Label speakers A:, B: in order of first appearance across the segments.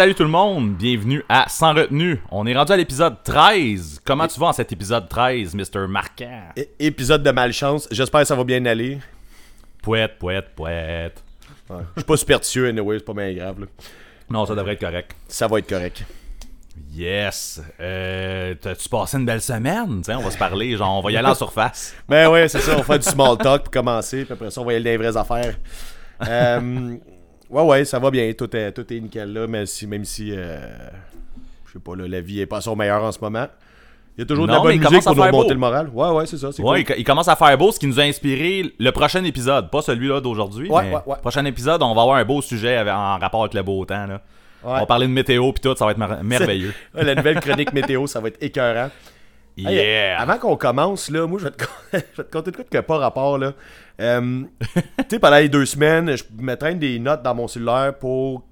A: salut tout le monde, bienvenue à Sans retenue. On est rendu à l'épisode 13. Comment tu vas en cet épisode 13, Mr. Marquant?
B: Épisode de malchance. J'espère que ça va bien aller.
A: Poète, poète, poète.
B: Ouais. Je suis pas superstitieux, anyway, c'est pas bien grave. là.
A: Non, ça devrait être correct.
B: Ça va être correct.
A: Yes. Euh, T'as-tu passé une belle semaine? Tiens, on va se parler, genre, on va y aller en surface.
B: Ben ouais, c'est ça, on faire du small talk pour commencer, puis après ça, on va y aller dans les vraies affaires. Euh, ouais, ouais, ça va bien, tout est, tout est nickel là, même si, même si euh, je sais pas, là, la vie est pas son meilleur en ce moment. Il y a toujours de la bonne musique pour nous remonter le moral. Ouais, ouais, c'est ça,
A: Ouais,
B: cool.
A: il, il commence à faire beau, ce qui nous a inspiré le prochain épisode. Pas celui-là d'aujourd'hui,
B: Ouais,
A: mais
B: ouais, ouais.
A: prochain épisode, on va avoir un beau sujet avec- en rapport avec le beau temps. Là. On va parler de météo puis tout, ça va être mer- merveilleux.
B: La nouvelle chronique météo, ça va être écœurant. Hey,
A: Yeah!
B: avant qu'on commence, là, moi, je vais te, je vais te compter de quoi n'a pas rapport, là. Euh, tu sais, pendant les deux semaines, je me traîne des notes dans mon cellulaire pour...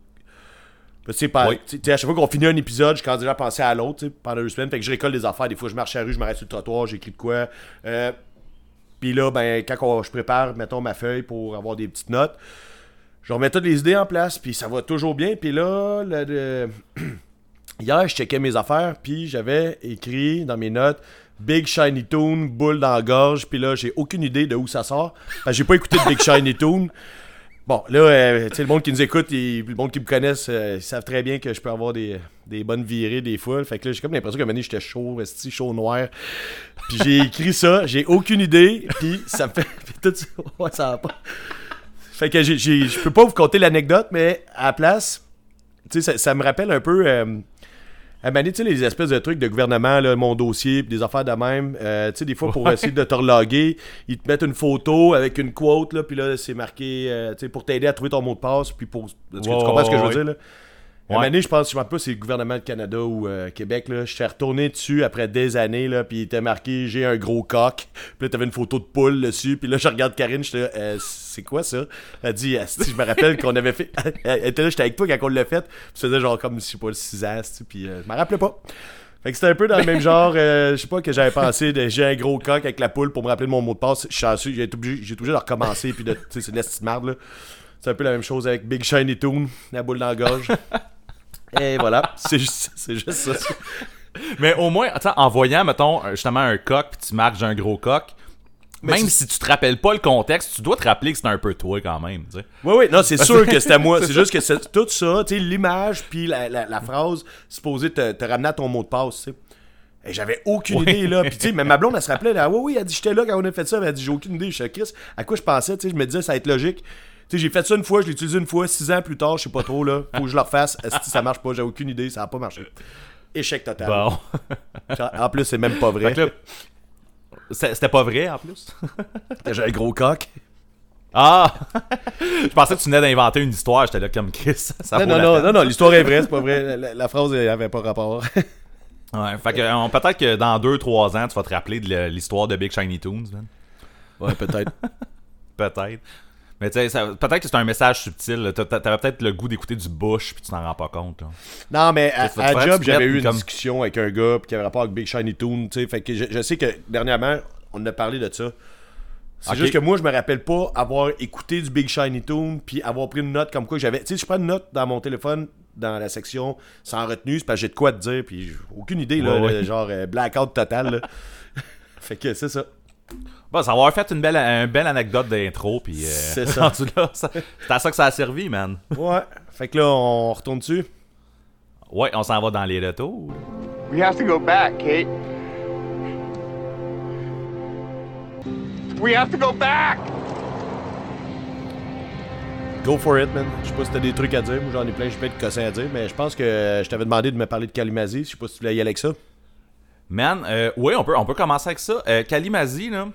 B: Tu sais,
A: Oui.
B: à chaque fois qu'on finit un épisode, je commence déjà à penser à l'autre, pendant deux semaines. Fait que je récolte des affaires. Des fois, je marche à la rue, je m'arrête sur le trottoir, j'écris de quoi. Euh, Puis là, ben, quand on- je prépare, mettons, ma feuille pour avoir des petites notes, je remets toutes les idées en place, puis ça va toujours bien. Puis là, le- Hier, je checkais mes affaires, puis j'avais écrit dans mes notes Big Shiny Toon, boule dans la gorge, puis là, j'ai aucune idée de où ça sort. Que j'ai pas écouté de Big Shiny Toon. Bon, là, euh, le monde qui nous écoute, et le monde qui me connaissent, euh, ils savent très bien que je peux avoir des, bonnes virées des fois. Fait que là, j'ai comme l'impression qu'à un moment j'étais chaud, esti, chaud noir. Puis j'ai écrit ça, j'ai aucune idée, puis ça me fait. puis tout ça, ouais, ça va pas. Fait que je peux pas vous conter l'anecdote, mais à la place, tu sais, ça, ça me rappelle un peu. Euh, à moment donné, tu sais, les espèces de trucs de gouvernement, là, mon dossier, pis des affaires de même. euh, tu sais, des fois, pour
A: Ouais.
B: essayer de te reloguer, ils te mettent une photo avec une quote, là, puis là, c'est marqué, euh, tu sais, pour t'aider à trouver ton mot de passe, puis pour. Est-ce que tu
A: Ouais,
B: comprends ce que je veux dire, là?
A: Ouais.
B: donné, je pense, je me rappelle pas c'est le gouvernement de Canada ou euh, Québec, là. Je suis retourné dessus après des années, là, puis il était marqué J'ai un gros coq. Puis là, t'avais une photo de poule dessus. Puis là, je regarde Karine, j'étais là, Euh, c'est quoi ça Elle dit Je me rappelle qu'on avait fait. Elle était là, j'étais avec toi quand on l'a fait. Puis faisait genre comme, je sais pas, 6 ans, puis euh, je me rappelais pas. Fait que c'était un peu dans le même genre, je sais pas que j'avais pensé de j'ai un gros coq avec la poule pour me rappeler de mon mot de passe. Je suis j'ai été obligé, de recommencer, puis de, c'est une esti de marde, là. C'est un peu la même chose avec Big Shiny Toon, la boule dans la gorge. Et voilà, c'est juste, c'est juste ça.
A: Mais au moins, attends, en voyant, mettons, euh, justement un coq, puis tu marques un gros coq,
B: Mais
A: même si tu te rappelles pas le contexte, tu dois te rappeler que c'est un peu toi quand même.
B: Oui, oui, non, c'est sûr que c'était moi. C'est juste que c'est tout ça, l'image puis la, la, la phrase supposée te, te ramener à ton mot de passe. Et j'avais aucune idée, là. Puis, tu sais, même ma blonde, elle se rappelait, là, oui, oui, elle dit, j'étais là quand on a fait ça. Elle a dit, j'ai aucune idée. Je suis Chris, à quoi je pensais, tu sais, je me disais, ça va être logique. Sais, j'ai fait ça une fois, je l'ai utilisé une fois, six ans plus tard, je sais pas trop, là. Faut que je le refasse. Si ça marche pas, j'ai aucune idée, ça a pas marché. Échec total.
A: Bon.
B: En plus, c'est même pas vrai.
A: C'était pas vrai en plus.
B: J'ai un gros coq.
A: Ah! Je pensais que tu venais d'inventer une histoire, j'étais là comme Chris. Ça
B: Non, non, non, non, non, l'histoire est vraie, c'est pas vrai. La, la- phrase, avait pas rapport.
A: Ouais, fait que euh, peut-être que dans 2-3 ans, tu vas te rappeler de l'histoire de Big Shiny Toons, man.
B: ouais, peut-être.
A: Peut-être. Mais tu sais, peut-être que c'est un message subtil. T'avais peut-être le goût d'écouter du Bush, puis tu t'en rends pas compte. Là.
B: Non, mais à, à job, j'avais eu une
A: comme-
B: discussion avec un gars puis qui avait rapport avec Big Shiny Toon, tu sais. Fait que je, je sais que dernièrement, on a parlé de ça. C'est juste que moi, je me rappelle pas avoir écouté du Big Shiny Toon puis avoir pris une note comme quoi j'avais. Tu sais, je prends une note dans mon téléphone dans la section sans retenue, c'est parce que j'ai de quoi te dire, puis j'ai aucune idée, là,
A: Ouais, ouais.
B: là, genre euh, blackout total. là. fait que c'est ça.
A: Bon, ça va avoir fait une belle, une belle anecdote d'intro, puis. Euh,
B: C'est ça.
A: c'est à ça que ça a servi, man.
B: Ouais. fait que là, on retourne dessus.
A: Ouais, on s'en va dans les retours.
C: We have to go back, Kate. We have to go back!
B: Go for it, man. Je sais pas si t'as des trucs à dire. Moi, j'en ai plein, j'ai plein de cossins à dire. Mais je pense que je t'avais demandé de me parler de Kalimazzi. Je sais pas si tu voulais y aller avec ça.
A: Man, euh, ouais, on peut, on peut commencer avec ça. Euh, Kalimazzi, là.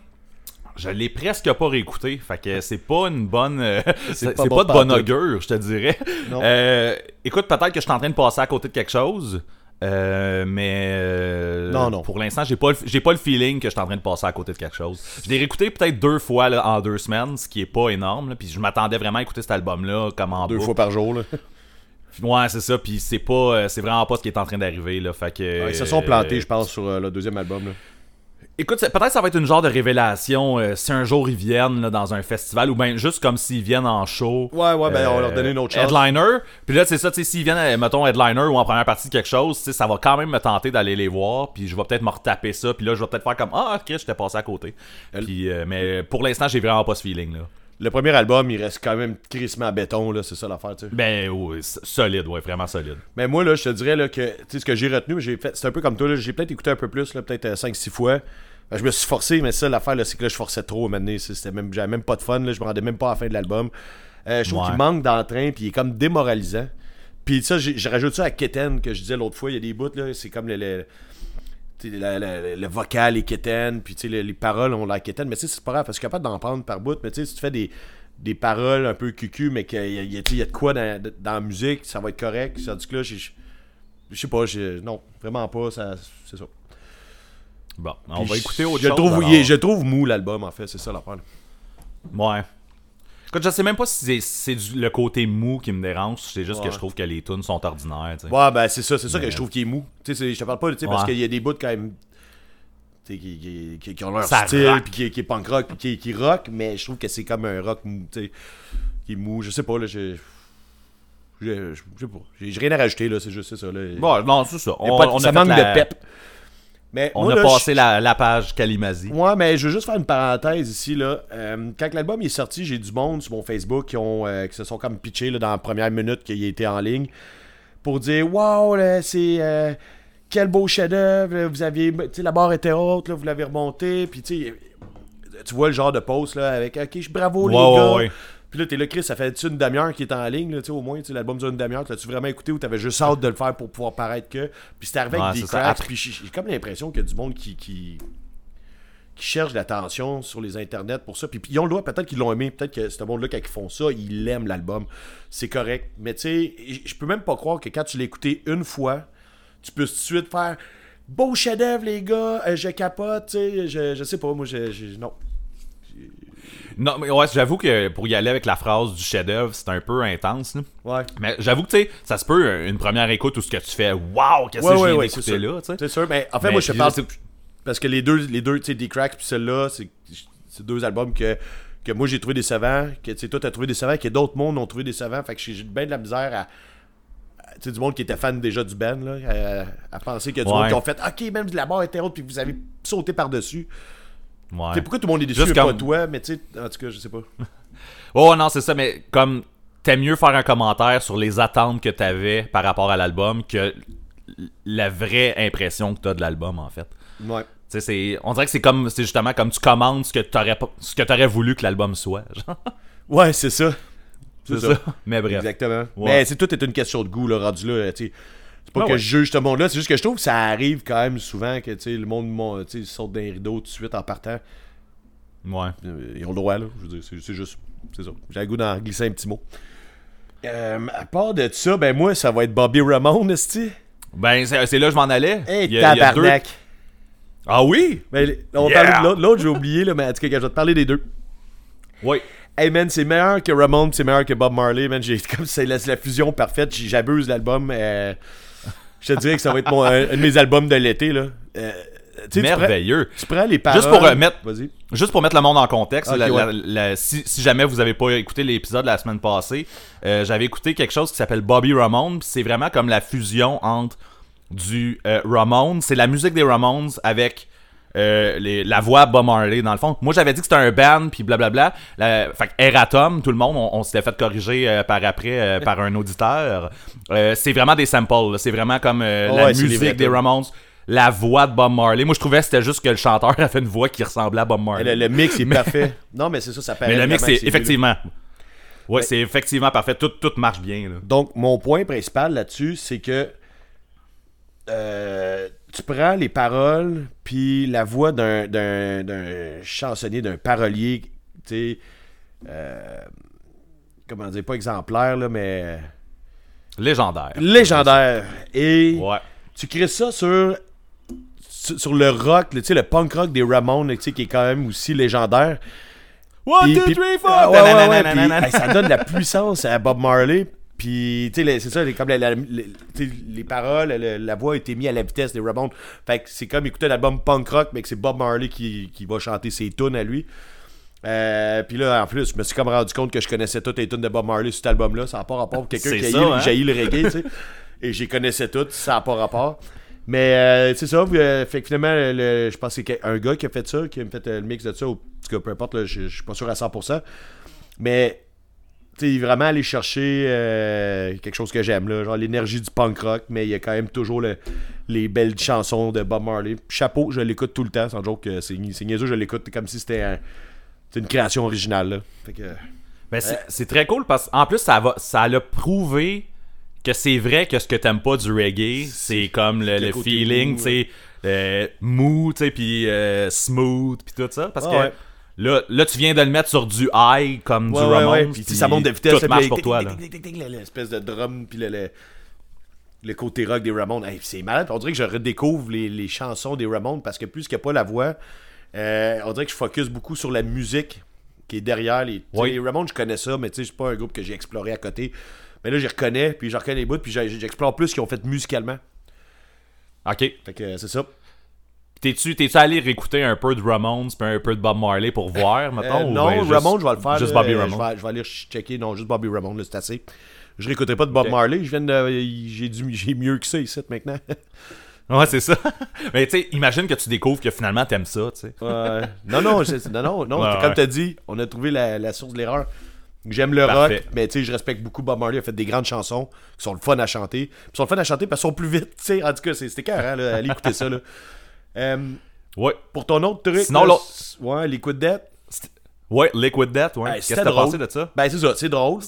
A: Je l'ai presque pas réécouté, fait que c'est pas une bonne, euh, c'est
B: pas
A: de
B: pantoute.
A: bon augure, je te dirais. Euh, écoute, peut-être que je suis en train de passer à côté de quelque chose, euh, mais
B: Non, non.
A: pour l'instant, j'ai pas, le- pas le feeling que je suis en train de passer à côté de quelque chose. Je l'ai réécouté peut-être deux fois là, en deux semaines, ce qui est pas énorme, là, puis je m'attendais vraiment à écouter cet album-là comme en
B: Deux fois par jour, là.
A: Ouais, c'est ça, puis c'est pas, c'est vraiment pas ce qui est en train d'arriver là, fait que.
B: Ouais, ils se sont plantés,
A: euh,
B: je pense, sur euh, le deuxième album. Là.
A: Écoute, peut-être ça va être une genre de révélation euh, si un jour ils viennent là, dans un festival ou bien juste comme s'ils viennent en show.
B: Ouais, ouais, ben, on va leur
A: euh,
B: donner une autre chance.
A: Headliner. Puis là, c'est ça, tu sais, s'ils viennent, euh, mettons, headliner ou en première partie de quelque chose, tu sais, ça va quand même me tenter d'aller les voir. Puis je vais peut-être me retaper ça. Puis là, je vais peut-être faire comme Ah, ok, j'étais passé à côté. Puis, euh, mais pour l'instant, j'ai vraiment pas ce feeling là.
B: Le premier album, il reste quand même crissement à béton, là, c'est ça l'affaire, tu sais.
A: Ben, oui, solide, ouais, vraiment solide.
B: Mais moi, là, je te dirais là, que tu sais, ce que j'ai retenu, j'ai fait, c'est un peu comme toi, là, j'ai peut-être écouté un peu plus, là, peut-être 5-6 fois. Ben, je me suis forcé, mais ça, l'affaire, c'est que là, je forçais trop maintenant. C'était même, j'avais même pas de fun, là, je me rendais même pas à la fin de l'album. Euh, je trouve
A: Ouais.
B: qu'il manque d'entrain, puis il est comme démoralisant. Puis ça, je rajoute ça à Keten, que je disais l'autre fois, il y a des bouts, là, c'est comme le, le, la- la- la- le vocal est Keten, puis tu sais, les, les paroles, on l'a Keten, mais c'est pas grave, parce que je suis capable d'en prendre par bout, mais si tu fais des, des paroles un peu cucu, mais qu'il y y a- y de quoi dans, dans la musique, ça va être correct. Tandis que là, je sais pas, non, vraiment pas, c'est ça.
A: Bon, on
B: Puis
A: va écouter autre
B: je
A: chose.
B: Trouve,
A: alors.
B: il est- je trouve mou l'album, en fait, c'est ça l'affaire.
A: Ouais. Je sais même pas si c'est- le côté mou qui me dérange, c'est juste
B: Ouais.
A: que je trouve que les tunes sont ordinaires.
B: Ouais, ben c'est ça, c'est ça que je trouve qui est mou. Je te parle pas, sais, parce
A: Ouais.
B: qu'il y a des bouts quand même. Qui, qui, qui- qui ont leur
A: Ça
B: style, puis qui, qui est punk rock, puis qui, qui rock, mais je trouve que c'est comme un rock mou, qui est mou. Je sais pas, là. Je je sais pas. J'ai rien à rajouter, là, c'est juste ça. Là.
A: Bon, non, c'est ça. On,
B: pas
A: on
B: ça
A: a
B: manque
A: la-
B: de pep. Mais
A: On
B: moi,
A: a
B: là,
A: passé
B: je-
A: la, la page Kalimasi.
B: Ouais, mais je veux juste faire une parenthèse ici. Là. Euh, quand l'album est sorti, j'ai du monde sur mon Facebook qui, ont, euh, qui se sont comme pitchés là, dans la première minute qu'il été en ligne pour dire Waouh, là, c'est. euh, quel beau chef-d'œuvre, vous aviez. La barre était haute, là, vous l'avez remonté. Puis tu vois le genre de post là, avec Ok, bravo les
A: Ouais, ouais,
B: gars.
A: ouais.
B: Puis là, t'es là, Chris, ça fait une demi-heure qui est en ligne, là, au moins, l'album dure une demi-heure. T'as-tu vraiment écouté ou t'avais juste hâte de le faire pour pouvoir paraître que? Puis c'était arrivé
A: Ouais,
B: avec des
A: c'est
B: cracks. Puis j'ai comme l'impression qu'il y a du monde qui, qui, qui cherche l'attention sur les internets pour ça. Puis, puis ils ont le droit, peut-être qu'ils l'ont aimé, peut-être que ce monde-là, quand ils font ça, ils aiment l'album. C'est correct. Mais tu sais, je peux même pas croire que quand tu l'as écouté une fois, tu peux tout de suite faire beau chef-d'œuvre, les gars, euh, je capote, tu sais, je, je sais pas, moi, je, je- non.
A: Non, mais ouais, j'avoue que pour y aller avec la phrase du chef-d'œuvre, c'est un peu intense. là.
B: Ouais.
A: Mais j'avoue que, tu sais, ça se peut euh, une première écoute où ce que tu fais, waouh, qu'est-ce
B: Ouais,
A: que je
B: ouais,
A: viens d'écouter
B: sûr.
A: là, tu sais?
B: C'est sûr, mais en fait,
A: Mais
B: moi, je parle. Parce que les deux, les deux tu sais, D-Crack puis celle-là, c'est deux albums que, que moi j'ai trouvé décevants, que tu sais, toi t'as trouvé décevants, que d'autres mondes ont trouvé décevants. Fait que j'ai bien de la misère à. Tu sais, du monde qui était fan déjà du band, là, à, à penser qu'il y a du
A: Ouais.
B: monde qui ont fait Ok, même la barre était haute, puis vous avez sauté par-dessus.
A: Ouais.
B: pourquoi tout le monde est déçu, pas
A: comme-
B: toi, mais tu sais, en tout cas, je sais pas.
A: Oh non, c'est ça, mais comme t'aimes mieux faire un commentaire sur les attentes que t'avais par rapport à l'album que la vraie impression que t'as de l'album, en fait.
B: Ouais.
A: C'est, on dirait que c'est comme, c'est justement comme tu commandes ce que t'aurais, pas- ce que t'aurais voulu que l'album soit. genre.
B: Ouais, c'est ça.
A: C'est ça. Mais bref.
B: Exactement.
A: Ouais.
B: Mais c'est tout est une question de goût, là, rendu là. tu. C'est pas
A: Ouais,
B: que
A: ouais.
B: je juge ce monde-là, c'est juste que je trouve que ça arrive quand même souvent que le monde saute d'un rideau tout de suite en partant.
A: Ouais.
B: Euh, Ils ont le droit, là. Je veux dire, c'est juste. C'est ça. J'ai le goût d'en glisser un petit mot. Euh, à part de ça, ben moi, ça va être Bobby Ramone, esti.
A: Ben, c'est, là que je m'en allais.
B: Hey,
A: Il y a- il y a deux-
B: tabarnak.
A: Ah oui?
B: Ben, on
A: Yeah.
B: parler de l'autre. L'autre, j'ai oublié, là, mais en tout cas, je vais te parler des deux.
A: Oui.
B: Hey man, c'est meilleur que Ramone, c'est meilleur que Bob Marley, man. J'ai comme c'est la, la fusion parfaite. J'abuse l'album. euh, je te dirais que ça va être mon, un, un de mes albums de l'été là. Euh, tu prends-
A: Merveilleux.
B: Tu prends, les paroles.
A: Juste pour, euh, mettre-. Juste pour mettre le monde en contexte,
B: Ok,
A: la- la-
B: ouais.
A: la- si, si jamais vous avez pas écouté l'épisode la semaine passée, euh, j'avais écouté quelque chose qui s'appelle Bobby Ramone. C'est vraiment comme la fusion entre du euh, Ramones, c'est la musique des Ramones avec euh, les- la voix Bob Marley dans le fond. Moi j'avais dit que c'était un band puis blablabla. La, fait Eratom, tout le monde, on, on s'était fait corriger euh, par après euh, par un auditeur. C'est vraiment des samples, c'est vraiment comme
B: Oh
A: la
B: ouais,
A: musique des. Ramones. La voix de Bob Marley. Moi, je trouvais que c'était juste que le chanteur a fait une voix qui ressemblait à Bob Marley.
B: Le, le mix est parfait. Non, mais c'est ça, ça paraît.
A: Mais le mix, c'est effectivement. Ouais, c'est effectivement parfait. Tout, tout marche bien. Là.
B: Donc, mon point principal là-dessus, c'est que euh, tu prends les paroles, puis la voix d'un, d'un, d'un chansonnier, d'un parolier, tu sais, euh, comment dire, pas exemplaire, là, mais
A: Légendaire.
B: légendaire. Et
A: Ouais.
B: tu crées ça sur, sur, le rock, tu sais, le punk rock des Ramones, qui est quand même aussi légendaire.
A: One,
B: Puis-
A: two,
B: puis-
A: three, four.
B: Ah, ouais, ouais, ouais,
A: Nananana.
B: puis, hey, ça donne de la puissance à Bob Marley. Puis, tu sais, c'est ça, les- comme la- la- les, les paroles, la, la voix a été mise à la vitesse des Ramones. Fait que c'est comme écouter l'album punk rock, mais que c'est Bob Marley qui, qui va chanter ses tunes à lui. Euh, puis là, en plus, je me suis comme rendu compte que je connaissais toutes les tunes de Bob Marley sur cet album-là. Ça n'a pas rapport pour quelqu'un qui
A: ça,
B: a
A: hein?
B: jailli le reggae, tu sais. Et j'y connaissais toutes, ça n'a pas rapport. Mais euh, c'est ça, euh, fait que finalement, le- je pense que c'est un gars qui a fait ça, qui a fait euh, le mix de ça, ou en tout cas, peu importe, je suis pas sûr à 100%. Mais sais, vraiment aller chercher euh, quelque chose que j'aime, là, genre l'énergie du punk rock, mais il y a quand même toujours le- les belles chansons de Bob Marley. Chapeau, je l'écoute tout le temps, sans joke, c'est c'est niaiseux, je l'écoute comme si c'était un- une création originale. Là. Fait que,
A: Ben, c'est c'est très cool parce qu'en plus, ça va, ça l'a prouvé que c'est vrai que ce que t'aimes pas du reggae, c'est comme le,
B: le
A: feeling,
B: mou,
A: tu sais, euh, mou, tu sais, puis euh, smooth, puis tout ça. Parce
B: Ah
A: que
B: ouais.
A: Là, là, tu viens de le mettre sur du high comme du
B: Ouais,
A: Ramones.
B: ouais. Puis, ça monte de vitesse.
A: Tout marche pour toi,
B: L'espèce de drum, puis le, le, le côté rock des Ramones. Hey, c'est malade. On dirait que je redécouvre les, les chansons des Ramones parce que plus qu'il n'y a pas la voix, euh, on dirait que je focus beaucoup sur la musique qui est derrière. Les,
A: Oui.
B: les Ramones, je connais ça, mais tu sais, c'est pas un groupe que j'ai exploré à côté. Mais là, je reconnais, puis je reconnais les bouts, puis j'explore plus ce qu'ils ont fait musicalement.
A: OK.
B: Fait que c'est ça.
A: T'es-tu t'es-tu allé réécouter un peu de Ramones puis un peu de Bob Marley pour voir, mettons?
B: Euh, non,
A: ben juste-
B: Ramon, je vais le faire.
A: Juste
B: là,
A: Bobby
B: euh,
A: Ramone.
B: Je vais, je vais aller checker. Non, juste Bobby Ramone, là, c'est assez. Je réécouterai pas de Bob. Marley. Je viens de. J'ai du- j'ai mieux que ça ici maintenant.
A: Ouais, c'est ça. Mais tu sais, imagine que tu découvres que finalement t'aimes ça, tu sais.
B: Ouais. non, non, non, non, non.
A: Ouais,
B: comme
A: ouais.
B: tu as dit, on a trouvé la, la source de l'erreur. J'aime le
A: Parfait.
B: rock, mais tu sais, je respecte beaucoup Bob Marley. Il a fait des grandes chansons qui sont le fun à chanter. Puis sont le fun à chanter parce qu'ils sont plus vite. Tu sais, en tout cas, c'était carré, là. Allez écouter ça, là. Euh,
A: Ouais.
B: pour ton autre truc.
A: Sinon,
B: là, Ouais, Liquid Death.
A: Ouais, Liquid Death, ouais.
B: Hey,
A: Qu'est-ce que t'as pensé de ça?
B: Ben, c'est ça, c'est drôle.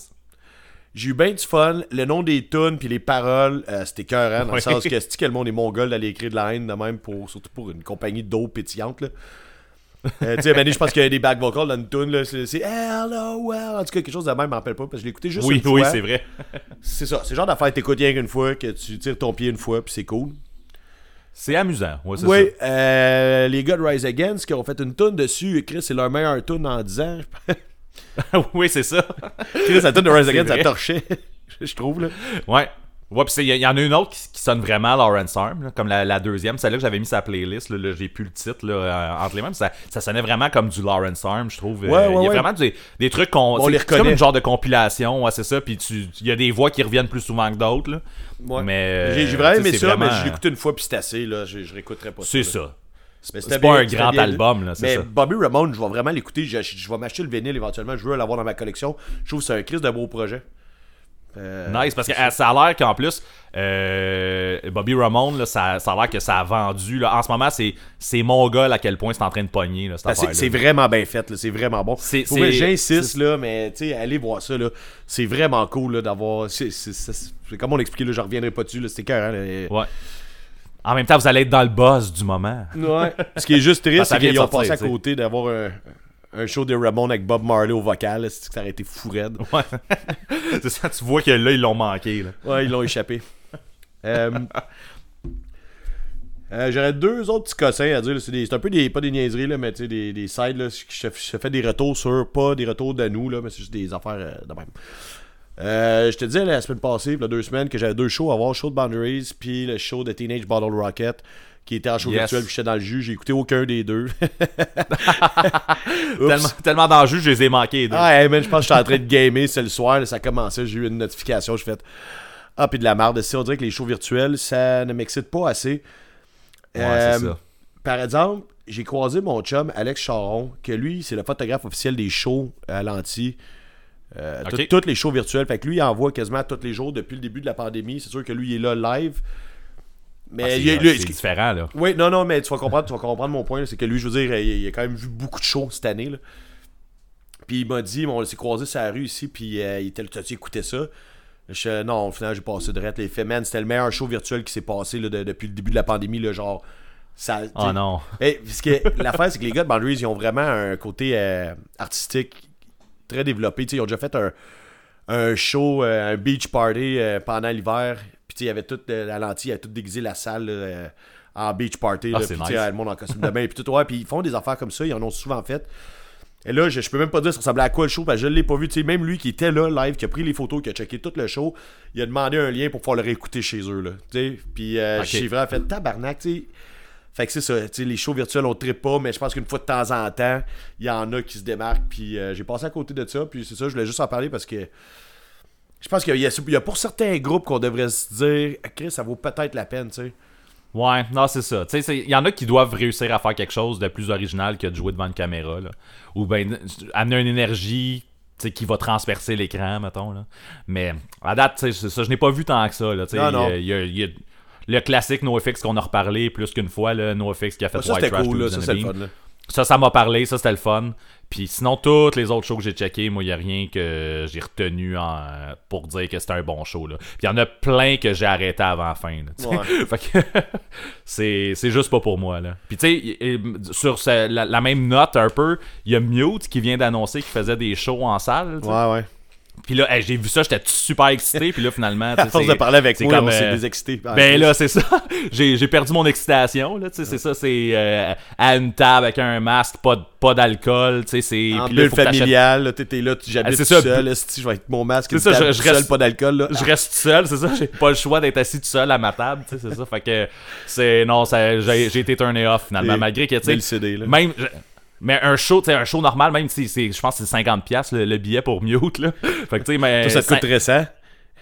B: J'ai eu bien du fun. Le nom des tunes puis les paroles, euh, c'était cœur, dans
A: Oui.
B: le sens que c'est que le monde est mongol d'aller écrire de la haine de même, pour, surtout pour une compagnie d'eau pétillante. Là? Euh, tu sais, Mané, je pense qu'il y a des back vocals dans une tune, là. C'est Hello, well. En tout cas, quelque chose de même, je m'en rappelle pas, parce que je l'ai écouté juste
A: Oui,
B: une
A: oui,
B: fois.
A: c'est vrai.
B: C'est ça, c'est le genre d'affaire que t'écoutes rien qu'une fois, que tu tires ton pied une fois, puis c'est cool.
A: C'est amusant, ouais, c'est
B: Oui, euh, les gars de Rise Against qui ont fait une tune dessus, Chris, c'est leur meilleur tune en 10 ans.
A: ça. oui, c'est ça.
B: Chris, la tune de Rise Against, ça torchait, je trouve, là.
A: Ouais. Ouais, pis il y, y en a une autre qui, qui sonne vraiment Lawrence Arm, là, comme la, la deuxième, celle-là que j'avais mis la playlist, là, là, j'ai plus le titre là, euh, entre les mains, mais ça, ça sonnait vraiment comme du Lawrence Arm, je trouve. Euh,
B: Ouais, ouais,
A: Il y a
B: ouais.
A: vraiment des, des trucs qu'on.
B: On
A: c'est-
B: les
A: c'est comme
B: reconnaît.
A: une genre de compilation, ouais, c'est ça, puis il y a des voix qui reviennent plus souvent que d'autres. Mais.
B: J'ai
A: euh,
B: vraiment aimé ça, mais je l'ai écouté une fois puis c'est assez, là. Je, je réécouterai pas
A: C'est ça. C'est pas un grand
B: bien,
A: album, là,
B: Mais
A: ça.
B: Bobby Ramone, je vais vraiment l'écouter. Je, je vais m'acheter le vinyle éventuellement. Je veux l'avoir dans ma collection. Je trouve que c'est un crise de beau projet. Euh,
A: Nice, parce que euh, ça a l'air qu'en plus, euh, Bobby Ramone, là, ça, ça a l'air que ça a vendu. Là. En ce moment, c'est, c'est mon gars à quel point c'est en train de pogner. Là, cette
B: ben, c'est- vraiment bien fait, là. c'est vraiment bon.
A: C'est-
B: Pour vrai,
A: c'est-
B: J'insiste, là, mais tu sais, allez voir ça. là. C'est vraiment cool là, d'avoir. c'est- Comme on l'expliquait, là, je reviendrai pas dessus. là, C'était cœur. Hein,
A: Ouais. En même temps, vous allez être dans le buzz du moment.
B: Ouais. Ce qui est juste triste,
A: ça
B: c'est qu'ils ont passé à côté d'avoir un, un show de Ramone avec Bob Marley au vocal. C'est que ça aurait été fou raide?
A: Ouais. c'est ça, tu vois que là, ils l'ont manqué. Là.
B: Ouais, ils l'ont échappé. Euh, euh, J'aurais deux autres petits cossins à dire. C'est des- un peu des, pas des niaiseries, là, mais tu sais, des, des sides. Là, je, je fais des retours sur, pas des retours de nous, là, mais c'est juste des affaires euh, de même. Euh, je te disais la semaine passée, il y a deux semaines, que j'avais deux shows à voir, le show de Boundaries, puis le show de Teenage Bottle Rocket, qui était en show
A: Yes.
B: virtuel, puis j'étais dans le jus, j'ai écouté aucun des deux.
A: Tellement, tellement d'enjeux, je les ai manqués. les deux.
B: Ah, hey, man, je pense que j'étais en train de gamer, c'est le soir, là, ça commençait, j'ai eu une notification, je fais Ah, puis de la merde. Si on dirait que les shows virtuels, ça ne m'excite pas assez.
A: Ouais,
B: Euh,
A: c'est ça.
B: Par exemple, j'ai croisé mon chum Alex Charon, que lui, c'est le photographe officiel des shows à l'anti. Euh,
A: Ok.
B: tout- Tous les shows virtuels. Fait que lui, il envoie quasiment tous les jours depuis le début de la pandémie. C'est sûr que lui, il est là live. Mais
A: Ah, c'est,
B: il, lui-
A: c'est différent, là.
B: oui, non, non, mais tu vas comprendre, tu vas comprendre mon point. C'est que lui, je veux dire, il, il a quand même vu beaucoup de shows cette année. là. Puis il m'a dit, on s'est croisé sur la rue ici, puis euh, il était là, t'as-tu écouté ça? Je, non, au final, j'ai passé de rette. Les fait, man, c'était le meilleur show virtuel qui s'est passé là, de- depuis le début de la pandémie. Là, genre, ça,
A: Oh non.
B: Hey, parce que l'affaire, c'est que les gars de Boundaries, ils ont vraiment un côté euh, artistique très développé. Tu ils ont déjà fait un, un show, euh, un beach party pendant l'hiver. Puis tu sais, il y avait tout, euh, la lentille, il y avait tout déguisé la salle là, euh, en beach party.
A: Ah,
B: là, puis
A: nice.
B: le monde en costume de bain. Puis tout, ouais, puis ils font des affaires comme ça, ils en ont souvent fait. Et là, je, je peux même pas dire ça ressemblait à quoi le show, parce que je l'ai pas vu. Tu sais, même lui qui était là, live, qui a pris les photos, qui a checké tout le show, il a demandé un lien pour pouvoir le réécouter chez eux, là. Tu sais, puis euh,
A: Ok.
B: j'ai vraiment fait tabarnak, tu sais. Fait que c'est ça, tu sais, les shows virtuels, on trippe pas, mais je pense qu'une fois de temps en temps, il y en a qui se démarquent, puis euh, j'ai passé à côté de ça, puis c'est ça, je voulais juste en parler parce que je pense qu'il y, a- il y a pour certains groupes qu'on devrait se dire, Ah, Chris, ça vaut peut-être la peine, tu sais.
A: Ouais, non, c'est ça. Tu sais, c'est- il y en a qui doivent réussir à faire quelque chose de plus original que de jouer devant une caméra, là. Ou ben, amener une énergie tu sais, qui va transpercer l'écran, mettons, là. Mais, à date, tu sais, c'est ça, je n'ai pas vu tant que ça, là.
B: Non, non.
A: y a- il y a- le classique NoFX qu'on a reparlé plus qu'une fois, le NoFX qui a fait
B: Ça,
A: White Trash
B: cool, là, ça, le fun, là.
A: Ça, ça m'a parlé, ça c'était le fun. Puis sinon, toutes les autres shows que j'ai checkés, moi, il n'y a rien que j'ai retenu en- pour dire que c'était un bon show. Là. Puis il y en a plein que j'ai arrêté avant la fin. là.
B: Ouais.
A: c'est juste pas pour moi. Là. Puis tu sais, sur ce- la, la même note un peu, il y a Mute qui vient d'annoncer qu'il faisait des shows en salle.
B: Ouais, ouais.
A: Puis là, hey, j'ai vu ça, j'étais super excité. Puis là, finalement,
B: À force de parler avec
A: c'est
B: moi,
A: comme,
B: on s'est
A: euh,
B: désexcité. Ah,
A: ben là, c'est ça. J'ai perdu mon excitation. Là, tu sais, c'est ça, c'est euh, à une table avec un masque, pas, de- pas d'alcool. tu sais, c'est
B: En bulle familiale, t'es là, tu- j'habite
A: Ah,
B: tout
A: ça,
B: seul, je vais être mon masque,
A: C'est ça, je- reste-
B: seul, pas d'alcool, là?
A: Je reste tout seul, c'est ça. J'ai pas le choix d'être assis tout seul à ma table, tu sais, c'est ça. Fait que c'est non, j'ai, été turné off finalement, malgré que tu sais, même. je- mais un show, tu sais, un show normal, même si c'est, je pense que c'est 50$ piastres, le, le billet pour Mute, là. Fait que tu sais, mais.
B: Toi, ça te coûte récent.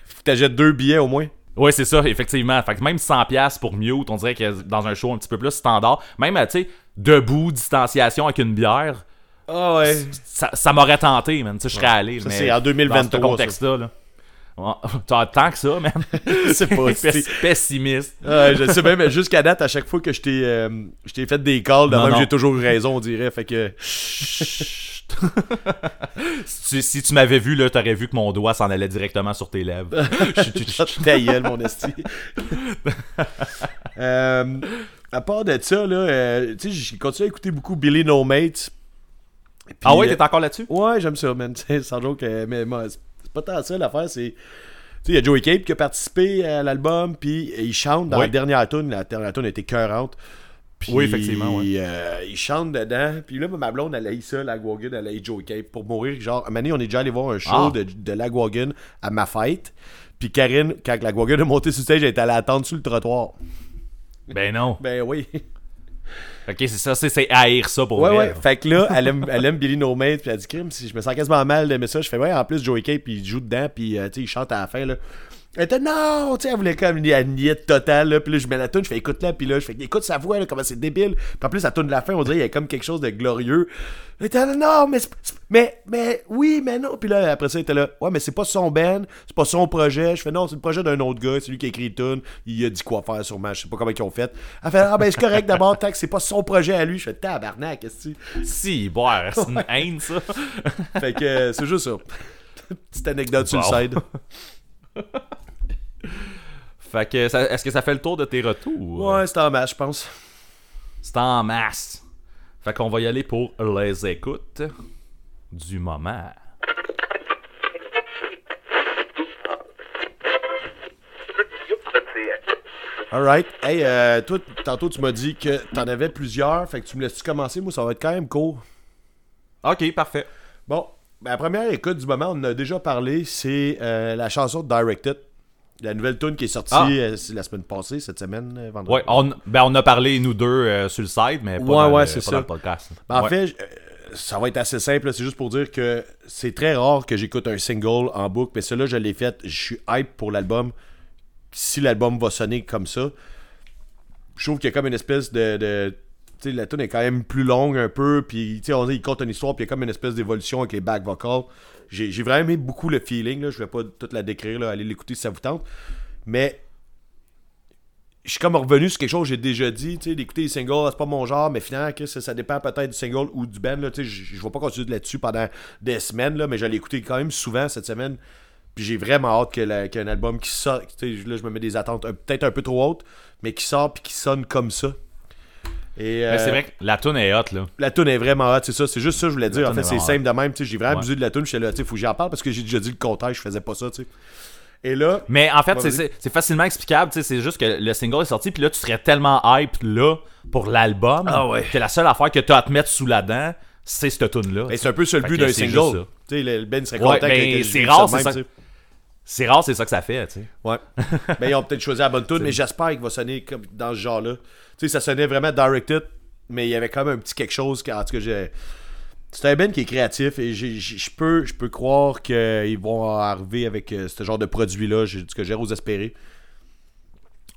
B: Faut que t'achètes deux billets au moins.
A: Ouais, c'est ça, effectivement. Fait que même 100$ piastres pour Mute, on dirait que dans un show un petit peu plus standard, même, tu sais, debout, distanciation avec une bière,
B: Ah ouais.
A: ça, ça m'aurait tenté, man. Tu sais, je serais allé.
B: Ça,
A: mais
B: c'est en 2023,
A: Dans ce contexte-là, là. Tant que ça, man.
B: C'est pas
A: Pessi-
B: si-
A: pessimiste.
B: Ouais, je sais même, jusqu'à date, à chaque fois que je t'ai euh, je t'ai fait des calls, de
A: Non,
B: même,
A: non.
B: j'ai toujours eu raison, on dirait. Fait que.
A: Chut. si tu, si tu m'avais vu, là, t'aurais vu que mon doigt s'en allait directement sur tes lèvres.
B: Ta gueule, mon esti. euh, à part de ça, là, euh, tu sais, j'ai continué à écouter beaucoup Billy No. Puis,
A: ah ouais, t'es encore là-dessus?
B: Ouais, j'aime ça, man. Tu sais, Sans joke, mais moi, pas tant ça l'affaire, c'est. Tu sais, il y a Joey Cape qui a participé à l'album, puis il chante dans
A: Oui.
B: la dernière tune. La dernière tune était cœurante. Puis,
A: Oui, effectivement, ouais.
B: euh, il chante dedans. Puis là, ma blonde, elle a eu ça, Lagwagon, elle a eu Joey Cape pour mourir. Genre, à un donné, on est déjà allé voir un show
A: Ah.
B: de, de Lagwagon à ma fête. Puis Karine, quand Lagwagon est monté sur le stage, elle était allée attendre sur le trottoir.
A: Ben non.
B: Ben oui.
A: Ok, c'est ça, c'est, c'est haïr ça pour
B: Ouais,
A: vrai.
B: ouais. Fait que là, elle aime, elle aime Billy No Mate, puis elle dit crime, si je me sens quasiment mal d'aimer ça. Je fais, ouais, en plus, Joey Cape, il joue dedans, puis euh, tu sais, il chante à la fin, là. Elle était non, tu sais, elle voulait comme une niette totale, là. Puis là, je mets la tune, je fais écoute là, puis là, je fais écoute sa voix, là, comment c'est débile. Puis en plus, la tune de la fin, on dirait, il y a comme quelque chose de glorieux. Elle était là, non, mais, mais, mais, oui, mais non. Puis là, après ça, était là, ouais, mais c'est pas son band, c'est pas son projet. Je fais non, c'est le projet d'un autre gars, c'est lui qui a écrit tune. Il a dit quoi faire sûrement, je sais pas comment ils ont fait. Elle fait, ah ben, c'est correct d'abord, que c'est pas son projet à lui. Je fais tabarnak, qu'est-ce que tu.
A: Si, boire, c'est une haine, ça.
B: Fait que euh, c'est juste ça. Petite anecdote sur
A: Bon.
B: le side.
A: Fait que, est-ce que ça fait le tour de tes retours?
B: Ouais, c'est en match, je pense.
A: C'est en masse. Fait qu'on va y aller pour les écoutes du moment.
B: Alright. Hey, euh, toi, tantôt, tu m'as dit que t'en avais plusieurs. Fait que tu me laisses-tu commencer? Moi, ça va être quand même court.
A: Ok, parfait.
B: Bon, la première écoute du moment, on en a déjà parlé. C'est euh, la chanson Directed. La nouvelle tune qui est sortie
A: Ah.
B: euh, la semaine passée, cette semaine, euh, vendredi.
A: Ouais, on, ben on a parlé, nous deux, euh, sur le site, mais pas,
B: Ouais,
A: dans,
B: ouais,
A: le,
B: c'est
A: pas
B: ça.
A: dans le podcast.
B: Ben, en fait, ça va être assez simple. C'est juste pour dire que c'est très rare que j'écoute un single en boucle. Mais celui-là, je l'ai fait. Je suis hype pour l'album. Si l'album va sonner comme ça, je trouve qu'il y a comme une espèce de. de- la tune est quand même plus longue un peu. Puis, on dit, il compte une histoire. Puis, il y a comme une espèce d'évolution avec les back vocals. J'ai vraiment aimé beaucoup le feeling. Là. Je vais pas toute la décrire. Là. Allez l'écouter si ça vous tente. Mais je suis comme revenu sur quelque chose j'ai déjà dit, d'écouter les singles, c'est pas mon genre, mais finalement, ça, dépend peut-être du single ou du band, tu sais, je vais pas continuer là-dessus pendant des semaines, là, mais je l'ai écouté quand même souvent cette semaine, puis j'ai vraiment hâte qu'il album qui sort, tu sais, là, je me mets des attentes un- peut-être un peu trop hautes, mais qui sort puis qui sonne comme ça. Et,
A: Mais
B: euh,
A: c'est vrai que la tune est hot, là.
B: la tune est vraiment hot, c'est ça, c'est juste ça que je voulais dire, en fait,
A: est
B: c'est simple de même, tu sais, j'ai vraiment
A: Ouais.
B: abusé de la tune, j'étais là, tu sais, faut que j'en parle parce que j'ai déjà dit le contraire, je faisais pas ça, tu sais. Et là,
A: Mais en fait, c'est- c'est c'est facilement explicable. tu sais, C'est juste que le single est sorti, puis là, tu serais tellement hype là pour l'album
B: Ah ouais.
A: que la seule affaire que tu as à te mettre sous la dent, c'est cette tune là
B: Et c'est un peu ça le but d'un
A: c'est
B: single.
A: ça.
B: Tu sais, le le Ben serait
A: Ouais,
B: content
A: ben,
B: je
A: c'est rare, c'est ça. C'est rare, c'est ça que ça fait, tu sais.
B: Ouais. mais ils ont peut-être choisi la bonne tune, mais j'espère qu'il va sonner comme dans ce genre-là. Tu sais, ça sonnait vraiment directed, mais il y avait quand même un petit quelque chose. que- En tout cas, j'ai. C'est un Ben qui est créatif et je peux, peux croire qu'ils vont arriver avec euh, ce genre de produit-là. J'ai ce que j'ai aux espérer.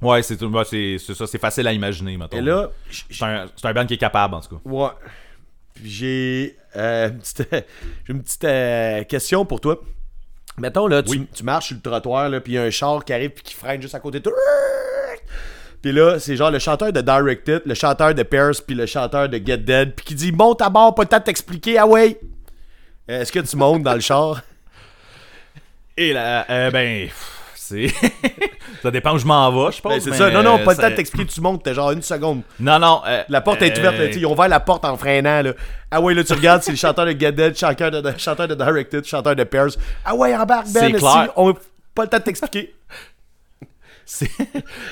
A: Ouais, c'est bah, ça, c'est facile à imaginer, mettons.
B: Et là,
A: c'est un, band qui est capable, en tout cas.
B: Ouais. J'ai euh, une petite, j'ai une petite euh, question pour toi. Mettons, là, tu,
A: Oui.
B: tu marches sur le trottoir, là, puis il y a un char qui arrive puis qui freine juste à côté de toi. Puis là, c'est genre le chanteur de Directed, le chanteur de Pierce, puis le chanteur de Get Dead, puis qui dit Monte à bord, pas le temps de t'expliquer, ah ouais. Euh, Est-ce que tu montes dans le char?
A: Et là, euh, ben, c'est. ça dépend où je m'en vais, je pense.
B: Ben, C'est
A: mais,
B: ça. Non, non,
A: euh,
B: pas le temps de t'expliquer, tu montes, t'as genre une seconde.
A: Non, non. euh,
B: La porte est
A: euh,
B: ouverte, là, tu sais, ils ont ouvert la porte en freinant. Là. Ah ouais, là, tu regardes, c'est le chanteur de Dead, chanteur de, chanteur de Directed, chanteur de Pairs. Ah ouais, embarque, Ben,
A: C'est clair.
B: si, on pas le temps de t'expliquer.
A: C'est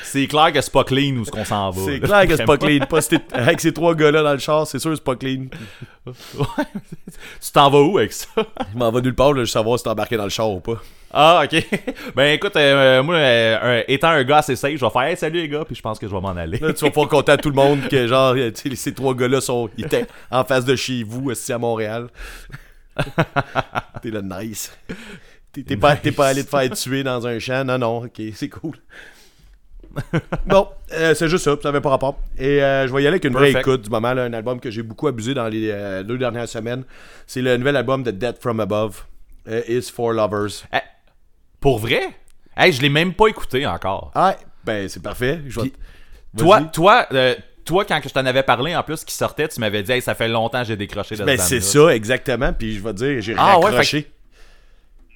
A: c'est clair que c'est pas clean où ce qu'on s'en va.
B: C'est
A: là,
B: clair que c'est pas clean. Pas si t'es- avec ces trois gars-là dans le char, c'est sûr que c'est pas clean.
A: Ouais. tu t'en vas où avec ça?
B: Je m'en vais nulle part, là, je savoir si t'es embarqué dans le char ou pas.
A: Ah, ok. Ben écoute, euh, moi, euh, étant un gars assez safe, je vais faire hey, salut les gars, puis je pense que je vais m'en aller.
B: Là, tu vas pas compter à tout le monde que, genre, ces trois gars-là sont, ils étaient en face de chez vous, aussi à Montréal. T'es là, nice. T'es pas, t'es pas allé te faire tuer dans un champ. Non, non, ok, c'est cool. bon, euh, c'est juste ça, ça avait pas rapport. Et euh, je vais y aller avec une vraie écoute du moment, là, un album que j'ai beaucoup abusé dans les euh, deux dernières semaines. C'est le nouvel album de Death From Above, Is For Lovers.
A: Eh, pour vrai? Hey, je l'ai même pas écouté encore.
B: Ah, ben c'est parfait. Je vais-
A: Puis, Toi, toi, euh, toi, quand je t'en avais parlé, en plus, qui sortait, tu m'avais dit, hey, ça fait longtemps que j'ai décroché de
B: Ben
A: ce
B: c'est ça, exactement. Puis je vais te dire, j'ai
A: Ah, ouais,
B: raccroché.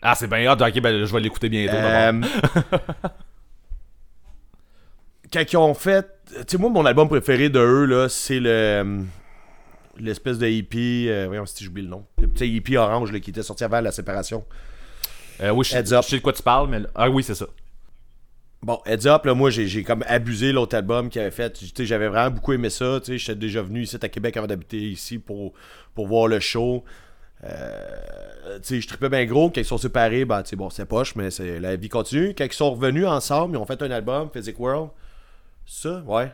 A: Ah, c'est bien hot. Ok, ben je vais l'écouter bientôt.
B: Euh, quand ils ont fait. Tu sais, moi, mon album préféré de eux, là, c'est le. euh, L'espèce de hippie. Euh, voyons si j'oublie le nom. Le petit hippie orange là, qui était sorti avant la séparation.
A: Euh, oui, je,
B: Heads Up.
A: je sais de quoi tu parles, mais. Ah oui, c'est ça.
B: Bon, Heads Up, là, moi, j'ai comme abusé l'autre album qu'il avait fait. J'avais vraiment beaucoup aimé ça. J'étais déjà venu ici à Québec avant d'habiter ici pour, pour voir le show. Euh, je tripais bien gros. Quand ils sont séparés, ben, bon, c'est poche, mais la vie continue. Quand ils sont revenus ensemble, ils ont fait un album, Physic World. Ça, ouais.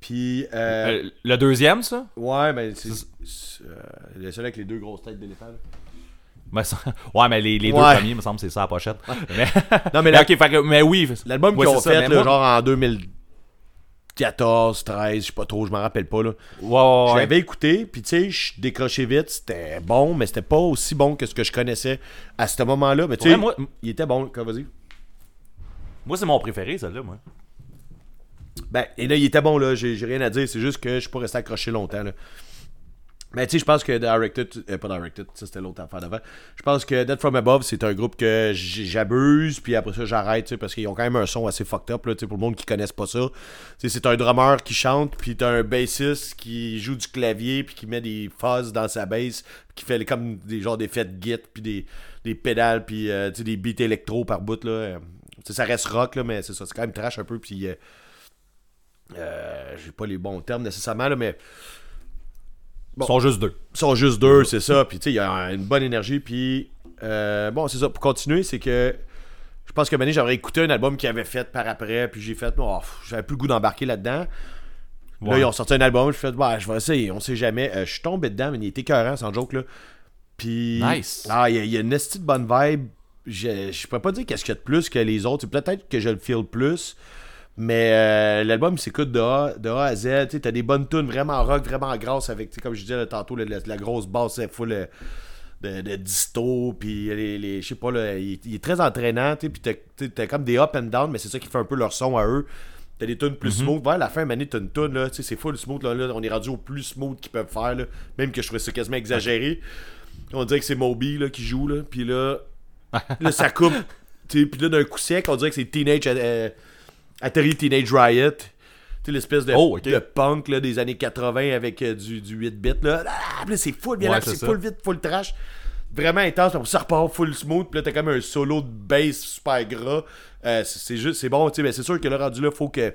B: Puis, euh,
A: Euh, le deuxième, ça?
B: ouais, mais c'est c'est, euh, le seul avec les deux grosses têtes d'éléphant.
A: Ça- Ouais, mais les, les deux
B: Ouais.
A: premiers, me semble, c'est ça, la pochette. Mais...
B: Non, mais la-
A: fait mais oui.
B: L'album qu'ils ont
A: ça,
B: fait,
A: mais
B: là,
A: moi-
B: genre en 2014, 13, je sais pas trop, je m'en rappelle pas, là. Je
A: ouais.
B: l'avais écouté, puis tu sais, je décrochais vite, c'était bon, mais c'était pas aussi bon que ce que je connaissais à ce moment-là. Mais tu sais,
A: moi-
B: il était bon, vas-y.
A: Moi, c'est mon préféré, celle-là, moi.
B: Ben, et là, il était bon, là, j'ai j'ai rien à dire, c'est juste que je suis pas resté accroché longtemps, là. Mais tu sais, je pense que Directed, euh, pas Directed, ça c'était l'autre affaire d'avant. Je pense que Dead From Above, c'est un groupe que j'abuse, puis après ça, j'arrête, parce qu'ils ont quand même un son assez fucked up, là, pour le monde qui connaisse pas ça. C'est un drummer qui chante, puis t'as un bassiste qui joue du clavier, puis qui met des fuzz dans sa bass, qui fait comme des genres d'effets de git, puis des, des pédales, puis euh, des beats électro par bout, là. Euh, ça reste rock, là, mais c'est ça, c'est quand même trash un peu, puis... euh, euh, j'ai pas les bons termes nécessairement, là, mais
A: Ils sont juste deux.
B: ils sont juste deux, c'est ça. Puis tu sais, il y a une bonne énergie. Puis euh, bon, c'est ça. Pour continuer, c'est que je pense que Mané, j'aurais écouté un album qu'il avait fait par après. Puis j'ai fait, oh, j'avais plus le goût d'embarquer là-dedans. Là, ils ont sorti un album. Je fais, bah, je vais essayer. On sait jamais. Euh, je suis tombé dedans, mais il était écœurant, sans joke. Là. Puis.
A: Nice.
B: Ah, il y, a- il y a une esti de bonne vibe. Je, je pourrais pas dire qu'est-ce qu'il y a de plus que les autres. Peut-être que je le feel plus. Mais euh, l'album s'écoute de A, de A à Z. Tu t'as des bonnes tunes vraiment rock, vraiment grasses avec, comme je disais là, tantôt, la, la- la grosse basse c'est full euh, de, de disto. Puis les, les- je sais pas, là, il, il est très entraînant. tu Puis t'as- comme des up and down, mais c'est ça qui fait un peu leur son à eux. T'as des tunes plus smooth. Vers la fin, Mané, t'as une tune, là, c'est full smooth. Là, là, on est rendu au plus smooth qu'ils peuvent faire. Là, même que je trouvais ça quasiment exagéré. On dirait que c'est Moby là, qui joue. Là, puis là, là, ça coupe. Puis là, d'un coup sec, on dirait que c'est Teenage euh, Atari Teenage Riot. Tu sais, l'espèce de,
A: Oh,
B: de punk là, des années 80 avec euh, du, du 8-bit. Là. Ah, là, c'est full bien
A: Ouais,
B: là,
A: c'est
B: full vite, full trash. Vraiment intense, ça repart full smooth. Puis là, t'as comme un solo de bass super gras. Euh, c'est juste, c'est bon, tu sais, mais c'est sûr que là, rendu là, faut que,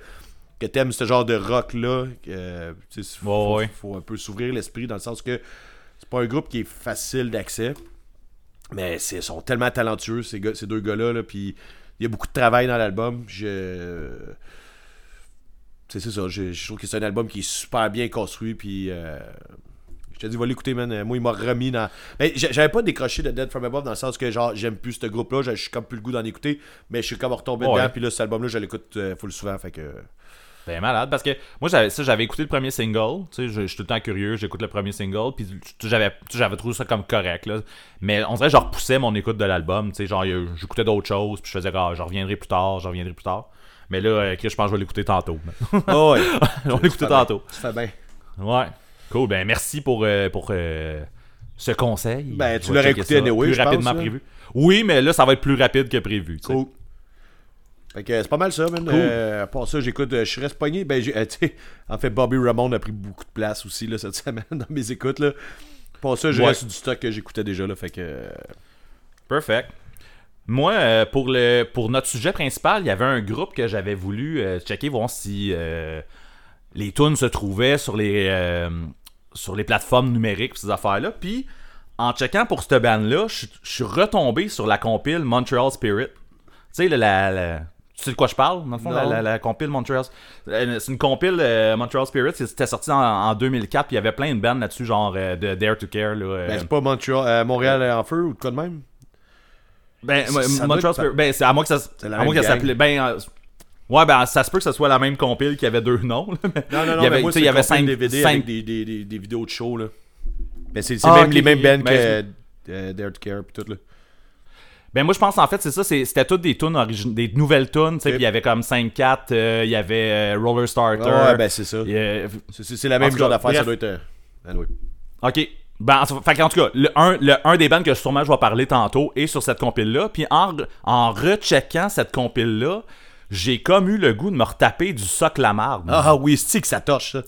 B: que t'aimes ce genre de rock-là. Euh, sais, faut,
A: Ouais, ouais.
B: faut un peu s'ouvrir l'esprit dans le sens que C'est pas un groupe qui est facile d'accès. Mais ils sont tellement talentueux, ces, gars- ces deux gars-là. Là, puis il y a beaucoup de travail dans l'album. Je. C'est ça. Je, je trouve que c'est un album qui est super bien construit. Puis. euh, je te dis, va l'écouter, man. Moi, il m'a remis dans. Mais j'a- j'avais pas décroché de Dead from Above dans le sens que, genre, j'aime plus ce groupe-là. Je je suis comme plus le goût d'en écouter. Mais je suis comme retombé
A: Ouais.
B: dedans. Puis là, cet album-là, je l'écoute euh, full souvent. Fait que.
A: C'est malade parce que moi j'avais ça j'avais écouté le premier single, tu sais je, je suis tout le temps curieux, j'écoute le premier single puis j'avais j'avais trouvé ça comme correct là, mais on dirait que je repoussais mon écoute de l'album, tu sais genre j'écoutais d'autres choses puis je faisais ah, je reviendrai plus tard, je reviendrai plus tard. Mais là euh, je pense que je vais l'écouter tantôt.
B: Oh, ouais.
A: on va l'écouter tantôt.
B: Tu fais bien.
A: Ouais. Cool, ben merci pour euh, pour euh, ce conseil.
B: Ben, tu l'aurais écouté
A: ça
B: anyway,
A: plus
B: je
A: rapidement
B: pense,
A: prévu. Oui, mais là ça va être plus rapide que prévu.
B: Cool. Fait que c'est pas mal ça, man. Euh, à part ça, j'écoute, euh, je reste pogné. Ben, j'ai- euh, en fait, Bobby Ramone a pris beaucoup de place aussi là, cette semaine dans mes écoutes. Là. Pour ça, je
A: Ouais.
B: reste du stock que j'écoutais déjà. Là, fait que. euh,
A: Perfect. Moi, euh, pour, le, pour notre sujet principal, il y avait un groupe que j'avais voulu euh, checker, voir si euh, les tunes se trouvaient sur les, euh, sur les plateformes numériques, ces affaires-là. Puis, en checkant pour cette band-là, je je suis retombé sur la compile Montreal Spirit. Tu sais, la, la- la- tu sais de quoi je parle, dans le fond, la, la- la compile Montreal. Euh, C'est une compile euh, Montreal Spirit, c'était sorti en, en 2004, puis il y avait plein de bands là-dessus, genre euh, de Dare to Care. Là,
B: Ben, c'est pas Montreal, euh, Montréal en feu ou de quoi de même?
A: Ben, moi, Montreal Spirit, ben, c'est à moins que ça, à
B: même
A: que ça s'appelait, ben, ouais, ben, ça se peut que ce soit la même compile qui avait deux noms, là, mais
B: Non, non, non,
A: il y avait,
B: mais moi,
A: il y avait cinq,
B: DVD
A: cinq-
B: avec des, des, des, des vidéos de show. Là. Ben, c'est
A: Ah,
B: même les mêmes bands
A: Ben,
B: que euh, Dare to Care pis tout. Là.
A: Ben, moi, je pense, en fait, c'est ça, c'était toutes des tunes des nouvelles tunes, tu sais, puis il y avait comme 5-4, euh, il y avait euh, Roller Starter.
B: Ah ouais, ben c'est ça.
A: a-
B: C'est- la même genre d'affaire, ça doit être. euh, anyway.
A: Ok. Ben, en, fait, en tout cas, le, un, le, un des bands que sûrement je vais parler tantôt est sur cette compile-là. Puis en, en recheckant cette compile-là, j'ai comme eu le goût de me retaper du soc la marde.
B: Ah oui, c'est que ça torche ça?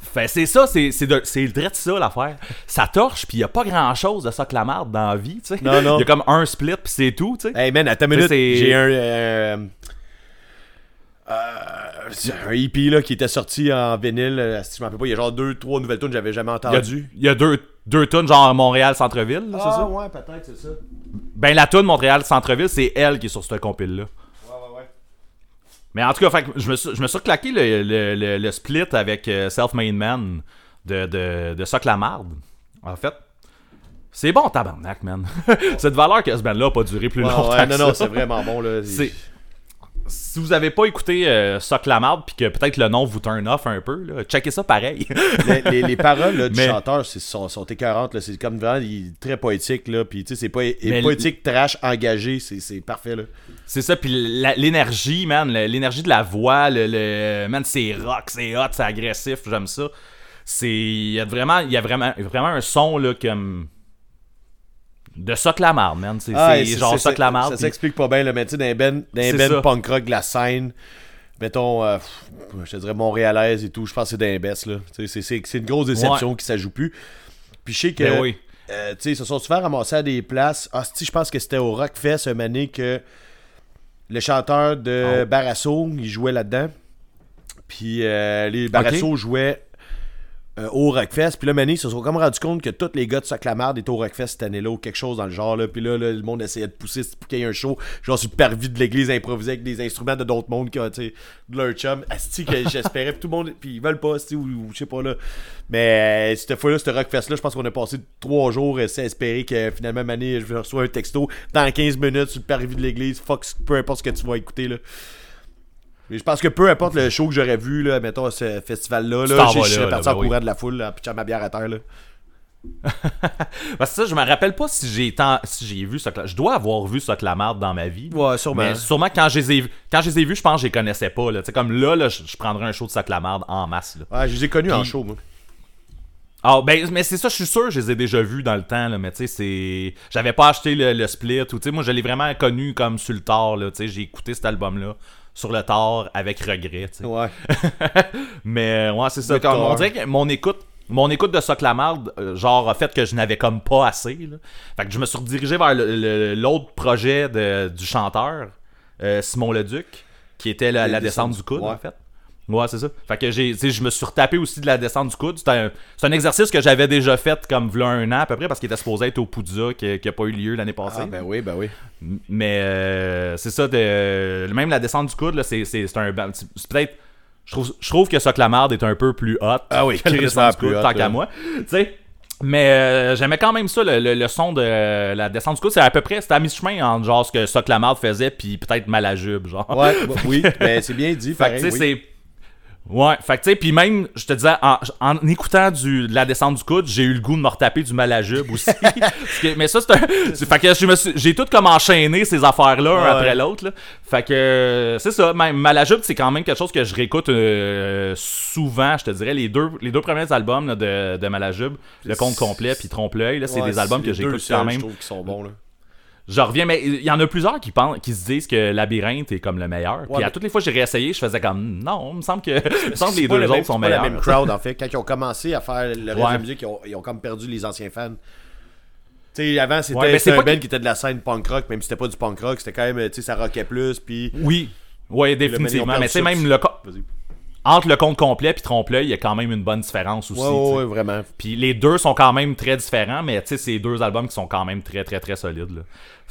A: Fait c'est ça, c'est c'est de- c'est direct ça l'affaire. Ça torche, puis il y a pas grand-chose de soc la marde dans la vie, tu sais.
B: Non, non.
A: Il y a comme un split, puis c'est tout, tu sais.
B: Hey man, à ta minute,
A: c'est-
B: j'ai un. euh, euh, c'est un EP là, qui était sorti en vinyle. euh, Si je m'en rappelle pas, il y a genre deux, trois nouvelles tunes que j'avais jamais
A: Il y a,
B: entendues.
A: il y a deux, deux tunes genre Montréal-Centreville, là, c'est
B: Ah
A: ça?
B: ouais, peut-être, c'est ça.
A: Ben la tune Montréal-Centreville, c'est elle qui est sur cette
B: ouais, ouais.
A: Mais en tout cas, fait je me suis, je me suis claqué le, le- le- le split avec euh, Self-Made Man de, de, de Soc la marde. En fait, c'est bon, tabarnak, man. Cette valeur que ce band-là a pas duré plus
B: Ouais,
A: longtemps
B: ouais,
A: que
B: non,
A: ça.
B: non, c'est vraiment bon là.
A: C'est- Si vous avez pas écouté euh, Soc la marde, puis que peut-être le nom vous turn off un peu, là, checkez ça pareil.
B: les, les- les paroles là, du
A: Mais-
B: chanteur c'est- sont, sont écœurantes. là. C'est comme vraiment il est très poétique. Là. Puis tu sais, c'est pas poétique, trash, engagé. C'est parfait. Là.
A: c'est ça, puis l'énergie, man, l'énergie de la voix, le, le- man, c'est rock, c'est hot, c'est agressif, j'aime ça. C'est, il y a vraiment, il y a vraiment, vraiment un son là comme de soc la marde, man. C'est
B: Ah,
A: genre soc la marde.
B: Ça s'explique pas bien, là, mais tu sais, les ben, ben punk rock de la scène, mettons, euh, je te dirais montréalaise et tout, je pense que c'est d'un baisse, là. C'est une grosse déception qui ça joue plus. Puis je sais que,
A: Ben oui.
B: euh, tu sais, ils se sont souvent ramassés à des places. Ah, si, je pense que c'était au Rockfest, un année que le chanteur de
A: Oh.
B: Barasso, il jouait là-dedans. Puis euh, les Barasso jouaient euh, au Rockfest. Puis là, Mané, ils se sont comme rendu compte que tous les gars de Saclamard étaient au Rockfest cette année-là ou quelque chose dans le genre. Là. Puis là, le monde essayait de pousser pour qu'il y ait un show, genre sur le parvis de l'église improvisé avec des instruments de d'autres mondes, qui ont, de leur chum. Asti que j'espérais. Puis tout le monde, puis ils veulent pas, ou, je sais pas là. Mais euh, cette fois-là, ce Rockfest-là, je pense qu'on a passé trois jours à espérer que finalement, Mané, je reçois un texto dans 15 minutes sur le parvis de l'église. Fuck, peu importe ce que tu vas écouter là. Je pense que peu importe le show que j'aurais vu, là, mettons, à ce festival-là, là, je serais parti en
A: ben oui.
B: courant de la foule, là, pitchant ma bière à terre. Là.
A: Parce que ça, je me rappelle pas si j'ai tant, si j'ai vu la... Je dois avoir vu marde dans ma vie.
B: Ouais, sûrement.
A: Mais sûrement quand je les ai, quand je les ai vus, je pense que je les connaissais pas. Là. Comme là, là je, prendrais un show de Soc la marde en masse. Là.
B: Ouais, je les ai connus en
A: Puis-
B: show, moi.
A: Ah, ben, mais c'est ça, je suis sûr, je les ai déjà vus dans le temps, là, mais tu sais, c'est. J'avais pas acheté le, le split, ou tu sais, moi, je l'ai vraiment connu comme sur le tard, là, tu sais, j'ai écouté cet album-là sur le tard avec regret.
B: Ouais.
A: Mais, euh, ouais, c'est ça. Comme, on dirait que mon écoute. Mon écoute de Soc euh, genre, a fait que je n'avais comme pas assez. Là. Fait que je me suis redirigé vers l'autre projet de- du chanteur, euh, Simon Leduc, qui était la,
B: La
A: descente, du coude,
B: ouais.
A: en fait. Ouais, c'est ça. Fait que j'ai, je me suis retapé aussi de la descente du coude. C'est un, un exercice que j'avais déjà fait comme v'là un an à peu près parce qu'il était supposé être au Poudza qui, qui a pas eu lieu l'année passée.
B: Ah, ben oui, ben oui.
A: Mais euh, c'est ça, de, même la descente du coude, là, c'est, un. Peut-être. Je trouve, je trouve que ça Marde est un peu plus hot.
B: Ah oui,
A: que la descente du coude,
B: hot,
A: tant qu'à moi. Tu sais. Mais euh, j'aimais quand même ça, le, le- le son de euh, la descente du coude. C'est à peu près, c'était à mi-chemin entre genre ce que Soc Lamarde faisait, puis peut-être Malajube, genre.
B: Ouais, oui, mais c'est bien dit.
A: Fait que,
B: pareil,
A: tu sais,
B: oui.
A: c'est. Ouais, fait que, tu sais, puis même, je te disais, en, en écoutant du, de la descente du coude, j'ai eu le goût de me retaper du malajube aussi. Que- mais ça, c'est un. Fait que je j'ai tout comme enchaîné ces affaires-là, un après l'autre. Fait que, c'est ça, même malajube, c'est quand même quelque chose que je réécoute euh, souvent, je te dirais. Les deux, les deux premiers albums là, de, de malajube, Le Compte Complet puis Trompe-l'œil, là, c'est
B: Ouais,
A: des albums que j'écoute quand
B: Je
A: même.
B: trouve qu'ils sont bons, là.
A: Je reviens, mais il y en a plusieurs qui pensent, qui se disent que Labyrinthe est comme le meilleur. Puis
B: Ouais,
A: à toutes les fois que j'ai réessayé, je faisais comme non, il me semble que, me semble que les
B: C'est
A: deux
B: le
A: autres
B: même-
A: sont
B: c'est
A: meilleurs.
B: la même crowd, en fait. Quand ils ont commencé à faire le reste de
A: Ouais.
B: la musique, ils ont, ils ont comme perdu les anciens fans. Tu sais, avant, c'était
A: Ouais, c'est
B: un band qui était de la scène punk rock, même si c'était pas du punk rock, c'était quand même, tu sais, ça rockait plus, puis...
A: Oui, ouais, définitivement. Mais c'est même le entre le compte complet puis trompe-l'œil, il y a quand même une bonne différence aussi.
B: Ouais, ouais, ouais, vraiment.
A: Puis les deux sont quand même très différents, mais tu sais, c'est deux albums qui sont quand même très, très, très solides. Là.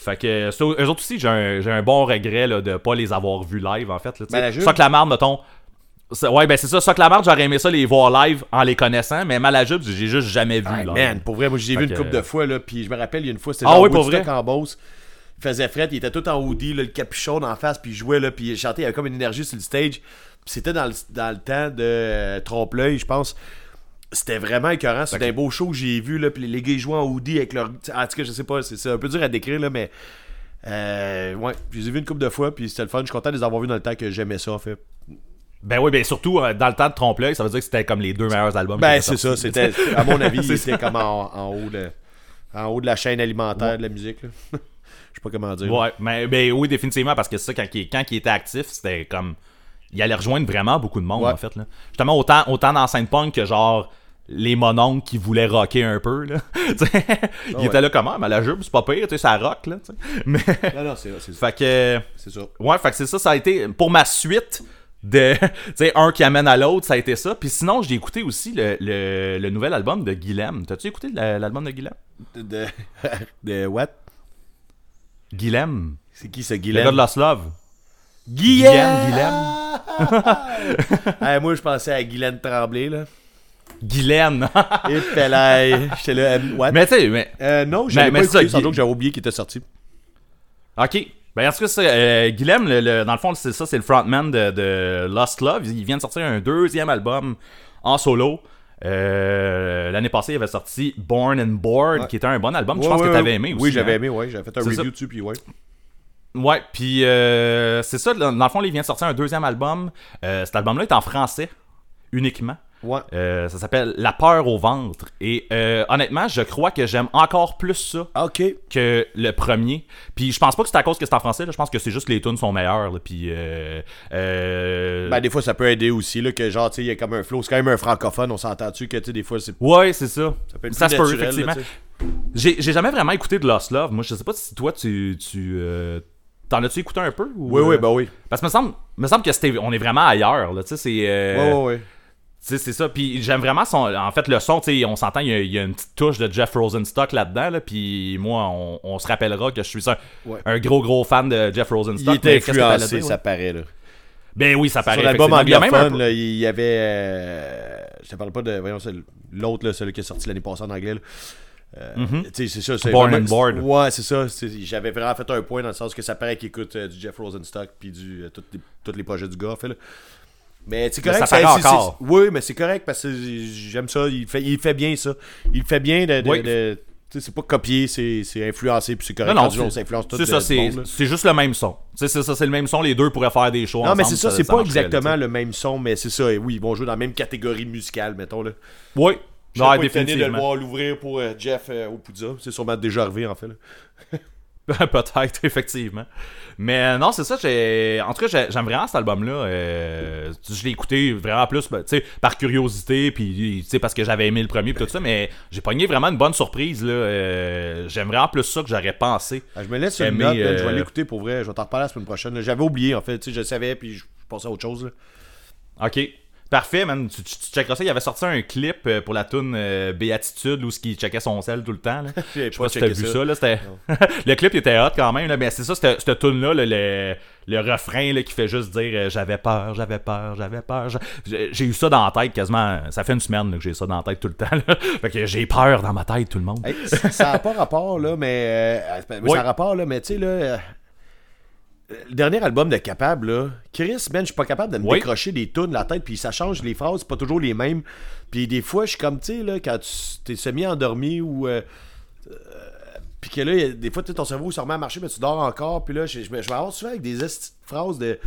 A: Fait que, ça, eux autres aussi, j'ai un, j'ai un bon regret là, de pas les avoir vus live, en fait. Là, ça que la marde, mettons. c'est- Ouais, ben c'est ça. Ça que la marde, j'aurais aimé ça les voir live en les connaissant, mais Malajube, j'ai juste jamais vu
B: Ah, man, pour vrai, moi j'ai vu une couple de fois, là, puis je me rappelle, il y a une fois, c'était
A: Ah oui, pour vrai?
B: en Beauce. Il faisait fret, il était tout en hoodie, là, le capuchon en face, puis il jouait, là, puis il chantait, il avait comme une énergie sur le stage. Puis c'était dans le, dans le temps de euh, Trompe-l'œil, je pense. C'était vraiment écœurant. C'était un beau show que j'ai vu, là, puis les gars ils jouaient en hoodie avec leur... En tout cas, je sais pas, c'est c'est un peu dur à décrire, là, mais... Euh, ouais, je les ai vus une couple de fois, puis c'était le fun. Je suis content de les avoir vus dans le temps que j'aimais ça, en fait.
A: Ben oui, ben surtout euh, dans le temps de trompe-l'œil, ça veut dire que c'était comme les deux meilleurs albums.
B: Ben, c'est ça. C'était, à mon avis,
A: C'est
B: c'était comme en, en haut de, en haut de la chaîne alimentaire de la musique. là. Je sais pas comment dire.
A: Ouais, mais ben oui, définitivement, parce que c'est ça, quand il, quand il était actif, c'était comme. Il allait rejoindre vraiment beaucoup de monde,
B: Ouais.
A: en fait. Là. Justement, autant, autant dans punk que genre les mononcles qui voulaient rocker un peu. Là. Tu sais, il
B: ouais.
A: était là comment, mais la jupe, c'est pas pire, tu sais, ça rock. Là, mais,
B: Non, non, c'est, c'est,
A: fait que.
B: c'est ça.
A: Ouais, fait que c'est ça, ça a été. Pour ma suite de. Tu sais, un qui amène à l'autre, ça a été ça. Puis sinon, j'ai écouté aussi le, le, le nouvel album de Guilhem. T'as-tu écouté la- l'album de Guilhem?
B: De, de, de what?
A: Guilhem.
B: C'est qui ce
A: Le
B: Guilhem?
A: gars de Lost Love.
B: Guilhem!
A: Guilhem.
B: Hey, moi, je pensais à Guylaine Tremblay, là.
A: Guylaine.
B: Et pelaille. J'étais là, euh, what?
A: mais tu sais, mais.
B: Euh, non, j'avais
A: mais
B: pas
A: c'est ça,
B: sans que j'avais oublié qu'il était sorti.
A: Ok. Ben, en tout cas, c'est, euh, Guilhem, le- le- dans le fond, c'est ça, c'est le frontman de, de Lost Love. Il vient de sortir un deuxième album en solo. Euh, L'année passée, il avait sorti Born and Bored,
B: Ouais.
A: qui était un bon album. je pense que t'avais aimé aussi.
B: Oui, j'avais
A: hein.
B: aimé, ouais. J'avais fait un
A: C'est
B: review dessus, puis ouais.
A: Ouais, puis euh, c'est ça, dans le fond, il vient de sortir un deuxième album. Euh, cet album-là est en français, uniquement.
B: Ouais.
A: Euh, ça s'appelle La peur au ventre. Et euh, honnêtement, je crois que j'aime encore plus ça que le premier. Puis je pense pas que c'est à cause que c'est en français, là. je pense que c'est juste que les tunes sont meilleures. là. Puis euh,
B: Ben, des fois, ça peut aider aussi, là, que genre, tu sais, il y a comme un flow. C'est quand même un francophone, on s'entend-tu que, des fois, c'est.
A: ouais, c'est ça.
B: Ça peut être
A: Ça
B: plus
A: se peut effectivement. J'ai jamais vraiment écouté de Lost Love. Moi, je sais pas si toi tu tu t'en as-tu écouté un peu ou,
B: Oui, oui, ben oui.
A: Parce que me semble me semble que c'était on est vraiment ailleurs là, tu sais c'est
B: Ouais, ouais, ouais.
A: Tu sais, c'est ça. Puis j'aime vraiment son. En fait, le son, tu sais, on s'entend, il y, a, il y a une petite touche de Jeff Rosenstock là-dedans. Là, puis moi, on, on se rappellera que je suis un,
B: Ouais.
A: un gros, gros fan de Jeff Rosenstock.
B: Il était influencé,
A: dire,
B: ça
A: ouais?
B: paraît, là.
A: Ben oui, ça paraît.
B: Sur l'album anglophone,
A: peu-
B: il y avait. euh, je te parle pas de. Voyons, c'est l'autre, celui qui est sorti l'année passée en anglais. là. Euh, sais, c'est ça. c'est.
A: Born and Bored.
B: Ouais, c'est ça. J'avais vraiment fait un point dans le sens que ça paraît qu'il écoute euh, du Jeff Rosenstock puis du euh, tous les, tous les projets du gars, fait. là. Mais c'est
A: Mais
B: correct.
A: ça paraît
B: c'est-
A: encore.
B: Oui, mais c'est correct parce que j'aime ça. Il fait, il fait bien ça. Il fait bien de. de-
A: Oui.
B: de- tu sais, c'est pas copier, c'est influencé, puis c'est correct.
A: Non, non,
B: on
A: c'est
B: s'influence tout
A: c'est ça, c'est juste le même son. C'est ça, c'est le même son. Les deux pourraient faire des shows
B: Non, mais c'est ça, c'est pas exactement le même son, mais c'est ça. et Oui, ils vont jouer dans la même catégorie musicale, mettons. Là.
A: Oui.
B: Je pas étonné de le voir l'ouvrir pour euh, Jeff euh, au Poudza. C'est sûrement déjà arrivé, en fait. là.
A: Peut-être, effectivement. Mais euh, non, c'est ça. j'ai- En tout cas, j'ai- j'aime vraiment cet album-là. euh, Je l'ai écouté vraiment plus ben, par curiosité, puis parce que j'avais aimé le premier, puis tout ça. Mais j'ai pogné vraiment une bonne surprise. là. euh, J'aime vraiment plus ça que j'aurais pensé.
B: Ah, je me laisse une note, man, je vais
A: euh,
B: l'écouter pour vrai. Je vais t'en reparler la semaine prochaine. J'avais oublié, en fait. Je savais, puis je pensais à autre chose. là.
A: Ok. Parfait, man. Tu, tu, tu checkeras ça. Il avait sorti un clip euh, pour la tune euh, Béatitude où il checkait son sel tout le temps. Là. Je sais
B: pas
A: pas si t'as vu
B: ça.
A: ça. là, c'était... le clip il était hot quand même. Là, mais c'est ça, cette, cette tune là le, le refrain là, qui fait juste dire euh, J'avais peur, j'avais peur, j'avais peur. J'ai- eu ça dans la tête quasiment. Ça fait une semaine là, que j'ai ça dans la tête tout le temps. là. fait que j'ai peur dans ma tête, tout le monde.
B: Hey, ça- n'a pas rapport, là, mais. euh. Ça a rapport, là, mais tu sais, là. Le dernier album de Capable, là, Chris, man, je suis pas capable de me
A: Oui.
B: décrocher des tunes de la tête, puis ça change les phrases, c'est pas toujours les mêmes. Puis des fois, je suis comme, tu sais, là, quand tu t'es semi-endormi ou. euh, euh, puis que là, a- des fois, tu sais, ton cerveau se remet à marcher, mais tu dors encore. Puis là, je, vais avoir souvent avec des phrases de.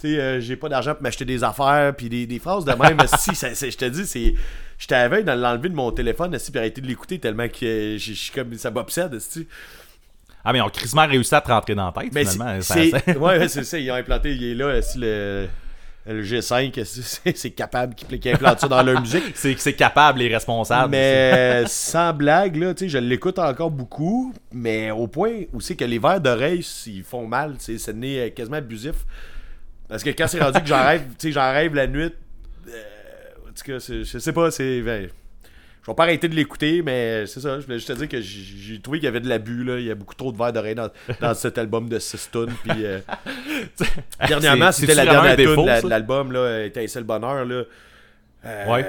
B: Tu sais, euh, j'ai pas d'argent pour m'acheter des affaires. Puis des, des phrases de même. si, je te dis, c'est. J'étais à la veille de l'enlever de mon téléphone, esti, puis arrêter de l'écouter tellement que je suis comme. Ça m'obsède, esti.
A: Ah, mais on a crissement réussi à te rentrer dans la tête,
B: Mais
A: finalement.
B: c'est.
A: Ça-
B: c'est- Ouais, c'est ça. Ils ont implanté. Il est là, le. Le G5, esti, c'est c'est capable qui, qui implante ça dans leur musique.
A: C'est c'est capable et responsable.
B: Mais sans blague, là, je l'écoute encore beaucoup, mais au point où c'est que les verres d'oreille, ils font mal, c'est devenu euh, quasiment abusif. Parce que quand c'est rendu que j'en rêve, tu sais, j'en rêve la nuit, euh, en tout cas, je sais pas, c'est... ben, je vais pas arrêter de l'écouter, mais c'est ça, je voulais juste te dire que j'ai trouvé qu'il y avait de l'abus, il y a beaucoup trop de verres d'oreille dans, dans cet album de 6 tunes, puis... euh, Dernièrement, c'était la dernière tune de l'album, là, Étincelle Bonheur, là. Euh,
A: Ouais.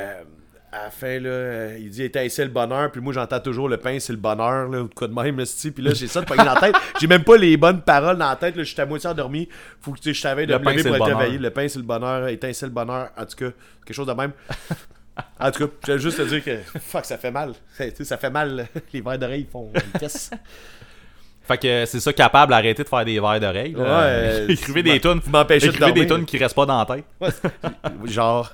B: À la fin, là, il dit Étincelle Bonheur, puis moi j'entends toujours le pain, c'est le bonheur, là, ou de quoi de même, là, puis là j'ai ça de dans la tête. J'ai même pas les bonnes paroles dans la tête, là, je suis à moitié endormi. Faut que tu sais, je savais de
A: Le
B: me lever pour
A: le
B: être réveillé. Le pain, c'est le bonheur, Étincelle Bonheur, en tout cas, quelque chose de même. En tout cas, je voulais juste te dire que fuck, ça fait mal. Ça, fait mal, les verres d'oreille font une caisse.
A: Fait que c'est ça, capable d'arrêter de faire des verres d'oreille.
B: Ouais, euh,
A: Écrivez des tunes.
B: vous m'empêchez de
A: Écrivez des
B: dormir.
A: tunes qui restent pas dans la tête.
B: Genre.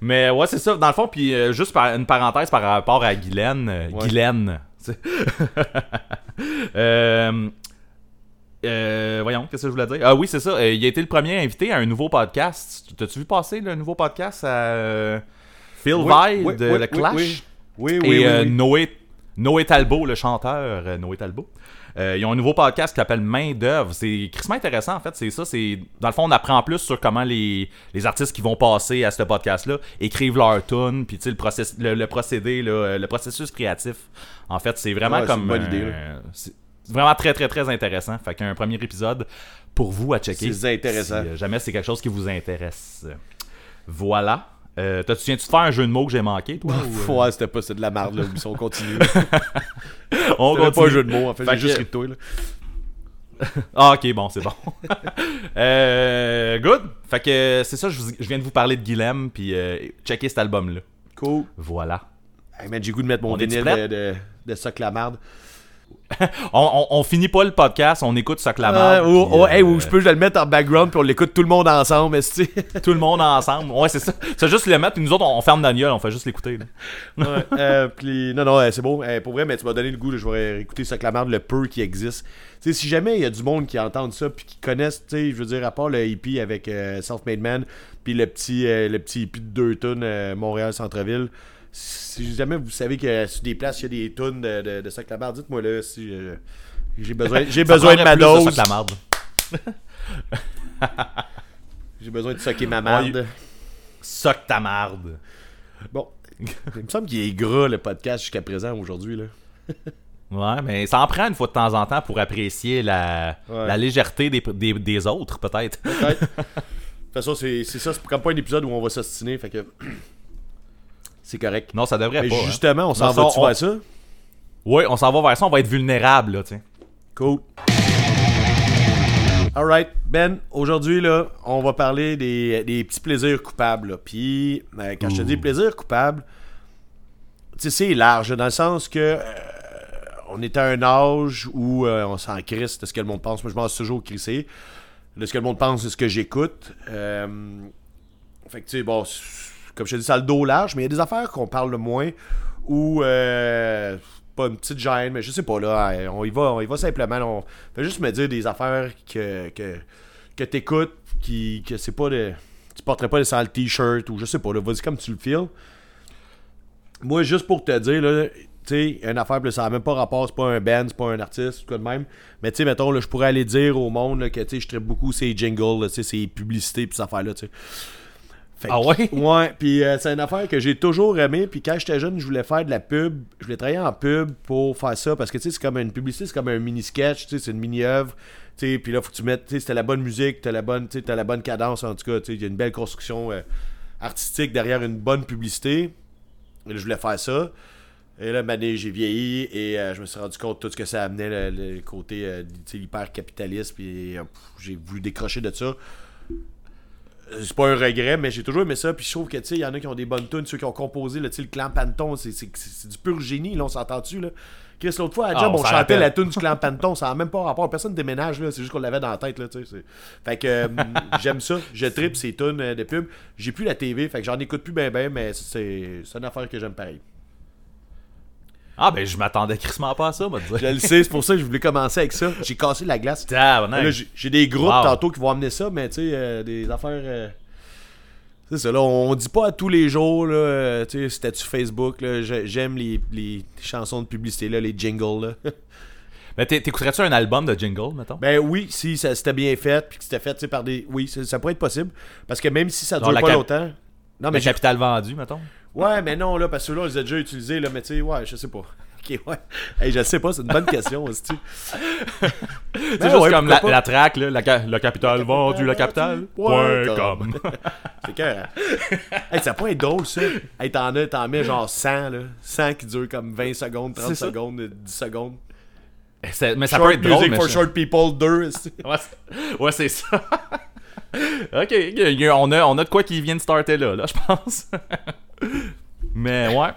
A: Mais ouais, c'est ça. Dans le fond, puis euh, juste par, une parenthèse par rapport à Guylaine. euh,
B: Ouais.
A: Guylaine. euh, euh, voyons, qu'est-ce que je voulais dire? Ah oui, c'est ça. euh, il a été le premier invité à un nouveau podcast. T'as-tu vu passer le nouveau podcast à euh, Phil
B: Oui,
A: Vide
B: oui,
A: de
B: oui,
A: le Clash?
B: oui. Oui,
A: Et euh. Noé, Noé Talbot, le chanteur Noé Talbot. Euh, ils ont un nouveau podcast qui s'appelle Main d'œuvre. C'est crissement intéressant en fait. C'est ça. C'est dans le fond on apprend plus sur comment les, les artistes qui vont passer à ce podcast-là écrivent leur tune, puis le, process, le, le procédé, là, le processus créatif. En fait, c'est vraiment
B: Ouais, c'est
A: comme
B: une bonne idée.
A: Vraiment très très très intéressant. Fait qu'un premier épisode pour vous à checker.
B: C'est intéressant.
A: Si, euh, jamais c'est quelque chose qui vous intéresse. Voilà. Euh, T'as-tu viens-tu de faire un jeu de mots que j'ai manqué, toi? ou, euh?
B: Ouais, c'était pas, de la merde, là. Sont continue.
A: On
B: C'était pas un
A: continue.
B: jeu de mots, en fait.
A: Fait
B: J'ai juste ri de toi, là.
A: Ah, ok, bon, c'est bon. euh, good. Fait que c'est ça, je, vous- je viens de vous parler de Guilhem, puis euh, checker cet album-là.
B: Cool.
A: Voilà.
B: Hey, j'ai goût de mettre mon
A: On
B: vinyle de, de, de Soc la marde.
A: On, on, on finit pas le podcast, on écoute ça clameur.
B: ou, hey, ou je peux je le mettre en background puis on l'écoute tout le monde ensemble.
A: Tout le monde ensemble. Ouais, c'est ça. C'est juste le mettre, puis nous autres, on, on ferme gueule, on fait juste l'écouter.
B: Ouais, euh, puis- non, non, euh, c'est bon. Euh, pour vrai, mais tu m'as donné le goût. là, je vais écouter Soc la marde, le peu qui existe. Tu sais, si jamais il y a du monde qui entend ça puis qui connaissent, je veux dire, à part le hippie avec euh, Self-Made Man, puis le petit, euh, le petit hippie de deux tonnes Montréal-Centreville. Si jamais vous savez que sur des places, il y a des tonnes de, de, de Soc la dites-moi là si euh, j'ai besoin, j'ai besoin de ma dose.
A: la marde.
B: J'ai besoin de socker ma marde.
A: Sock ta marde.
B: Bon. Il me semble qu'il est gras le podcast jusqu'à présent aujourd'hui. là.
A: Ouais, mais ça en prend une fois de temps en temps pour apprécier la,
B: Ouais.
A: la légèreté des, des, des autres, peut-être.
B: Peut-être. De toute façon, c'est c'est ça. C'est comme pas un épisode où on va s'ostiner. Fait que. C'est correct.
A: Non, ça devrait
B: Mais
A: pas. hein.
B: justement, on s'en va-tu
A: on-
B: vers ça?
A: Oui, on s'en va vers ça, on va être vulnérable, là, tu.
B: Cool. Alright, Ben, aujourd'hui, là, on va parler des, des petits plaisirs coupables. là. Puis, euh, quand je te dis plaisir coupable, tu sais, c'est large, dans le sens que euh, on est à un âge où euh, on s'en crisse de ce que le monde pense. Moi, je m'en suis toujours crissé. De ce que le monde pense, c'est ce que j'écoute. Fait que, tu sais, bon, comme je te dis, ça a le dos large, mais il y a des affaires qu'on parle le moins ou euh, pas une petite gêne, mais je sais pas, là, on y va, on y va simplement. là, on juste me dire des affaires que, que, que t'écoutes, qui, que c'est pas de. Tu porterais pas sans le t-shirt ou je sais pas, là, vas-y comme tu le files. Moi, juste pour te dire, là, tu sais, une affaire, ça n'a même pas rapport, c'est pas un band, c'est pas un artiste, quoi de même. Mais tu sais, mettons, là, je pourrais aller dire au monde que, tu sais, je traite beaucoup ces jingles, tu sais, ces publicités, puis ces affaires-là, tu sais. Fait
A: Ah
B: que-
A: ouais?
B: Ouais, puis euh, c'est une affaire que j'ai toujours aimé. Puis quand j'étais jeune, je voulais faire de la pub. Je voulais travailler en pub pour faire ça. Parce que tu sais, c'est comme une publicité, c'est comme un mini-sketch, tu sais, c'est une mini-œuvre. Tu sais, puis là, faut que tu mettes, tu sais, c'était la bonne musique, t'as la bonne, tu sais, t'as la bonne cadence en tout cas. Tu sais, il y a une belle construction euh, artistique derrière une bonne publicité. Et là, je voulais faire ça. Et là, mané, j'ai vieilli et euh, je me suis rendu compte de tout ce que ça amenait, le, le côté euh, tu sais, hyper-capitaliste. Puis euh, j'ai voulu décrocher de ça. Euh, C'est pas un regret, mais j'ai toujours aimé ça. Puis je trouve que, tu sais, il y en a qui ont des bonnes tunes, ceux qui ont composé, là, le clan Panton, c'est- du pur génie, là, on s'entend-tu, là? Chris, l'autre fois, à
A: Ah,
B: Job,
A: on
B: chantait la tune du clan Panton, ça n'a même pas rapport. Personne déménage, là, c'est juste qu'on l'avait dans la tête, là, tu sais. Fait que euh, j'aime ça, je tripe ces tunes euh, de pub. J'ai plus la TV, fait que j'en écoute plus ben ben, mais c'est une affaire que j'aime pareil.
A: Ah, ben, je m'attendais crissement pas à ça, moi,
B: Je le sais, c'est pour ça que je voulais commencer avec ça. J'ai cassé la glace. J'ai des groupes
A: Wow.
B: tantôt qui vont amener ça, mais tu sais, euh, des affaires. euh, C'est ça, là, on dit pas à tous les jours, là, euh, tu sais, statut Facebook, là, j'ai- j'aime les, les chansons de publicité, là, les jingles, là.
A: Mais t'é- t'écouterais-tu un album de jingle, mettons?
B: ben oui, si ça c'était bien fait, puis que c'était fait, tu sais, par des. Oui, ça, ça pourrait être possible, parce que même si ça dure pas
A: cap-
B: longtemps. Non, mais
A: capital vendu, mettons?
B: Ouais, mais non, là, parce que ceux-là, on les a déjà utilisés, là, mais tu sais, ouais, je sais pas. Ok, ouais. Hey, je sais pas, c'est une bonne question, aussi.
A: C'est
B: Ben
A: juste
B: ouais,
A: comme la, la track, là, la, ca- le capital vendu, la capitale.
B: Point com. C'est que. hey, ça pourrait être drôle, ça. Hey, t'en as, t'en mets genre 100, là. 100 qui durent comme 20 secondes, 30
A: C'est ça.
B: secondes, 10 secondes.
A: C'est- Mais ça
B: short
A: peut être drôle,
B: music
A: mais
B: for short people 2. c'est-
A: Ouais, c'est- ça. ok, on a, on a de quoi qui vient de starter là, là, je pense. Mais ouais.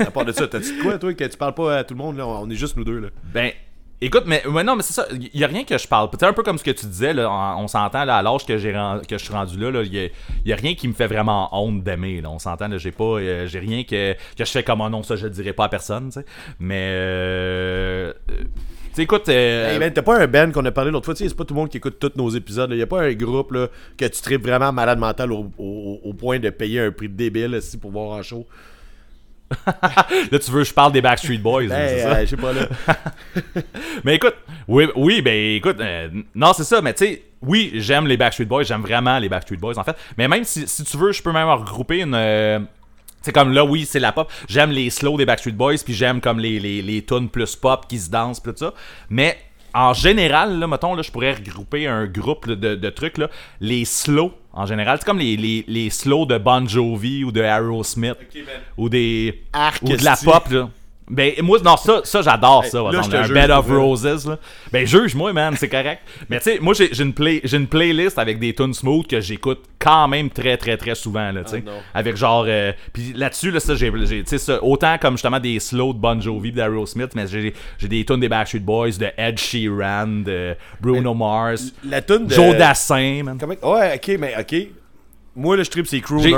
B: À part de ça, t'as-tu de quoi, toi, que tu parles pas à tout le monde, là? On est juste nous deux, là.
A: ben, écoute, mais ouais, non, mais c'est ça. Il y a rien que je parle. Peut-être un peu comme ce que tu disais, là, on, on s'entend là, à l'âge que, j'ai que je suis rendu là, là, il y a, il y a rien qui me fait vraiment honte d'aimer. Là. On s'entend, là, j'ai pas, euh, j'ai rien que, que je fais comme oh non, ça je le dirais pas à personne, tu sais. Mais, euh, euh, sais, écoute, euh,
B: Hey, man, t'as pas un band qu'on a parlé l'autre fois, tu sais, c'est pas tout le monde qui écoute tous nos épisodes. Il y a pas un groupe, là, que tu tripes vraiment malade mental au, au- au point de payer un prix de débile, aussi, pour voir en show?
A: là, tu veux que je parle des Backstreet Boys, c'est ça?
B: euh, je sais pas, là.
A: Mais écoute, oui, oui ben écoute, euh, non, c'est ça, mais tu sais, oui, j'aime les Backstreet Boys, j'aime vraiment les Backstreet Boys, en fait. Mais même si, si tu veux, je peux même regrouper une. C'est comme là, oui, c'est la pop. J'aime les slow des Backstreet Boys, puis j'aime comme les, les, les tunes plus pop qui se dansent, pis tout ça. Mais en général, là, mettons, là, je pourrais regrouper un groupe de, de trucs, là. Les slow, en général, c'est comme les, les, les slow de Bon Jovi ou de Aerosmith, ou des.
B: Arc,
A: ou de la pop, là. Ben, moi, non, ça, ça j'adore
B: Hey,
A: ça.
B: là,
A: exemple,
B: te
A: un
B: juge
A: Bed of. Roses, là. Ben, juge-moi, man, c'est correct. Mais tu sais, moi, j'ai une, play, une playlist avec des tunes smooth que j'écoute quand même très, très, très souvent, là, tu sais.
B: Ah,
A: avec genre. euh, Puis là-dessus, là, ça, j'ai. autant comme justement des slow de Bon Jovi, d'Aerosmith, mais j'ai des tunes des Backstreet Boys, de Ed Sheeran, de Bruno Mars,
B: La tune de...
A: Joe Dassin, man.
B: Comment- Ouais, ok, mais ok. Moi, le strip, c'est Crooner.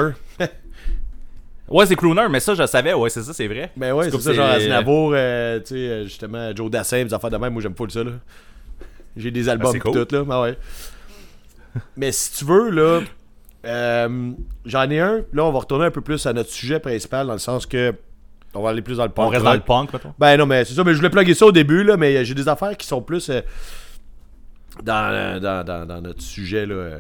A: Ouais, c'est Crooner, mais ça, je savais, ouais, c'est ça, c'est vrai.
B: Ben ouais, c'est
A: comme
B: ça, genre Aznavour, euh, tu sais, euh, justement, Joe Dassin, des affaires de même, moi j'aime pas ça, là. J'ai des albums
A: c'est
B: pis
A: cool.
B: tout, là, ben ouais. Mais si tu veux, là, euh, j'en ai un, là, on va retourner un peu plus à notre sujet principal, dans le sens que on va aller plus dans le punk
A: On reste dans le punk, mettons.
B: Ben non, mais c'est ça, mais je voulais plugger ça au début, là, mais j'ai des affaires qui sont plus euh, dans, dans, dans, dans notre sujet, là. euh,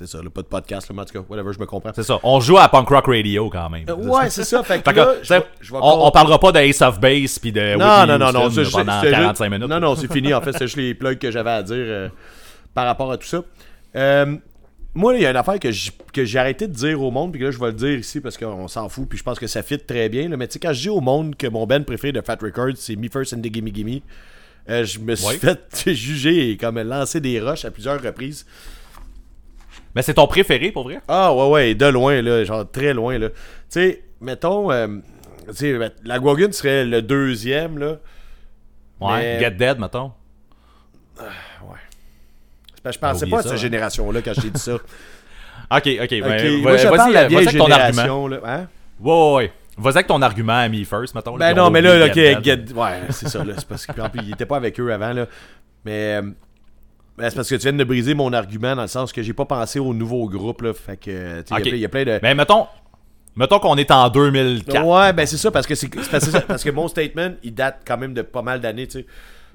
B: c'est ça, là, pas de podcast, mais en tout cas, whatever, je me comprends.
A: C'est ça. On joue à Punk Rock Radio quand même.
B: Euh, ouais, c'est ça, fait que
A: Fait que,
B: là,
A: tu
B: je vais-
A: sais,
B: je vais
A: on, parlera pas de Ace of Base puis de
B: Non,
A: Whitney
B: non, non, non,
A: Houston
B: ça,
A: pendant
B: c'était
A: 45
B: juste-
A: minutes.
B: Non, non, c'est fini. En fait, c'est juste les plugs que j'avais à dire euh, par rapport à tout ça. Euh, moi, il y a une affaire que j'ai arrêté de dire au monde, puis que là, je vais le dire ici parce qu'on s'en fout, puis je pense que ça fit très bien. là. Mais tu sais, quand je dis au monde que mon band préféré de Fat Records, c'est Me First and the Gimme Gimme, je me suis
A: Ouais.
B: fait juger et comme lancer des rushs à plusieurs reprises.
A: Mais c'est ton préféré pour vrai?
B: Ah ouais ouais, de loin là, genre très loin là. Tu sais, mettons euh, tu sais met- la Guagun serait le deuxième là.
A: Ouais.
B: Mais-
A: Get Dead, mettons.
B: C'est parce que Je pensais pas à cette
A: hein.
B: génération là quand je t'ai dit ça. OK,
A: Ok, ok. ben,
B: moi je
A: vas-
B: de la
A: vas-y,
B: vieille
A: vas-y avec ton argument.
B: génération là, hein?
A: Ouais, ouais, ouais. Vas-y avec ton argument à Me First, mettons.
B: Ben non,
A: on
B: mais là, ok,
A: Get
B: ouais, c'est ça, là. C'est parce que, en plus, il était pas avec eux avant, là. Mais, euh, ben, c'est parce que tu viens de briser mon argument dans le sens que j'ai pas pensé au nouveau groupe, là. Fait que, il y a plein- il y, a plein de.
A: Mais mettons, Mettons qu'on est en 2004.
B: Ouais, ben c'est ça, parce que c'est parce, que mon statement, il date quand même de pas mal d'années, tu sais.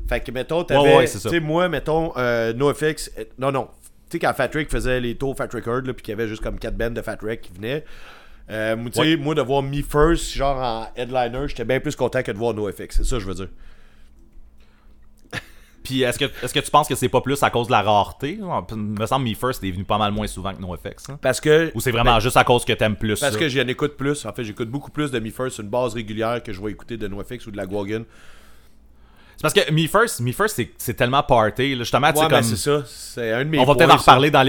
B: Fait que, mettons, t'avais.
A: Ouais, ouais,
B: tu sais, moi, mettons, euh, NoFX. euh, non, non. Tu sais, quand Fat Rick faisait les tours Fat Record, puis qu'il y avait juste comme 4 bands de Fat Rick qui venaient. Euh, tu sais,
A: Ouais.
B: moi, de voir Me First, genre en headliner, j'étais bien plus content que de voir NoFX. C'est ça, que je veux dire.
A: Puis est-ce que, est-ce que tu penses que c'est pas plus à cause de la rareté? Il me semble que Me First est venu pas mal moins souvent que NoFX. hein.
B: Parce que.
A: Ou c'est vraiment juste à cause que t'aimes plus
B: Parce
A: ça?
B: que j'en écoute plus. En fait, j'écoute beaucoup plus de Me First, une base régulière que je vais écouter de NoFX ou de la Gwagon.
A: C'est parce que Me First, Me First c'est, c'est tellement party. Là. Justement,
B: Ouais,
A: comme...
B: c'est ça. C'est un de mes
A: On va peut-être en reparler dans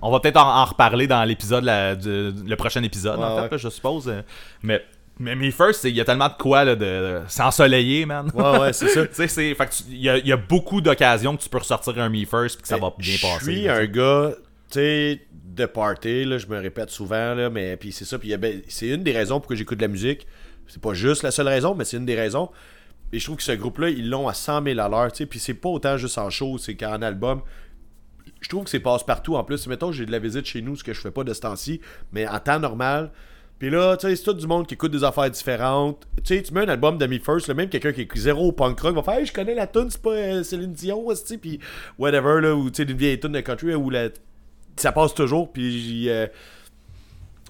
A: On va peut-être en, en reparler dans l'épisode, le prochain épisode, en
B: Ouais,
A: fait,
B: ouais.
A: là, je suppose. euh. Mais, mais Me First, il y a tellement de quoi là, de. C'est ensoleillé, man.
B: Ouais, ouais, c'est ça.
A: tu sais, que il y, a- il y a beaucoup d'occasions que tu peux ressortir un Me First puis que ça va bien passer.
B: Je suis un gars, tu sais, de party, là, je me répète souvent, là, mais puis c'est ça, puis ben- c'est une des raisons pourquoi j'écoute de la musique. C'est pas juste la seule raison, mais c'est une des raisons. Et je trouve que ce groupe-là, ils l'ont à 100 000 à l'heure, tu sais, puis c'est pas autant juste en show, c'est qu'en album. Je trouve que c'est passe-partout en plus. Mettons, j'ai de la visite chez nous, ce que je fais pas de ce temps-ci, mais en temps normal. Puis là, tu sais, c'est tout du monde qui écoute des affaires différentes. Tu sais, tu mets un album de Me First, le même quelqu'un qui écoute zéro punk rock va faire je connais la tune, c'est pas euh, Céline Dion, tu puis whatever, là, ou tu sais, d'une vieille tune de country où ça passe toujours, puis euh,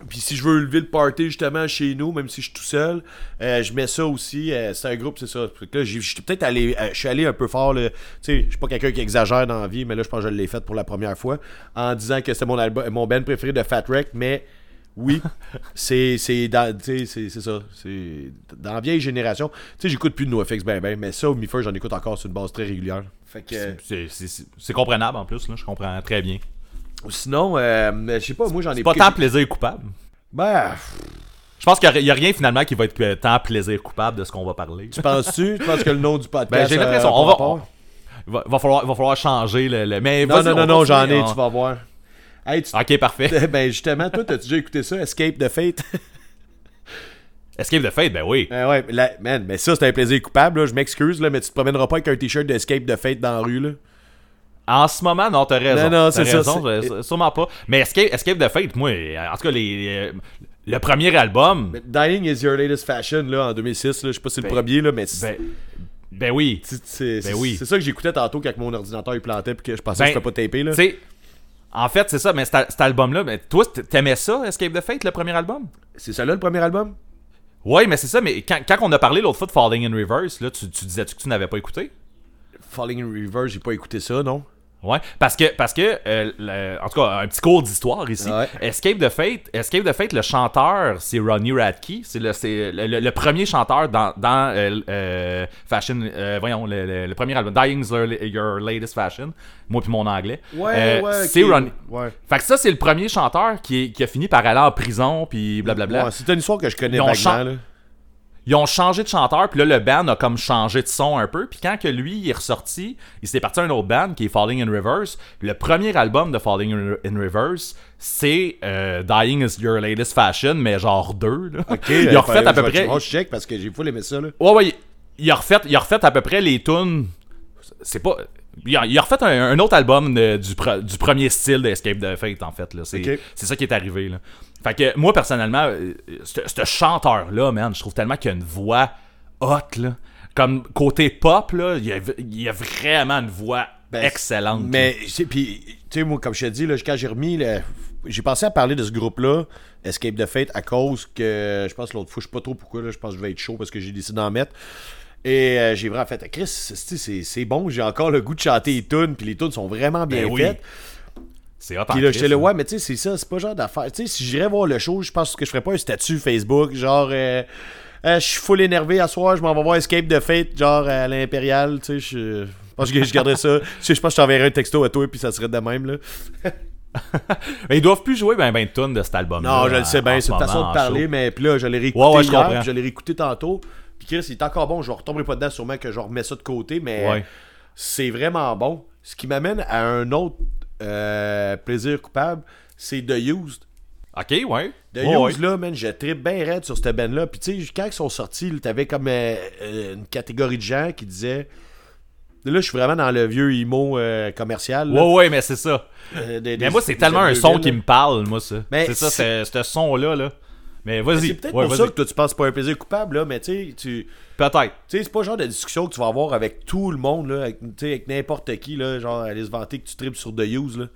B: puis si je veux lever le party justement chez nous, même si je suis tout seul, euh, je mets ça aussi. euh, c'est un groupe, c'est ça. Là, suis peut-être allé, je suis allé un peu fort. Tu sais, je suis pas quelqu'un qui exagère dans la vie, mais là, je pense que je l'ai fait pour la première fois en disant que c'était mon album, mon band préféré de Fat Wreck, mais oui, c'est c'est dans, ça, c'est dans la vieille génération. Tu sais, j'écoute plus de NoFX ben ben, mais ça, au First, j'en écoute encore sur une base très régulière. Fait que euh,
A: C'est, c'est- c'est- c'est comprenable en plus, là, je comprends très bien.
B: sinon, euh, je sais pas, moi j'en ai
A: C'est pas tant plaisir coupable.
B: Ben,
A: Je pense qu'il y a- rien finalement qui va être euh, tant plaisir coupable de ce qu'on va parler.
B: tu penses-tu, tu penses que le nom du podcast
A: Ben, j'ai
B: euh,
A: l'impression. On va, on- va, va falloir, va falloir changer le. le- mais
B: Non, non,
A: on
B: non, non, j'en ai,
A: on-
B: tu vas voir. Hey, tu-
A: Ok, parfait.
B: ben justement, toi, t'as déjà écouté ça, Escape the Fate?
A: Escape the Fate, ben oui.
B: Ben ouais, la- man, mais ça, c'est un plaisir coupable, là, je m'excuse, là, mais tu te promèneras pas avec un t-shirt d'Escape the Fate dans la rue, là.
A: En ce moment, non, t'as raison.
B: Non, non, c'est ça,
A: raison, je- sûrement pas. Mais Escape, Escape the Fate, moi, en tout cas, les, le premier album.
B: Dying is your latest fashion, là, en 2006, là, je sais pas si c'est le
A: Ben-
B: premier, là, mais
A: Ben, ben oui.
B: c'est- c'est
A: ben oui.
B: c'est ça que j'écoutais tantôt quand mon ordinateur il plantait puis que je pensais
A: Ben,
B: que c'était pas tapé, là.
A: Tu sais, en fait, c'est ça, mais cet, album-là, ben, toi, t'aimais ça, Escape the Fate, le premier album?
B: C'est ça là le premier album?
A: Oui, mais c'est ça, mais quand, quand on a parlé l'autre fois de Falling in Reverse, là, tu, tu disais-tu que tu n'avais pas écouté?
B: Falling in Reverse, j'ai pas écouté ça, non?
A: Ouais, parce que, parce que euh, le- en tout cas, un petit cours d'histoire ici.
B: Ouais.
A: Escape the Fate, Escape the Fate, le chanteur, c'est Ronnie Radke. C'est le, c'est le, le- premier chanteur dans, dans euh, euh, Fashion, euh, voyons, le, premier album, Dying's Your, Your Latest Fashion. Moi puis mon anglais. Euh, C'est Ronnie.
B: Ouais.
A: Fait que ça, c'est le premier chanteur qui, est- qui a fini par aller en prison, puis blablabla.
B: Ouais, c'est une histoire que je connais vaguement, là.
A: Ils ont changé de chanteur, puis là, le band a comme changé de son un peu. Puis quand que lui il est ressorti, il s'est parti à un autre band qui est Falling in Reverse. Le premier album de Falling in, Reverse, c'est euh, Dying is Your Latest Fashion, mais genre deux. Là.
B: Ok,
A: il a refait à peu près.
B: Je check parce que j'ai full aimé ça, là.
A: Ouais, ouais, il- a refait, il a refait à peu près les tunes. C'est pas. Il a, il a refait un, un autre album de- du, du premier style d'Escape the Fate, en fait. c'est ça qui est arrivé. Là. Fait que moi, personnellement, euh, ce chanteur-là, man, je trouve tellement qu'il a une voix hot, là. Comme côté pop, là, il y a, il y a vraiment une voix
B: Ben,
A: excellente.
B: Mais, puis, tu sais, moi, comme je te dis, là, quand j'ai remis, le- j'ai pensé à parler de ce groupe-là, Escape the Fate, à cause que, je pense, l'autre fois, je sais pas trop pourquoi, là, je pense que je vais être chaud parce que j'ai décidé d'en mettre. Et euh, j'ai vraiment fait, Chris, c'est- c'est c'est bon, j'ai encore le goût de chanter les tunes, puis les tunes sont vraiment bien
A: Ben oui. C'est hot
B: Puis là, j'étais ouais, mais tu sais, c'est ça, c'est pas genre d'affaire. Tu sais, si j'irais voir le show, je pense que je ferais pas un statut Facebook, genre, euh, Euh, je suis full énervé à soir, je m'en vais voir Escape de Fate, genre à l'Impérial, tu sais, je pense que je garderais ça. Je pense que je t'enverrais un texto à toi, puis ça serait de même, là.
A: Mais ils doivent plus jouer ben ben de tunes de cet album.
B: Non, je le sais bien, c'est une façon de parler, mais puis là, je l'ai réécouté
A: Ouais,
B: hier, je l'ai réécouté tantôt. Puis Chris, il est encore bon, je retomberai pas dedans, sûrement que je remets ça de côté, mais
A: Ouais.
B: c'est vraiment bon. Ce qui m'amène à un autre euh, plaisir coupable, c'est The Used.
A: Ok, ouais.
B: The
A: ouais.
B: Used, là, man, je tripe bien raide sur cette band-là. Puis tu sais, quand ils sont sortis, t'avais comme euh, euh, une catégorie de gens qui disaient... Là, je suis vraiment dans le vieux emo euh, commercial. là.
A: Ouais, ouais, mais c'est ça.
B: Euh, des-
A: Mais
B: des-
A: moi, c'est tellement un son
B: 2000,
A: qui me parle, moi, ça.
B: Mais
A: C'est ça, ce son-là, là. Mais vas-y.
B: C'est peut-être
A: Ouais,
B: pour ça que toi tu penses pas un plaisir coupable, là, mais tu sais, tu.
A: Peut-être.
B: Tu sais, c'est pas le genre de discussion que tu vas avoir avec tout le monde, là, avec, avec n'importe qui, là, genre aller se vanter que tu tripes sur The Use, là.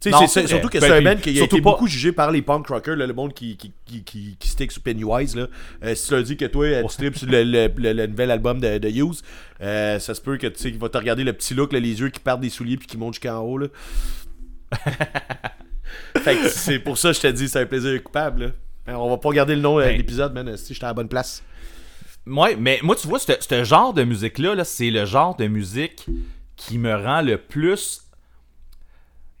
B: Tu sais, surtout que c'est
A: Ben,
B: un band qui a
A: surtout
B: été
A: pas-
B: beaucoup jugé par les punk rockers, là, le monde qui, qui, qui, qui, qui stick sur Pennywise. Là. Euh, si tu leur dis que toi, tu tripes sur le, le, le- le nouvel album de, de Use, euh, ça se peut que tu sais qu'il va te regarder le petit look, là, les yeux qui partent des souliers puis qui montent jusqu'en haut. Là. fait que c'est pour ça que je te dis, c'est un plaisir coupable. Là. Alors, on va pas regarder le nom euh, de
A: Ben.
B: l'épisode, man, si j'étais à la bonne place.
A: Ouais, mais moi, tu vois, ce genre de musique-là, -là, c'est le genre de musique qui me rend le plus.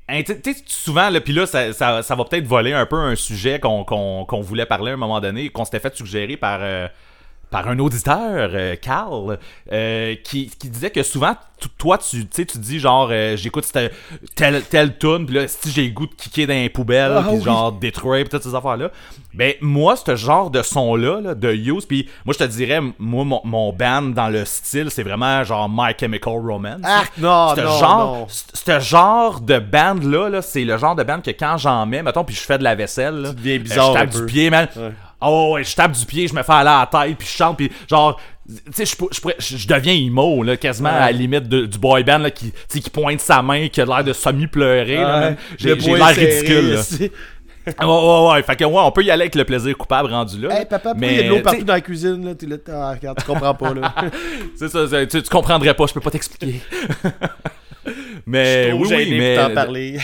A: Hein, tu sais, souvent, là, puis là, ça, ça- ça va peut-être voler un peu un sujet qu'on voulait parler à un moment donné, qu'on s'était fait suggérer par, euh, par un auditeur, euh, Carl, euh, qui, qui disait que souvent, toi, tu, sais, tu dis genre, euh, j'écoute telle, telle tune, puis là, si j'ai le goût de kicker dans les poubelles,
B: Ah
A: puis
B: oui.
A: genre détruire, puis toutes ces affaires-là. Ben, moi, ce genre de son-là, là, de Use, puis moi, je te dirais, moi, mon, mon band dans le style, c'est vraiment genre My Chemical Romance.
B: Ah, non,
A: Ce
B: non,
A: genre,
B: non.
A: ce genre de band-là, là, c'est le genre de band que quand j'en mets, mettons, puis je fais de la vaisselle, là,
B: deviens
A: euh,
B: bizarre
A: je tape du pied, man.
B: Ouais.
A: Oh ouais, je tape du pied, je me fais aller à la tête, puis je chante, puis genre, tu sais, je, deviens emo, là, quasiment à la limite de- du boy band, là, qui, tu sais, qui pointe sa main, qui a l'air de semi-pleurer. J'ai l'air ridicule, là. Ouais, ouais, ouais. Fait que, ouais, on peut y aller avec le plaisir coupable rendu là.
B: Hey papa,
A: mais
B: il y a de l'eau
A: tu
B: partout dans la cuisine là? T'es là, ah, regarde, tu comprends pas là.
A: C'est ça, tu, tu comprendrais pas, je peux pas t'expliquer. mais oui, oui, mais,
B: parler.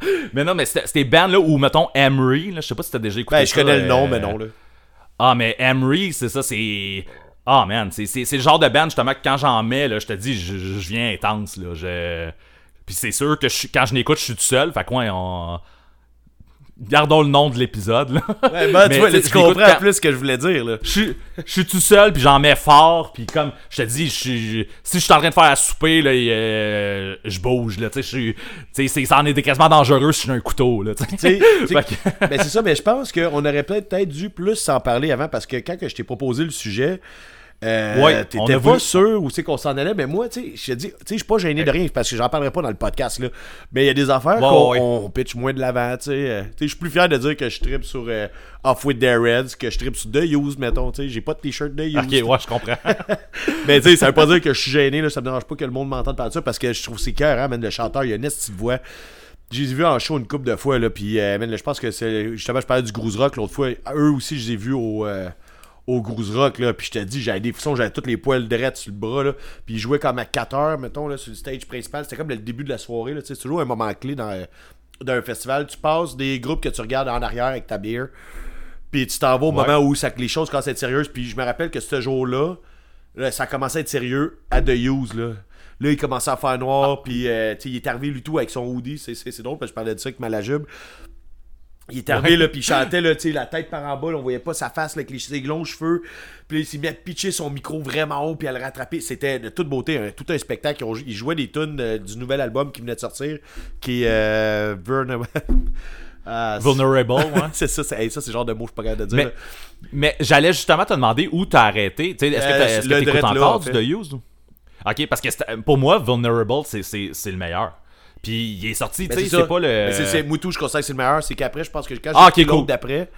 A: mais non, mais c'était bands là où, mettons, Emery, là, je sais pas si t'as déjà écouté
B: Ben, je
A: ça,
B: connais le nom,
A: euh,
B: mais non là.
A: Ah, mais Emery, c'est ça, c'est. Ah, man, c'est le genre de band, justement, que quand j'en mets, là, je te dis, je, je- viens intense, là. Je... Puis c'est sûr que je quand je l'écoute, je suis tout seul. Fait que, ouais, on. Gardons le nom de l'épisode.
B: Ouais, ben,
A: Mais,
B: tu vois, là,
A: tu je
B: comprends
A: quand-
B: plus ce que je voulais dire là.
A: Je suis- je suis tout seul, puis j'en mets fort, puis comme je te dis, je suis- si je suis en train de faire à souper, là, et, euh, je bouge, là, tu sais, je suis, tu sais, c'est- ça en est quasiment dangereux si j'ai un couteau, là, que-
B: ben, c'est ça, mais je pense qu'on aurait peut-être dû plus s'en parler avant parce que quand je t'ai proposé le sujet, euh,
A: Ouais,
B: t'étais pas
A: voulu-
B: sûr où c'est qu'on s'en allait, mais moi, tu sais, je te dis, tu sais, je suis pas gêné de rien parce que j'en parlerai pas dans le podcast, là. Mais il y a des affaires
A: Ouais,
B: qu'on
A: ouais.
B: on pitch moins de l'avant, tu sais. euh, tu sais, je suis plus fier de dire que je tripe sur euh, Off with Their Reds, que je tripe sur The Use, mettons, tu sais. J'ai pas de t-shirt The Use.
A: Ok, ouais, je comprends.
B: Mais tu sais, ça veut pas dire que je suis gêné, là, ça me dérange pas que le monde m'entende parler de ça parce que je trouve c'est cœur, hein, man, le chanteur, il a une petite voix. J'ai vu en show une couple de fois, là, puis euh, je pense que c'est. Justement, je parlais du Groove Rock l'autre fois. Eux aussi, je les ai vus au. euh, au Groove Rock, là, puis je te dis, j'avais des frissons, j'avais tous les poils drettes sur le bras, là, puis ils jouaient comme à 4 heures, mettons, là, sur le stage principal. C'était comme le début de la soirée, là, tu sais, c'est toujours un moment clé dans, d'un festival. Tu passes des groupes que tu regardes en arrière avec ta bière, puis tu t'en vas au
A: Ouais.
B: moment où ça, les choses commencent à être sérieuses. Puis je me rappelle que ce jour-là, là, ça commençait à être sérieux à The Use. Là, là il commençait à faire noir. Puis euh, il est arrivé lui tout avec son hoodie. C'est, c'est, c'est drôle parce que je parlais de ça avec Malajube. Il est arrivé,
A: Ouais.
B: là, puis il chantait, là, tu sais, la tête par en bas, là, on voyait pas sa face, là, avec les, ses longs cheveux. Puis il s'est mis à pitcher son micro vraiment haut, puis à le rattraper. C'était de toute beauté, un- tout un spectacle. Il jouait des tunes euh, du nouvel album qui venait de sortir, qui est euh, Ah,
A: Vulnerable, ouais.
B: c'est ça, c'est, hey, ça, c'est le genre de mot que je suis pas capable de dire.
A: Mais, j'allais justement te demander où t'as arrêté. Tu Est-ce que t'écoutes
B: drette là,
A: encore
B: en
A: du
B: fait.
A: The Used? Ok, parce que pour moi, Vulnerable, c'est le meilleur. Puis il est sorti, tu sais,
B: c'est
A: pas le.
B: Mais c'est, Moutou, je considère que c'est le meilleur. C'est qu'après, je pense que quand j'ai
A: Ah, ok,
B: écouté l'autre
A: cool.
B: d'après,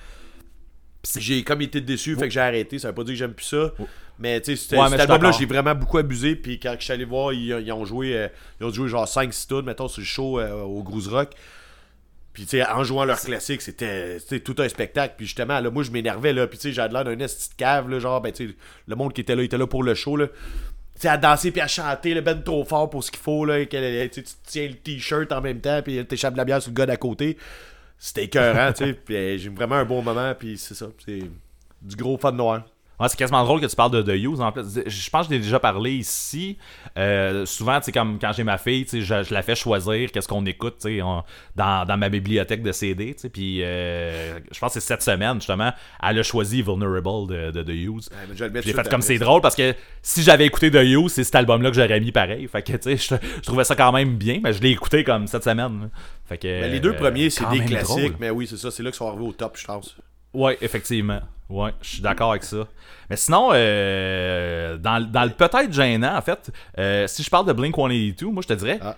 B: j'ai comme été déçu, fait que j'ai arrêté. Ça veut pas dire que j'aime plus ça. Mais tu sais, cet album-là, j'ai vraiment beaucoup abusé. Puis quand je suis allé voir, ils, ils ont joué euh, ils ont joué genre 5-6 tunes, mettons, sur le show euh, au Groove Rock. Puis tu sais, en jouant leur classique, c'était c'était tout un spectacle. Puis justement, là, moi, je m'énervais, là. Puis tu sais, j'avais l'air d'un esti de cave, là. Genre, ben tu sais, le monde qui était là, il était là pour le show, là. À danser puis à chanter, le ben trop fort pour ce qu'il faut, là. qu'elle- tu tiens le t-shirt en même temps, puis t'échappes de la bière sur le gars d'à côté. C'était écœurant, tu sais. Euh, j'ai vraiment un bon moment, puis c'est ça. C'est du gros fun noir.
A: Ouais, c'est quasiment drôle que tu parles de The Use. En plus. Je pense que je l'ai déjà parlé ici. Euh, souvent, tu comme quand j'ai ma fille, je, je la fais choisir qu'est-ce qu'on écoute on- dans, dans ma bibliothèque de CD. Puis euh, je pense que c'est cette semaine, justement, elle a choisi Vulnerable de, de The Use.
B: Ouais,
A: J'ai fait
B: de
A: comme c'est drôle parce que si j'avais écouté The Use, c'est cet album-là que j'aurais mis pareil. Fait que tu sais, je, je trouvais ça quand même bien, mais je l'ai écouté comme cette semaine. Fait que,
B: Ben, les deux
A: euh,
B: premiers, c'est
A: quand
B: des classiques,
A: drôle.
B: mais oui, c'est ça. C'est là qu'ils sont arrivés au top, je pense.
A: Ouais, effectivement. Ouais, je suis d'accord avec ça. Mais sinon, euh, dans, dans le peut-être gênant, en fait, euh, si je parle de Blink 182, moi je te dirais
B: Ah.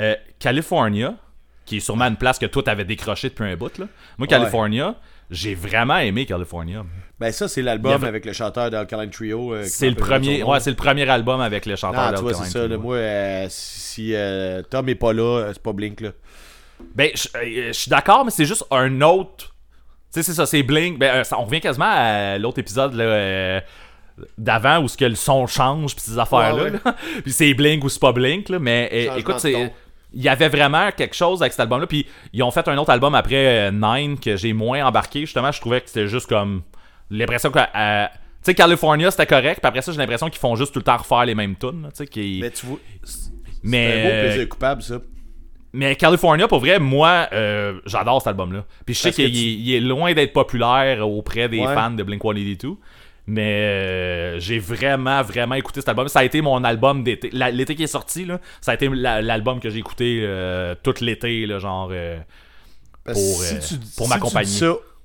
A: euh, California, qui est sûrement une place que toi t'avais décroché depuis un bout. Là. Moi, California, j'ai vraiment aimé California.
B: Ben ça, c'est l'album
A: avait-
B: avec le chanteur d'Alkaline Trio. euh,
A: C'est le premier, ouais, c'est le premier album avec le chanteur
B: vois,
A: d'Alkaline
B: c'est ça. là,
A: Trio.
B: moi, euh, si euh, Tom est pas là, c'est pas Blink. là.
A: Ben, je suis d'accord, mais c'est juste un autre. Tu sais, c'est ça, c'est Blink. Ben, euh, ça- on revient quasiment à l'autre épisode là, euh, d'avant où ce que le son change puis ces affaires-là.
B: Ouais, ouais.
A: là. puis c'est Blink ou c'est pas Blink, là. Mais euh,
B: Changement
A: écoute, c'est. Il y avait vraiment quelque chose avec cet album-là. Puis ils ont fait un autre album après euh, Nine que j'ai moins embarqué. Justement, je trouvais que c'était juste comme. L'impression que. euh, tu sais, California, c'était correct. Puis après ça, j'ai l'impression qu'ils font juste tout le temps refaire les mêmes tunes. là.
B: Mais tu vois, c'est
A: Mais,
B: un beau plaisir coupable, ça.
A: Mais California, pour vrai, moi, euh, j'adore cet album-là. Puis je sais qu'il
B: tu-
A: est- loin d'être populaire auprès des
B: Ouais.
A: fans de Blink-182. Mais euh, j'ai vraiment, vraiment écouté cet album. Ça a été mon album d'été. L'été qui est sorti, là, ça a été la- l'album que j'ai écouté euh, tout l'été, genre... euh, pour,
B: si
A: euh,
B: tu-
A: pour
B: si
A: m'accompagner.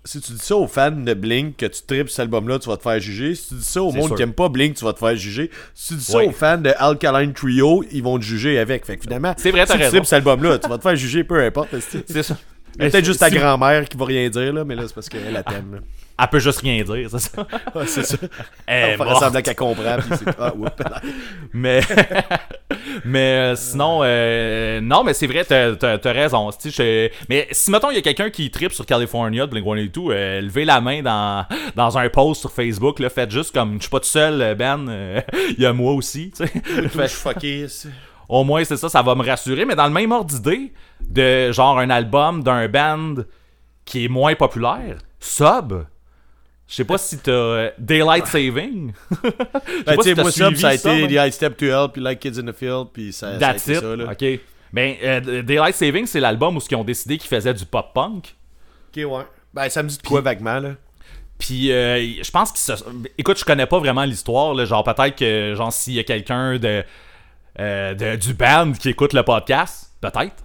B: Si tu dis ça aux fans de Blink, que tu tripes cet album-là, tu vas te faire juger. Si tu dis ça au monde
A: sûr.
B: qui aime pas Blink, tu vas te faire juger. Si tu dis ça
A: Oui.
B: aux fans de Alkaline Trio, ils vont te juger avec. Fait que finalement,
A: C'est vrai, t'as
B: si tu tripes cet album-là, tu vas te faire juger peu importe. C'est
A: ça.
B: peut-être juste ta grand-mère qui va rien dire, là, mais là, c'est parce qu'elle la t'aime.
A: Elle peut juste rien dire, c'est ça?
B: Ouais, c'est ça.
A: Elle
B: On semblant qu'elle comprend. Puis c'est... Ah, whoop.
A: Mais, mais sinon, euh, non, mais c'est vrai, t'as, t'as- t'as raison. Je- Mais si, mettons, il y a quelqu'un qui tripe sur California de Blink-182, euh, levez la main dans, dans un post sur Facebook, là, faites juste comme, je suis pas tout seul, euh, Ben, euh, il y a moi aussi, tu sais.
B: Je fucké.
A: Au moins, c'est ça, ça va me rassurer. Mais dans le même ordre d'idée, de genre un album d'un band qui est moins populaire, Sub. Je sais pas si t'as euh, Daylight Saving. Je sais
B: Ben,
A: pas
B: tu
A: si
B: sais,
A: t'as
B: moi, ça,
A: suivi
B: ça a été. The I Step to Hell, puis Like Kids in the Field, puis ça, ça a
A: That's
B: été
A: it.
B: ça, là.
A: Ok. Ben, euh, Daylight Saving, c'est l'album où ils ont décidé qu'ils faisaient du pop punk.
B: Ok, ouais. Ben, ça me dit de quoi vaguement, là?
A: Puis, euh, je pense qu'ils se. Écoute, je connais pas vraiment l'histoire. là. Genre, peut-être que, genre, s'il y a quelqu'un de, euh, de- du band qui écoute le podcast, peut-être.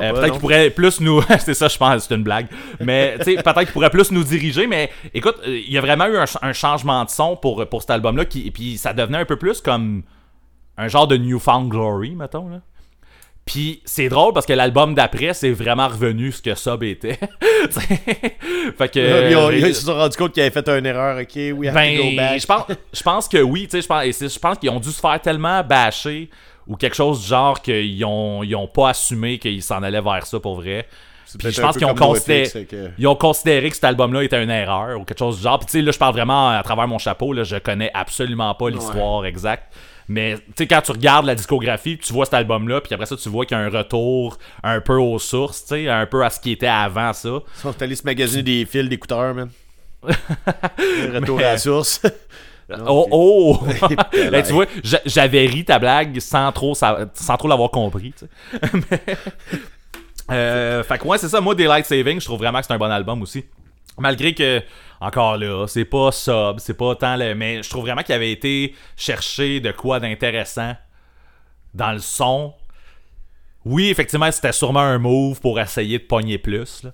A: Euh, peut-être qu'il pourrait plus nous. c'est ça, je pense, c'est une blague. Mais, peut-être qu'il pourrait plus nous diriger. Mais, écoute, euh, il y a vraiment eu un, ch- un changement de son pour, pour cet album-là. Qui, puis, ça devenait un peu plus comme un genre de Newfound Glory, mettons, là. Puis c'est drôle parce que l'album d'après, c'est vraiment revenu ce que Sub était. Fait que.
B: ils, ont-
A: euh,
B: ils se sont rendus compte qu'ils avaient fait une erreur, ok, go
A: ben, je pense, je pense que oui, tu sais, je pense, et je pense qu'ils ont dû se faire tellement bâcher ou quelque chose du genre qu'ils ont, ils ont pas assumé qu'ils s'en allaient vers ça pour vrai. Puis je pense qu'ils ont
B: comme
A: considéré,
B: NoFX, c'est que-
A: ils ont considéré que cet album-là était une erreur ou quelque chose du genre. Puis tu sais, là, je parle vraiment à travers mon chapeau, là, je connais absolument pas l'histoire exacte. Mais tu sais, quand tu regardes la discographie, tu vois cet album-là, puis après ça, tu vois qu'il y a un retour un peu aux sources, tu sais, un peu à ce qui était avant ça.
B: Ils sont allés se magasiner des fils d'écouteurs, man. Retour à la source.
A: Oh, oh! Tu vois, j'a- j'avais ri ta blague sans trop, sa- sans trop l'avoir compris. tu sais. Mais- Euh, fait que ouais, c'est ça. Moi, Daylight Saving, je trouve vraiment que c'est un bon album aussi. Malgré que, encore là, c'est pas sub, c'est pas tant le. Mais je trouve vraiment qu'il avait été chercher de quoi d'intéressant dans le son. Oui, effectivement, c'était sûrement un move pour essayer de pogner plus. Là.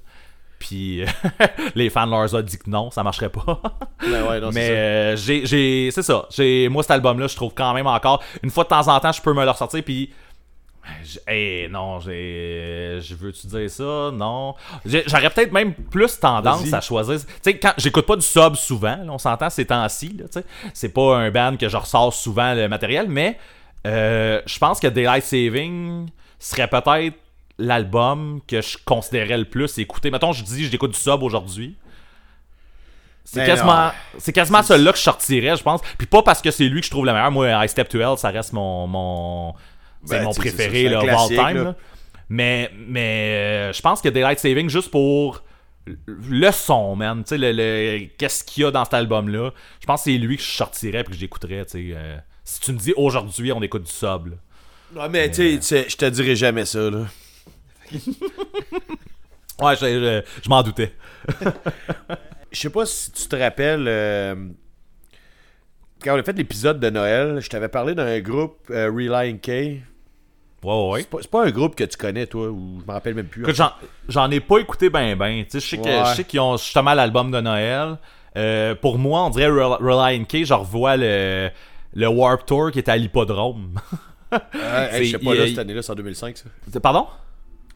A: Puis les fans leur ont dit que non, ça marcherait pas.
B: Ben ouais, non,
A: Mais
B: c'est ça.
A: euh, j'ai, j'ai, c'est ça. J'ai, moi, cet album-là, je trouve quand même encore. Une fois de temps en temps, je peux me le ressortir. Puis. j'- hey, non, j'ai. Je veux-tu dire ça? Non. J'aurais peut-être même plus tendance
B: Vas-y.
A: à choisir. Tu sais, quand j'écoute pas du sub souvent, là, on s'entend ces temps-ci, là, tu sais. C'est pas un band que je ressors souvent le matériel, mais euh, je pense que Daylight Saving serait peut-être l'album que je considérais le plus écouter. Mettons, je dis, j'écoute du sub aujourd'hui. C'est quasiment, c'est quasiment celui-là que je sortirais, je pense. Puis pas parce que c'est lui que je trouve le meilleur. Moi, I Step to Hell, ça reste mon, mon, c'est
B: Ben,
A: mon préféré là, all time.
B: là.
A: là. Mais, mais euh, je pense que Daylight Saving, juste pour le son, man, tu sais, le, le- qu'est-ce qu'il y a dans cet album-là, je pense que c'est lui que je sortirais et que j'écouterais, tu sais. euh, si tu me dis aujourd'hui, on écoute du sub, là.
B: Ouais, mais tu sais, tu sais, je te dirai jamais ça, là.
A: Ouais, je, je- je m'en doutais.
B: Je sais pas si tu te rappelles, euh, quand on a fait l'épisode de Noël, je t'avais parlé d'un groupe, euh, Relying K.
A: Ouais, ouais.
B: C'est pas, pas un groupe que tu connais, toi, ou je me rappelle même plus.
A: Écoute, j'en, j'en ai pas écouté ben ben. Tu sais, je sais
B: Ouais.
A: qu'ils ont justement l'album de Noël. Euh, pour moi, on dirait Rel- Reliant K, je revois le, le Warp Tour qui était à l'hippodrome.
B: Hey, je sais pas là cette année-là, c'est en 2005, ça.
A: Pardon?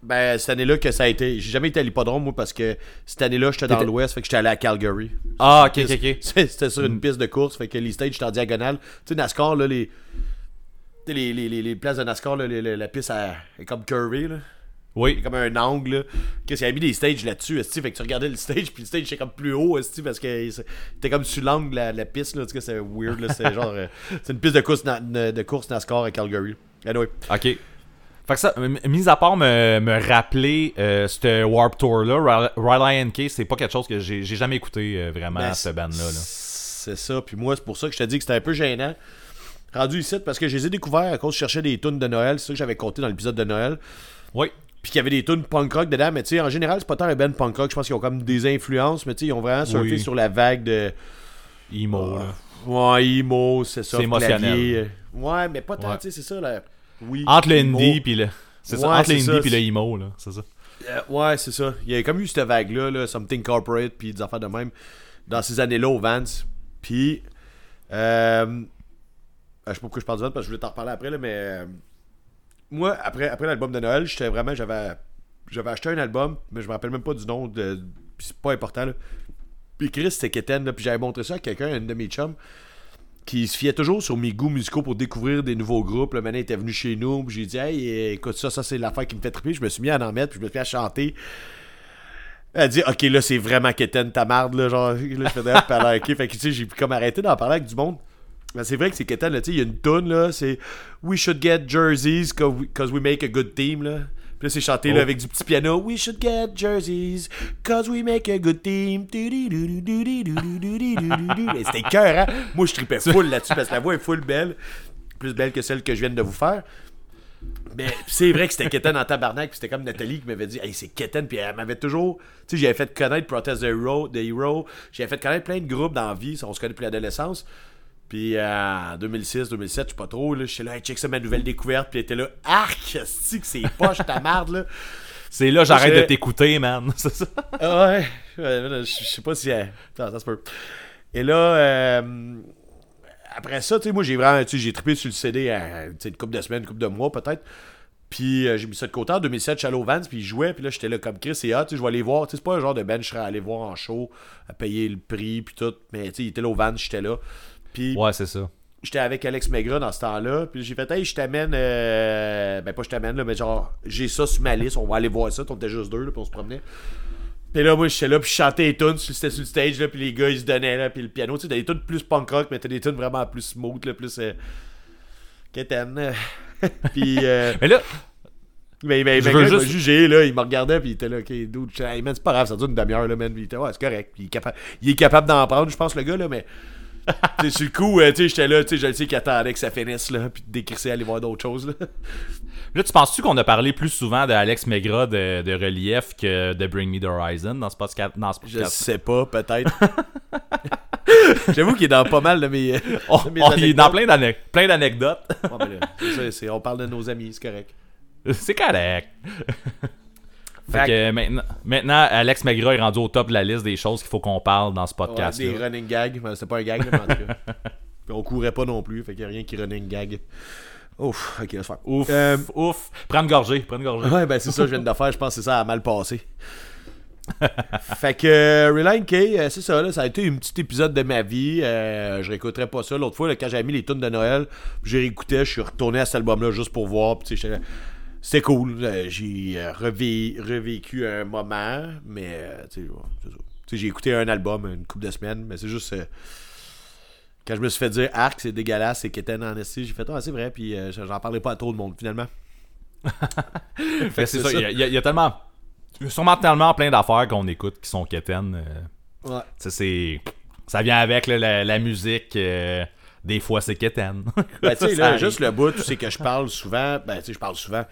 B: Ben, cette année-là que ça a été. J'ai jamais été à l'hippodrome, moi, parce que cette année-là, j'étais dans l'ouest, fait que j'étais allé à Calgary.
A: Ah, ok, ok, ok.
B: C'était sur une piste de course, fait que les stages étaient en diagonale. Tu sais, NASCAR, là, les. tu sais, Les, les, les, les places de NASCAR, là, la piste est comme curvée, là.
A: Oui.
B: Comme un angle, là. Qu'est-ce qu'il y a mis des stages là-dessus, esti, fait que tu regardais le stage, puis le stage était comme plus haut, esti, parce que t'es comme sur l'angle de la, la piste, là. Tout cas, c'est weird, là. C'est genre. euh, c'est une piste de course, na- de course NASCAR à Calgary. Anyway.
A: Ok. Fait que ça, mis à part me, me rappeler euh, ce Warp Tour-là, Riley NK, c'est pas quelque chose que j'ai jamais écouté euh, vraiment,
B: Ben,
A: cette band-là. là.
B: C'est ça. Puis moi, c'est pour ça que je te dis que c'était un peu gênant. Rendu ici, parce que je les ai découverts à cause que je cherchais des tunes de Noël. C'est ça que j'avais compté dans l'épisode de Noël.
A: Oui.
B: Puis qu'il y avait des tunes punk rock dedans. Mais tu sais, en général, c'est pas tant un band punk rock. Je pense qu'ils ont comme des influences. Mais tu sais, ils ont vraiment surfé
A: Oui.
B: sur la vague de.
A: Emo, là.
B: Ouais, emo, c'est ça.
A: C'est émotionnel.
B: clavier. Ouais, mais pas tant,
A: Ouais.
B: tu sais, c'est ça. Là. Oui.
A: Entre le indie puis le. C'est ça, entre le
B: c'est
A: indie
B: ça,
A: puis le emo, là. C'est ça.
B: Euh, ouais, c'est ça. Il y a comme eu cette vague-là, là, Something Corporate, puis des affaires de même, dans ces années-là au Vance. Puis, euh, je sais pas pourquoi je parle du Vance, parce que je voulais t'en reparler après, là, mais euh, moi, après, après l'album de Noël, j'étais vraiment, j'avais, j'avais acheté un album, mais je me rappelle même pas du nom, de, c'est pas important, là. Puis Chris, c'était Keten, là, puis j'avais montré ça à quelqu'un, un de mes chums, qui se fiait toujours sur mes goûts musicaux pour découvrir des nouveaux groupes. Le maintenant était venu chez nous, j'ai dit Hey, écoute ça, ça c'est l'affaire qui me fait triper. Je me suis mis à en mettre, puis je me suis mis à chanter. Elle dit Ok, là c'est vraiment Keten ta marde, là. Genre, là je faisais a ok. Fait que tu sais, j'ai comme arrêté d'en parler avec du monde. Mais c'est vrai que c'est Keten, là, tu il y a une tune là, c'est We should get jerseys 'cause we make a good team, là. Puis là, c'est chanté là,
A: Oh.
B: avec du petit piano. We should get jerseys, cause we make a good team. C'était cœur, hein? Moi, je tripais full là-dessus parce que la voix est full belle. Plus belle que celle que je viens de vous faire. Mais c'est vrai que c'était Keten en tabarnak, puis c'était comme Nathalie qui m'avait dit Hey, c'est Keten, puis elle m'avait toujours. Tu sais, j'avais fait connaître Protest the Hero, the Hero. J'avais fait connaître plein de groupes dans la vie, on se connaît depuis l'adolescence. Puis euh, en 2006, 2007, je sais pas trop, là, j'étais là, hey, check ça, ma nouvelle découverte, puis elle était là, arc, c'est que c'est poche ta marde, là.
A: C'est là, j'arrête
B: Je-
A: de t'écouter, man. C'est ça.
B: Ah ouais, je je sais pas si. euh, Attends, ça se peut. Et là, euh, après ça, tu sais, moi, j'ai vraiment. Tu sais, j'ai trippé sur le CD à, sais, une couple de semaines, une couple de mois, peut-être. Puis euh, j'ai mis ça de côté en 2007, je suis allé au Vans, puis ils jouaient, puis là, j'étais là comme Chris et hot, tu sais, je vais aller voir. Tu sais, c'est pas un genre de band, je serais allé voir en show, à payer le prix, puis tout. Mais tu sais, il était là au Vans, j'étais là. Puis
A: Ouais, c'est ça.
B: j'étais avec Alex Megra dans ce temps-là. Puis j'ai fait, hey, je t'amène. euh, Ben, pas je t'amène, là, mais genre, j'ai ça sur ma liste. On va aller voir ça. On était juste deux, là, puis on se promenait. Puis là, moi, j'étais là, puis je chantais les tunes. C'était sur le stage, là, puis les gars, ils se donnaient, là, puis le piano. Tu sais, t'as des tunes plus punk rock, mais t'as des tunes vraiment plus smooth, là, plus. Euh... Euh. puis. Euh...
A: Mais là,
B: Mais, mais,
A: Je
B: mais
A: veux
B: quand il m'a
A: juste-
B: jugé, là, il me regardait, puis il était là, ok, dude, hey, man, c'est pas grave, ça dure une demi-heure, là, man. Puis il était, ouais, c'est correct. Puis il est, capa- il est capable d'en prendre, je pense, le gars, là, mais. Tu sais, sur le coup, euh, tu sais, j'étais là, tu sais, je le sais qu'il attendait que ça finisse, là, puis de décrisser, aller voir d'autres choses, là.
A: là, tu penses-tu qu'on a parlé plus souvent d'Alex Megra de, de Relief que de Bring Me the Horizon dans ce podcast? Dans ce
B: Je
A: podcast?
B: sais pas, peut-être. J'avoue qu'il est dans pas mal de mes. De mes
A: oh, il est dans plein d'ane- plein d'anecdotes.
B: Ouais, on parle de nos amis, c'est correct.
A: c'est correct. Fait
B: Fait
A: que maintenant, maintenant, Alex Megra est rendu au top de la liste des choses qu'il faut qu'on parle dans ce
B: Ouais,
A: podcast.
B: des running gags. Ben, C'était pas un gag, là, mais en tout cas. Puis on courait pas non plus, fait qu'il y a rien qui running gag. Ouf, ok, laisse faire.
A: Ouf,
B: Euh,
A: ouf. Prends une gorgée, prends une gorgée.
B: Ouais, ben c'est ça, je viens de faire. Je pense que c'est ça a mal passé. fait que euh, Reline K, euh, c'est ça, là, ça a été un petit épisode de ma vie. Euh, je réécouterai pas ça. L'autre fois, là, quand j'avais mis les tunes de Noël, j'ai réécouté, je suis retourné à cet album-là juste pour voir. puis C'était cool. Euh, j'ai euh, revé- revécu un moment, mais euh, tu sais, j'ai écouté un album une couple de semaines, mais c'est juste. quand je me suis fait dire Arc, c'est dégueulasse, c'est Keten en SC, j'ai fait, ah, c'est vrai, puis j'en parlais pas à trop de monde finalement.
A: C'est ça. Il y a- y, y tellement. Sûrement tellement plein d'affaires qu'on écoute qui sont euh,
B: Ouais.
A: c'est. Ça vient avec là, la, la musique. Des fois, c'est quétaine.
B: Ben, tu sais, là, juste le bout, sais que je parle souvent. Ben, tu sais, je parle souvent.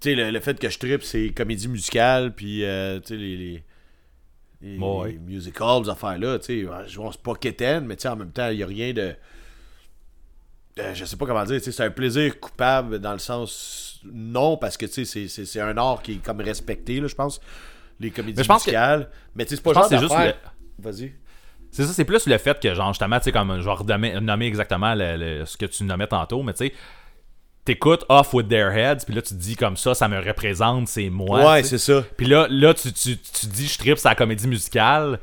B: Tu sais, le, le fait que je tripe, c'est comédie musicale, puis, euh, tu sais, les. les les,
A: Bon, ouais.
B: les musicals, ces affaires-là, tu sais, je vois, c'est pas quétaine, mais tu sais, en même temps, il y a rien de. euh, je sais pas comment dire, tu sais, c'est un plaisir coupable dans le sens. Non, parce que, tu sais, c'est- c'est c'est un art qui est comme respecté, là, je pense. Les comédies
A: Mais pense que-
B: musicales. Mais tu sais, c'est pas
A: pense
B: genre
A: c'est juste
B: Vas-y.
A: C'est ça, c'est plus le fait que, genre, justement, tu sais, comme je vais redonner- nommer exactement le- le- ce que tu nommais tantôt, mais tu sais, t'écoutes Off with Their Heads, puis là, tu te dis comme ça, ça me représente, c'est moi.
B: Ouais, c'est ça.
A: Puis là, là tu, tu, tu dis, je tripe la comédie musicale.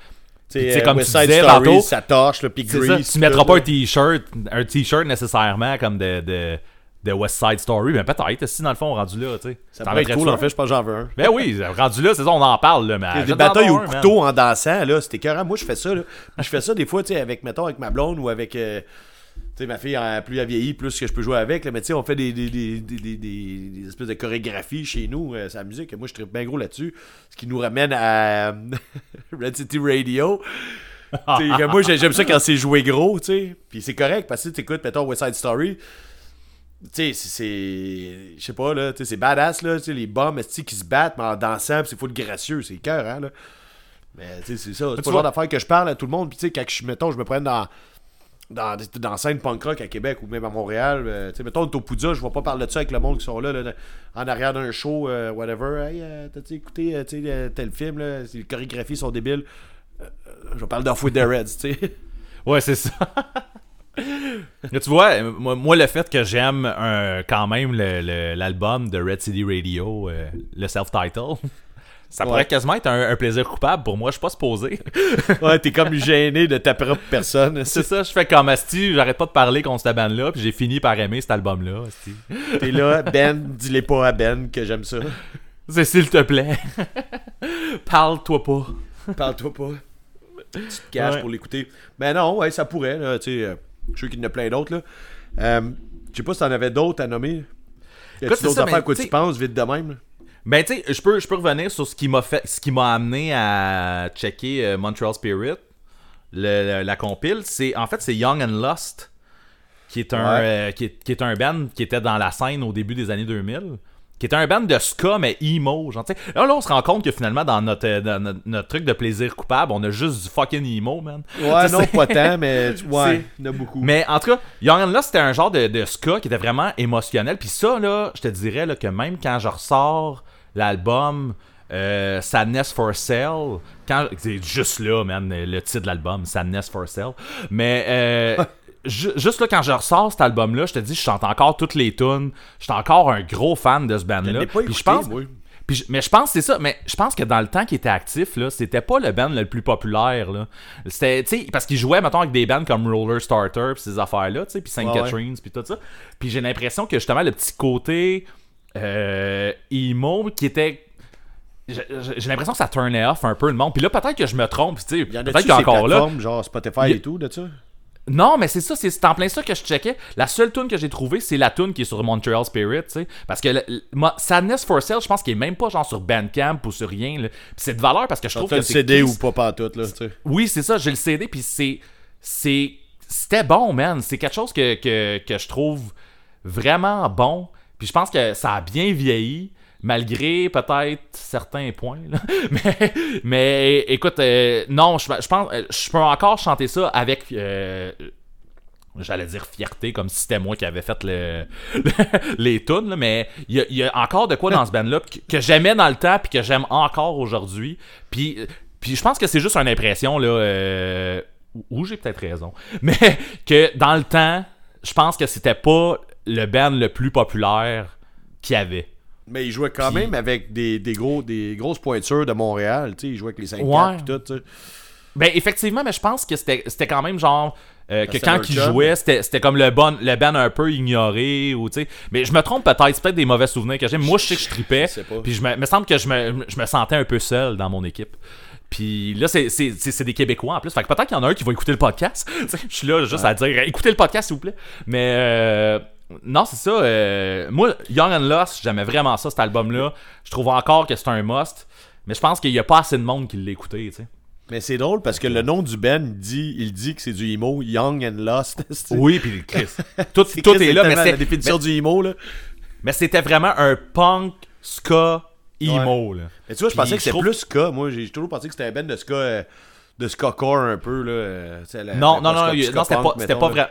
B: Sais,
A: sais, comme
B: West
A: tu disais tantôt,
B: ça torche, le
A: C'est tu mettras pas un t-shirt, un t-shirt nécessairement comme de, de, de West Side Story, mais peut-être, si dans le fond, on rendu là, tu sais.
B: Ça
A: T'en
B: pourrait être cool, en
A: un?
B: fait, je pense que j'en veux un.
A: Ben oui, rendu là, c'est ça, on en parle, là, mais.
B: Des batailles au
A: man.
B: couteau en dansant, là, c'était écœurant. Moi, je fais ça, là. Je fais ça des fois, tu sais, avec, mettons, avec ma blonde ou avec. euh, tu sais, ma fille, euh, plus elle vieillit, plus que je peux jouer avec. Là, mais tu sais, on fait des, des, des, des, espèces de chorégraphies chez nous. Euh, c'est la musique. Moi, je tripe bien gros là-dessus. Ce qui nous ramène à euh, Red City Radio. Moi, j'ai- j'aime ça quand c'est joué gros, tu sais. Puis c'est correct parce que tu écoutes, mettons, West Side Story. Tu sais, c'est-. Je sais pas, là. Tu sais, c'est badass, là. Tu sais, les bombes, qui se battent, mais en dansant, c'est full gracieux. C'est cœur, hein, là. Mais tu sais, c'est ça. C'est pas le genre
A: vois-
B: d'affaire que je parle à tout le monde. Puis tu sais, quand je, mettons, je me prenne dans. Dans, dans scène punk rock à Québec ou même à Montréal, euh, tu sais, mettons, au Poudja, je vais pas parler de ça avec le monde qui sont là, là, en arrière d'un show, euh, whatever. Hey, euh, t'as-tu écouté euh, tu sais, tel film, là, les chorégraphies sont débiles. Euh, euh, je parle d'Off with the Reds, tu sais.
A: Ouais, c'est ça. Mais tu vois, moi, moi, le fait que j'aime euh, quand même l'album de Red City Radio, euh, le self-title, ça pourrait quasiment être un, un plaisir coupable pour moi. Je suis pas supposé.
B: Ouais, t'es comme gêné de ta propre personne.
A: c'est ça, je fais comme Asti, j'arrête pas de parler contre cette bande-là, puis j'ai fini par aimer cet album-là.
B: T'es là, Ben, dis-les pas à Ben que j'aime ça.
A: C'est s'il te plaît. Parle-toi pas.
B: Parle-toi pas. Tu te caches
A: Ouais.
B: pour l'écouter. Mais non, ouais, ça pourrait, là, tu sais. Je suis qu'il y en a plein d'autres, là. Euh, je sais pas si t'en avais d'autres à nommer. Y a d'autres affaires
A: mais,
B: quoi
A: tu
B: penses, vite de même, là?
A: Ben, tu sais, je peux, je peux revenir sur ce qui m'a fait, ce qui m'a amené à checker euh, Montreal Spirit, le- le- la compile. C'est, en fait, c'est Young and Lost, qui est un,
B: Ouais.
A: euh, qui, est, qui est un band qui était dans la scène au début des années 2000. Qui était un band de ska, mais emo. Genre, là, là, on se rend compte que finalement, dans notre, euh, dans notre, notre truc de plaisir coupable, on a juste du fucking emo, man.
B: Ouais, non, pas tant, mais ouais, il y en a beaucoup.
A: mais en tout cas, Young and Lost, c'était un genre de, de ska qui était vraiment émotionnel. Puis ça, là, je te dirais là, que même quand je ressors l'album euh, Sadness for Sale, quand c'est juste là, man, le titre de l'album, Sadness for Sale. Mais euh, juste là, quand je ressors cet album-là, je te dis, je chante encore toutes les tunes. Je suis encore un gros fan de ce band-là. Puis je pense, puis mais je pense que c'est ça. Mais je pense que dans le temps qu'il était actif, là, c'était pas le band le plus populaire. Là. C'était, parce qu'il jouait, mettons, avec des bands comme Roller Starter, puis ces affaires-là, tu sais, puis St.
B: Ouais.
A: Catharines, puis tout ça. Puis j'ai l'impression que justement, le petit côté euh, emo qui était. J'ai l'impression que ça turnait off un peu le monde. Puis là, peut-être que je me trompe, tu sais.
B: Il y a
A: Peut-être qu'encore là.
B: genre Spotify
A: Il
B: et tout, de ça?
A: Non, mais c'est ça, c'est en plein ça que je checkais. La seule tune que j'ai trouvée, c'est la tune qui est sur Montreal Spirit, tu sais. Parce que le- le- moi, Sadness for Sale, je pense qu'il est même pas genre sur Bandcamp ou sur rien. là. Puis c'est de valeur parce que je trouve que
B: le. CD ou pas pantoute, là, tu sais.
A: Oui, c'est ça, j'ai le CD, puis c'est. c'est C'était bon, man. C'est quelque chose que, que, que je trouve vraiment bon. Puis je pense que ça a bien vieilli. Malgré peut-être certains points. là. Mais, mais écoute, euh, non, je, je pense euh, je peux encore chanter ça avec euh, j'allais dire fierté comme si c'était moi qui avais fait le, les tunes là, mais il y, a- il y a encore de quoi dans ce band là que, que j'aimais dans le temps puis que j'aime encore aujourd'hui puis puis je pense que c'est juste une impression là euh, ou- ou j'ai peut-être raison mais que dans le temps je pense que c'était pas le band le plus populaire qu'il y avait
B: Mais il jouait quand même avec des, des, gros, des grosses pointures de Montréal, tu sais. Il jouait avec les 5
A: Ouais.
B: et tout.
A: Ben, effectivement, mais je pense que c'était quand même genre. euh, que quand
B: leur
A: il jouait, c'était comme le bon le band un peu ignoré ou tu. Mais je me trompe peut-être, c'est peut-être des mauvais souvenirs que j'ai. Moi, je sais que je tripais. Puis je me, me semble que je me, je me sentais un peu seul dans mon équipe. Puis là, c'est- des Québécois en plus. Fait que peut-être qu'il y en a un qui va écouter le podcast. Je suis là juste à dire écoutez le podcast, s'il vous plaît. Mais euh, non, c'est ça. euh, moi, Young and Lost, j'aimais vraiment ça, cet album-là. Je trouve encore que c'est un must. Mais je pense qu'il n'y a pas assez de monde qui l'a écouté, tu sais.
B: Mais c'est drôle parce que le nom du band, il dit, il dit que c'est du emo, Young and Lost.
A: Oui, puis Chris. Tout,
B: c'est-
A: tout est là, mais c'est-
B: la définition
A: mais-
B: du emo, là.
A: Mais c'était vraiment un punk ska emo. Là.
B: Mais tu vois, je pensais que c'était
A: trouve-
B: plus ska. Moi, j'ai toujours pensé que c'était un band de ska, euh, de ska core un peu, là. euh, la-
A: Non,
B: la-
A: non, non, non, c'était pas,
B: mettons,
A: pas vrai.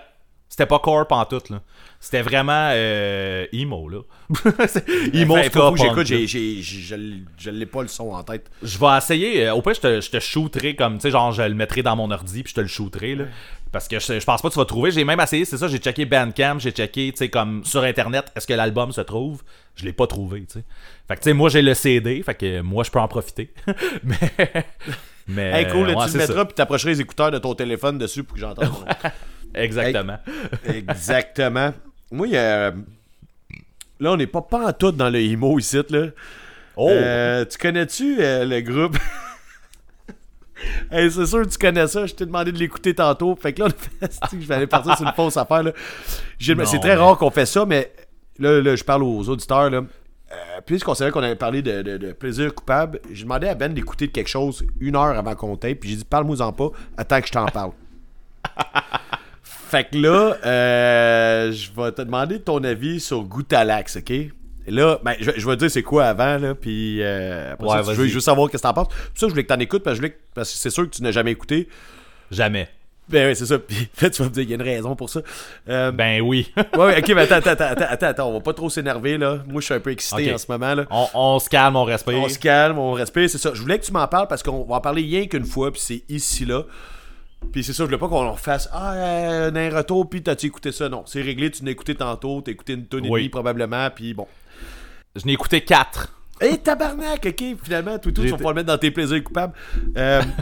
A: C'était pas core pantoute, là. C'était vraiment euh, emo, là. C'est emo
B: Enfin, faut que j'écoute, je l'ai pas le son en tête.
A: Je vais essayer. euh, au pire, je te, je te shooterai comme, tu sais, genre, je le mettrai dans mon ordi, puis je te le shooterai, là. Parce que je, je pense pas que tu vas trouver. J'ai même essayé, c'est ça, j'ai checké Bandcamp, j'ai checké, tu sais, comme sur Internet, est-ce que l'album se trouve? Je l'ai pas trouvé, tu sais. Fait que, tu sais, moi, j'ai le CD, fait que moi, je peux en profiter. mais. Mais.
B: Hey, cool,
A: ouais,
B: tu le mettras puis t'approcheras les écouteurs de ton téléphone dessus pour que j'entende.
A: Exactement.
B: Exactement. Moi, il y a. Là, on n'est pas pas en tout dans le emo ici, là.
A: Oh
B: Euh, tu connais-tu euh, le groupe? Hey, c'est sûr que tu connais ça. Je t'ai demandé de l'écouter tantôt. Fait que là, on a fait, je vais aller partir sur une fausse affaire. C'est très
A: mais-
B: rare qu'on fait ça, mais là, là, je parle aux auditeurs. Là. Euh, puisqu'on savait qu'on avait parlé de, de- de plaisir coupable, j'ai demandé à Ben d'écouter quelque chose une heure avant qu'on tape. Puis j'ai dit, parle-moi-en pas, attends que je t'en parle. Fait que là, euh, je vais te demander ton avis sur Goutalax, ok? Et là, ben, je, vais- je vais te dire c'est quoi avant, là, puis euh, après
A: Ouais,
B: ça, tu- je, veux, savoir qu'est-ce que t'en penses. Pour ça, je voulais que t'en écoutes, parce que, je voulais que- parce que c'est sûr que tu n'as jamais écouté.
A: Jamais.
B: Ben oui, c'est ça. Puis là, tu vas me dire, il y a une raison pour ça. Euh,
A: Ben oui.
B: ouais, ouais, ok, mais attends, attends, attends, attends, attends, attends, on va pas trop s'énerver, là. Moi, je suis un peu excité en ce moment, là.
A: on, on se calme, on respire.
B: On se calme, on respire, c'est ça. Je voulais que tu m'en parles parce qu'on va en parler rien qu'une fois, puis c'est ici, là. Puis c'est ça, je voulais pas qu'on fasse Ah, euh, un retour, puis t'as-tu écouté ça? Non, c'est réglé, tu l'as écouté tantôt, t'as écouté une tonne et
A: Oui.
B: demie probablement, puis bon.
A: Je n'ai écouté 4.
B: Hé, tabarnak, ok, finalement, tout, tout, tu vas pouvoir le mettre dans tes plaisirs coupables. Euh,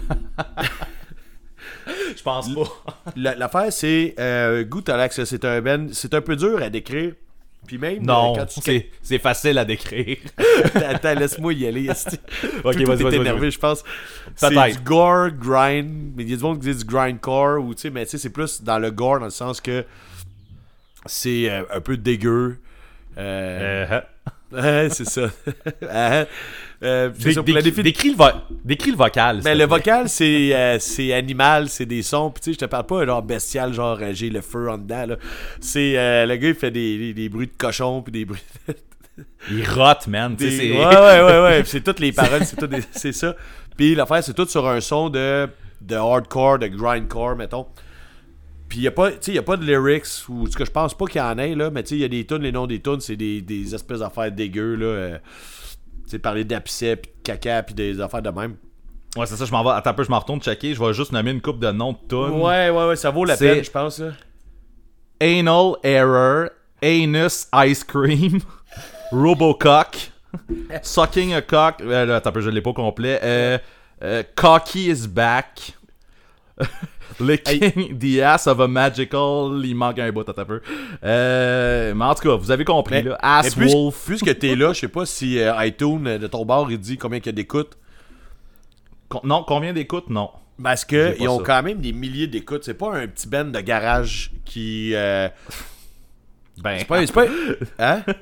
A: Je pense pas.
B: la- L'affaire, c'est euh, c'est un ben, c'est un peu dur à décrire. Puis même,
A: Non,
B: euh, quand tu
A: c'est c'est facile à décrire.
B: Attends, laisse-moi y aller.
A: Ok, vas-y, vas-y,
B: énervé, je pense. C'est du gore, grind. Mais il y a du monde qui dit du grindcore, ou tu sais, mais tu sais, c'est plus dans le gore, dans le sens que c'est euh, un peu dégueu. Euh, ouais, c'est ça. Euh, c'est
A: dé-
B: ça, pour la
A: décris,
B: défi-
A: décris le vo- décris le vocal.
B: Ben, le vocal, c'est euh, c'est animal, c'est des sons. Puis tu sais, je te parle pas genre bestial, genre euh, j'ai le feu en dedans. là. C'est euh, le gars, il fait des, des, des bruits de cochon, puis des bruits.
A: Il rote, man. tu sais,
B: Des-
A: c'est-
B: Ouais, ouais, ouais, ouais. C'est toutes les paroles, c'est des- ça. Puis l'affaire, c'est tout sur un son de, de hardcore, de grindcore, mettons. Puis il y a pas, tu sais, y a pas de lyrics ou ce que je pense pas qu'il y en ait là, mais tu sais, il y a des tunes, les noms des tunes, c'est des, des espèces d'affaires dégueu là. Tu sais, parler d'abcès, puis de caca, puis des affaires de même.
A: Ouais, c'est ça, je m'en vais. Attends un peu, je m'en retourne checker. Je vais juste nommer une coupe de noms de tunes.
B: Ouais, ouais, ouais, ça vaut la
A: C'est-
B: peine, je pense. Là.
A: Anal Error, Anus Ice Cream, Robocock, Sucking a Cock. Euh, là, attends un peu, je l'ai pas au complet. Euh, euh, Cocky is back. Licking the ass of a magical. Il manque un bout, un peu. Euh, mais en tout cas, vous avez compris,
B: Mais-
A: là. Ass
B: plus-
A: Wolf.
B: Puisque t'es là, je sais pas si euh, iTunes euh, de ton bar il dit combien il y a d'écoutes.
A: Non, combien d'écoutes? Non.
B: Parce que ils ont
A: ça.
B: quand même des milliers d'écoutes. C'est pas un petit band de garage qui. euh,
A: Ben,
B: C'est pas. c'est pas- Hein?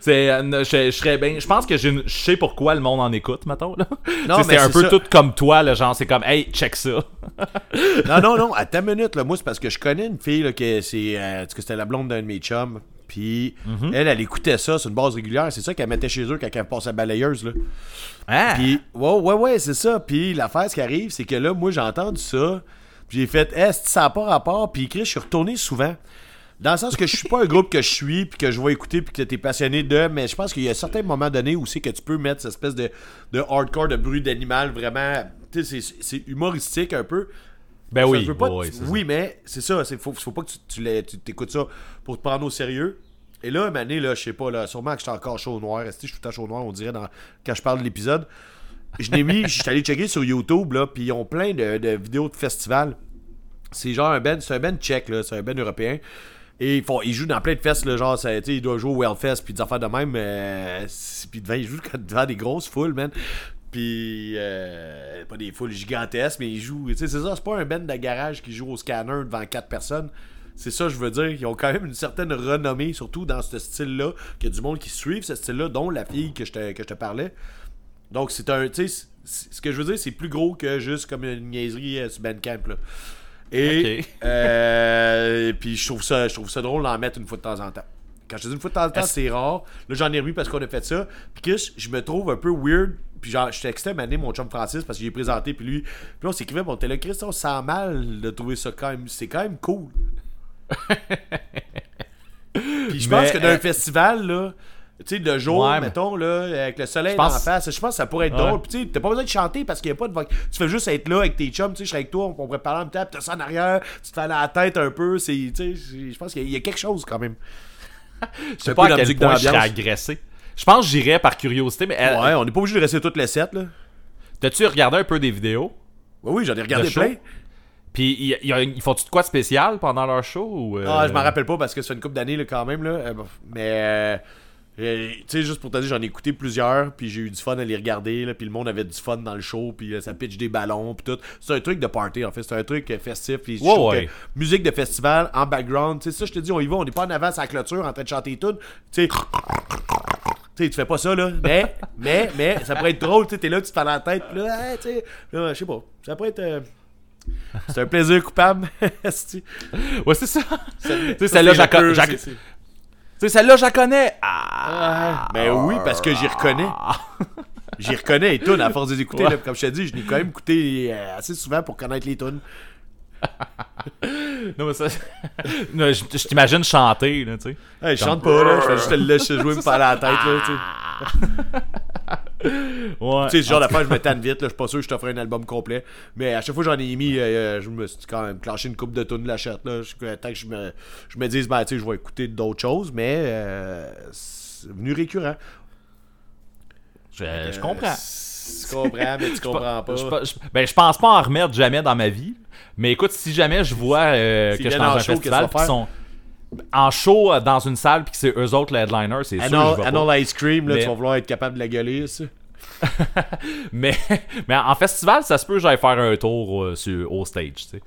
A: c'est, euh, je, je serais bien. Je pense que je sais pourquoi le monde en écoute, mettons. Là.
B: Non, mais
A: c'est un peu
B: ça.
A: tout comme toi, là, genre, c'est comme, hey, check ça.
B: Non, non, non, à ta minute, là, moi, c'est parce que je connais une fille, là, que c'est, euh, que c'était la blonde d'un de mes chums, puis
A: Mhm.
B: elle, elle écoutait ça sur une base régulière, c'est ça qu'elle mettait chez eux quand elle passait à balayeuse, là.
A: Hein?
B: Puis, ouais, ouais, ouais, c'est ça, puis l'affaire, ce qui arrive, c'est que là, moi, j'ai entendu ça, puis j'ai fait, est-ce que ça n'a pas rapport, puis Chris, je suis retourné souvent. Dans le sens que je suis pas un groupe que je suis, puis que je vais écouter, puis que t'es passionné de, mais je pense qu'il y a certains moments donnés où c'est que tu peux mettre cette espèce de, de hardcore, de bruit d'animal, vraiment, tu sais, c'est- humoristique un peu.
A: Ben oui,
B: pas tu-
A: ça.
B: oui, mais c'est ça. Il faut, faut pas que tu, tu t'écoutes ça pour te prendre au sérieux. Et là, année, là, je sais pas, là, sûrement que j'étais encore chaud au noir. Est-ce que je suis tout temps chaud au noir, on dirait, dans, quand je parle de l'épisode? Je l'ai mis, je suis allé checker sur YouTube, là, puis ils ont plein de, de vidéos de festivals. C'est genre un ben, c'est un ben tchèque, là, c'est un ben européen. Et ils, jouent dans plein de festes, là, genre, ça, ils doivent jouer au Wellfest, puis des affaires de même. euh, puis devant, ils jouent devant des grosses foules, man. Puis, euh, pas des foules gigantesques, mais ils jouent. Tu sais, c'est ça, c'est pas un band de garage qui joue au scanner devant quatre personnes. C'est ça, je veux dire. Ils ont quand même une certaine renommée, surtout dans ce style-là, qu'il y a du monde qui suivent ce style-là, dont la fille que je te, que je te parlais. Donc, c'est un. Tu sais, ce que je veux dire, c'est plus gros que juste comme une niaiserie euh, sur Bandcamp, là. Et. Euh, puis, je trouve, ça, je trouve ça drôle d'en mettre une fois de temps en temps. Quand je dis une fois de temps en temps, c'est rare. Là, j'en ai remis parce qu'on a fait ça. Puis, Chris, je me trouve un peu weird. Puis, genre, je textais à donné, mon chum Francis parce qu'il est présenté. Puis, lui, puis là, on s'écrivait. Bon, t'es là, Chris, on sent mal de trouver ça quand même. C'est quand même cool. Puis, je pense
A: Mais,
B: que d'un
A: euh,
B: festival, là. Tu sais, de jour,
A: Ouais,
B: mettons, là, avec le soleil en face, je pense que ça pourrait être
A: Ouais.
B: drôle. Puis tu t'as pas besoin de chanter parce qu'il y a pas de Tu fais juste être là avec tes chums, tu sais, je serais avec toi, on pourrait parler en même temps, puis t'as ça en arrière, tu te fais la tête un peu, c'est, c'est- je pense qu'il y a- il y a quelque chose quand même.
A: Je sais pas à quel point je serais
B: d'ambiance.
A: agressé. Je pense que j'irais par curiosité, mais euh,
B: Ouais, on n'est pas obligé de rester toutes les sets, là.
A: t'as-tu regardé un peu des vidéos?
B: Oui, oui, j'en ai regardé plein.
A: Puis ils font-tu de quoi de spécial pendant leur show? Ou, euh,
B: Ah, je m'en rappelle pas parce que ça fait une couple d'années là, quand même. Là. Euh, mais, euh, euh, tu sais, juste pour te dire, j'en ai écouté plusieurs, puis j'ai eu du fun à les regarder, là, puis le monde avait du fun dans le show, puis euh, ça pitch des ballons, puis tout. C'est un truc de party, en fait. C'est un truc euh, festif. Puis je
A: Ouais,
B: musique de festival en background. Tu sais, ça, je te dis, on y va, on n'est pas en avant à la clôture en train de chanter tout. Tu sais. Tu sais, tu fais pas ça, là. Mais, mais, mais, ça pourrait être drôle, tu sais, t'es là, tu te fais la tête, puis là, hey, tu sais, là, je sais pas. Ça pourrait être. euh, C'est un plaisir coupable.
A: Ouais, c'est ça. Tu sais,
B: Ça,
A: celle-là, tu sais, celle-là, je la connais. Ah!
B: Ben oui, parce que j'y reconnais. J'y reconnais les tunes à force de les écouter.
A: Ouais.
B: là. Comme je t'ai dit, je l'ai quand même écouté euh, assez souvent pour connaître les tunes.
A: Non, mais ça. Non, je je t'imagine chanter, là, tu sais.
B: Hey, je chante pas, là. Je fais juste le laisser jouer, me faire la tête, là. Tu sais.
A: Ouais.
B: Tu sais, ce genre d'affaire, je me tanne vite, là. Je suis pas sûr que je t'offre un album complet. Mais à chaque fois que j'en ai mis, euh, euh, je me suis quand même clenché une coupe de tunes de la chatte, là. Je- Tant que je me, je me dise, ben, tu sais, je vais écouter d'autres choses, mais euh, c'est venu récurrent.
A: Je, je
B: Euh,
A: comprends.
B: Tu comprends, mais tu comprends pas.
A: Je, ben, je pense pas en remettre jamais dans ma vie. Mais écoute, si jamais je vois euh, que je suis dans un festival, sont en show euh, dans une salle, puis que c'est eux autres le headliner, c'est sûr que je vais.
B: Anal Ice Cream, là,
A: Mais-
B: tu vas vouloir être capable de la gueuler, ça.
A: Mais, mais en festival, ça se peut que j'aille faire un tour euh, sur, au stage, tu sais.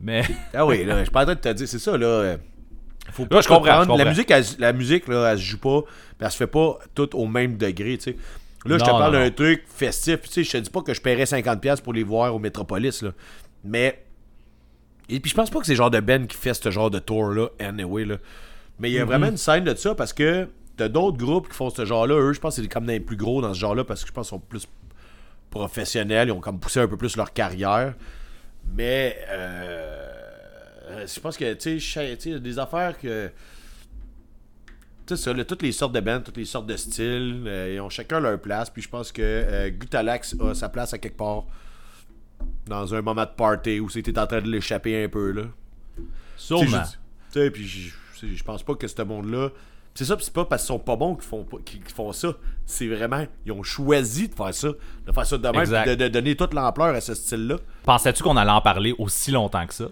A: Mais
B: Ah oui, là, je suis pas en train de te dire, c'est ça, là. euh, Faut
A: Là, je comprends,
B: comprendre.
A: je comprends.
B: La musique, elle, la musique, là, elle se joue pas, puis elle se fait pas toute au même degré, tu sais. Là, je te
A: Non,
B: parle
A: non,
B: d'un
A: non.
B: truc festif, tu sais, je te dis pas que je paierais 50$ pour les voir au Metropolis, là. Mais. Et puis, je pense pas que c'est le genre de Ben qui fait ce genre de tour-là, anyway, là. Mais il y a
A: Mm-hmm.
B: vraiment une scène de ça parce que t'as d'autres groupes qui font ce genre-là. Eux, je pense que c'est comme des plus gros dans ce genre-là parce que je pense qu'ils sont plus professionnels. Ils ont comme poussé un peu plus leur carrière. Mais euh, je pense que, tu sais, des affaires que. Tu sais, ça, là, toutes les sortes de bands, toutes les sortes de styles, euh, ils ont chacun leur place. Puis je pense que euh, Gutalax a sa place à quelque part dans un moment de party où c'était en train de l'échapper un peu, là.
A: Sûrement.
B: Tu sais, puis je- pense pas que ce monde-là. C'est ça, puis c'est pas parce qu'ils sont pas bons qu'ils font, qu'ils font ça. C'est vraiment. Ils ont choisi de faire ça. De faire ça de même, de, de donner toute l'ampleur à ce style-là.
A: Pensais-tu qu'on allait en parler aussi longtemps que ça?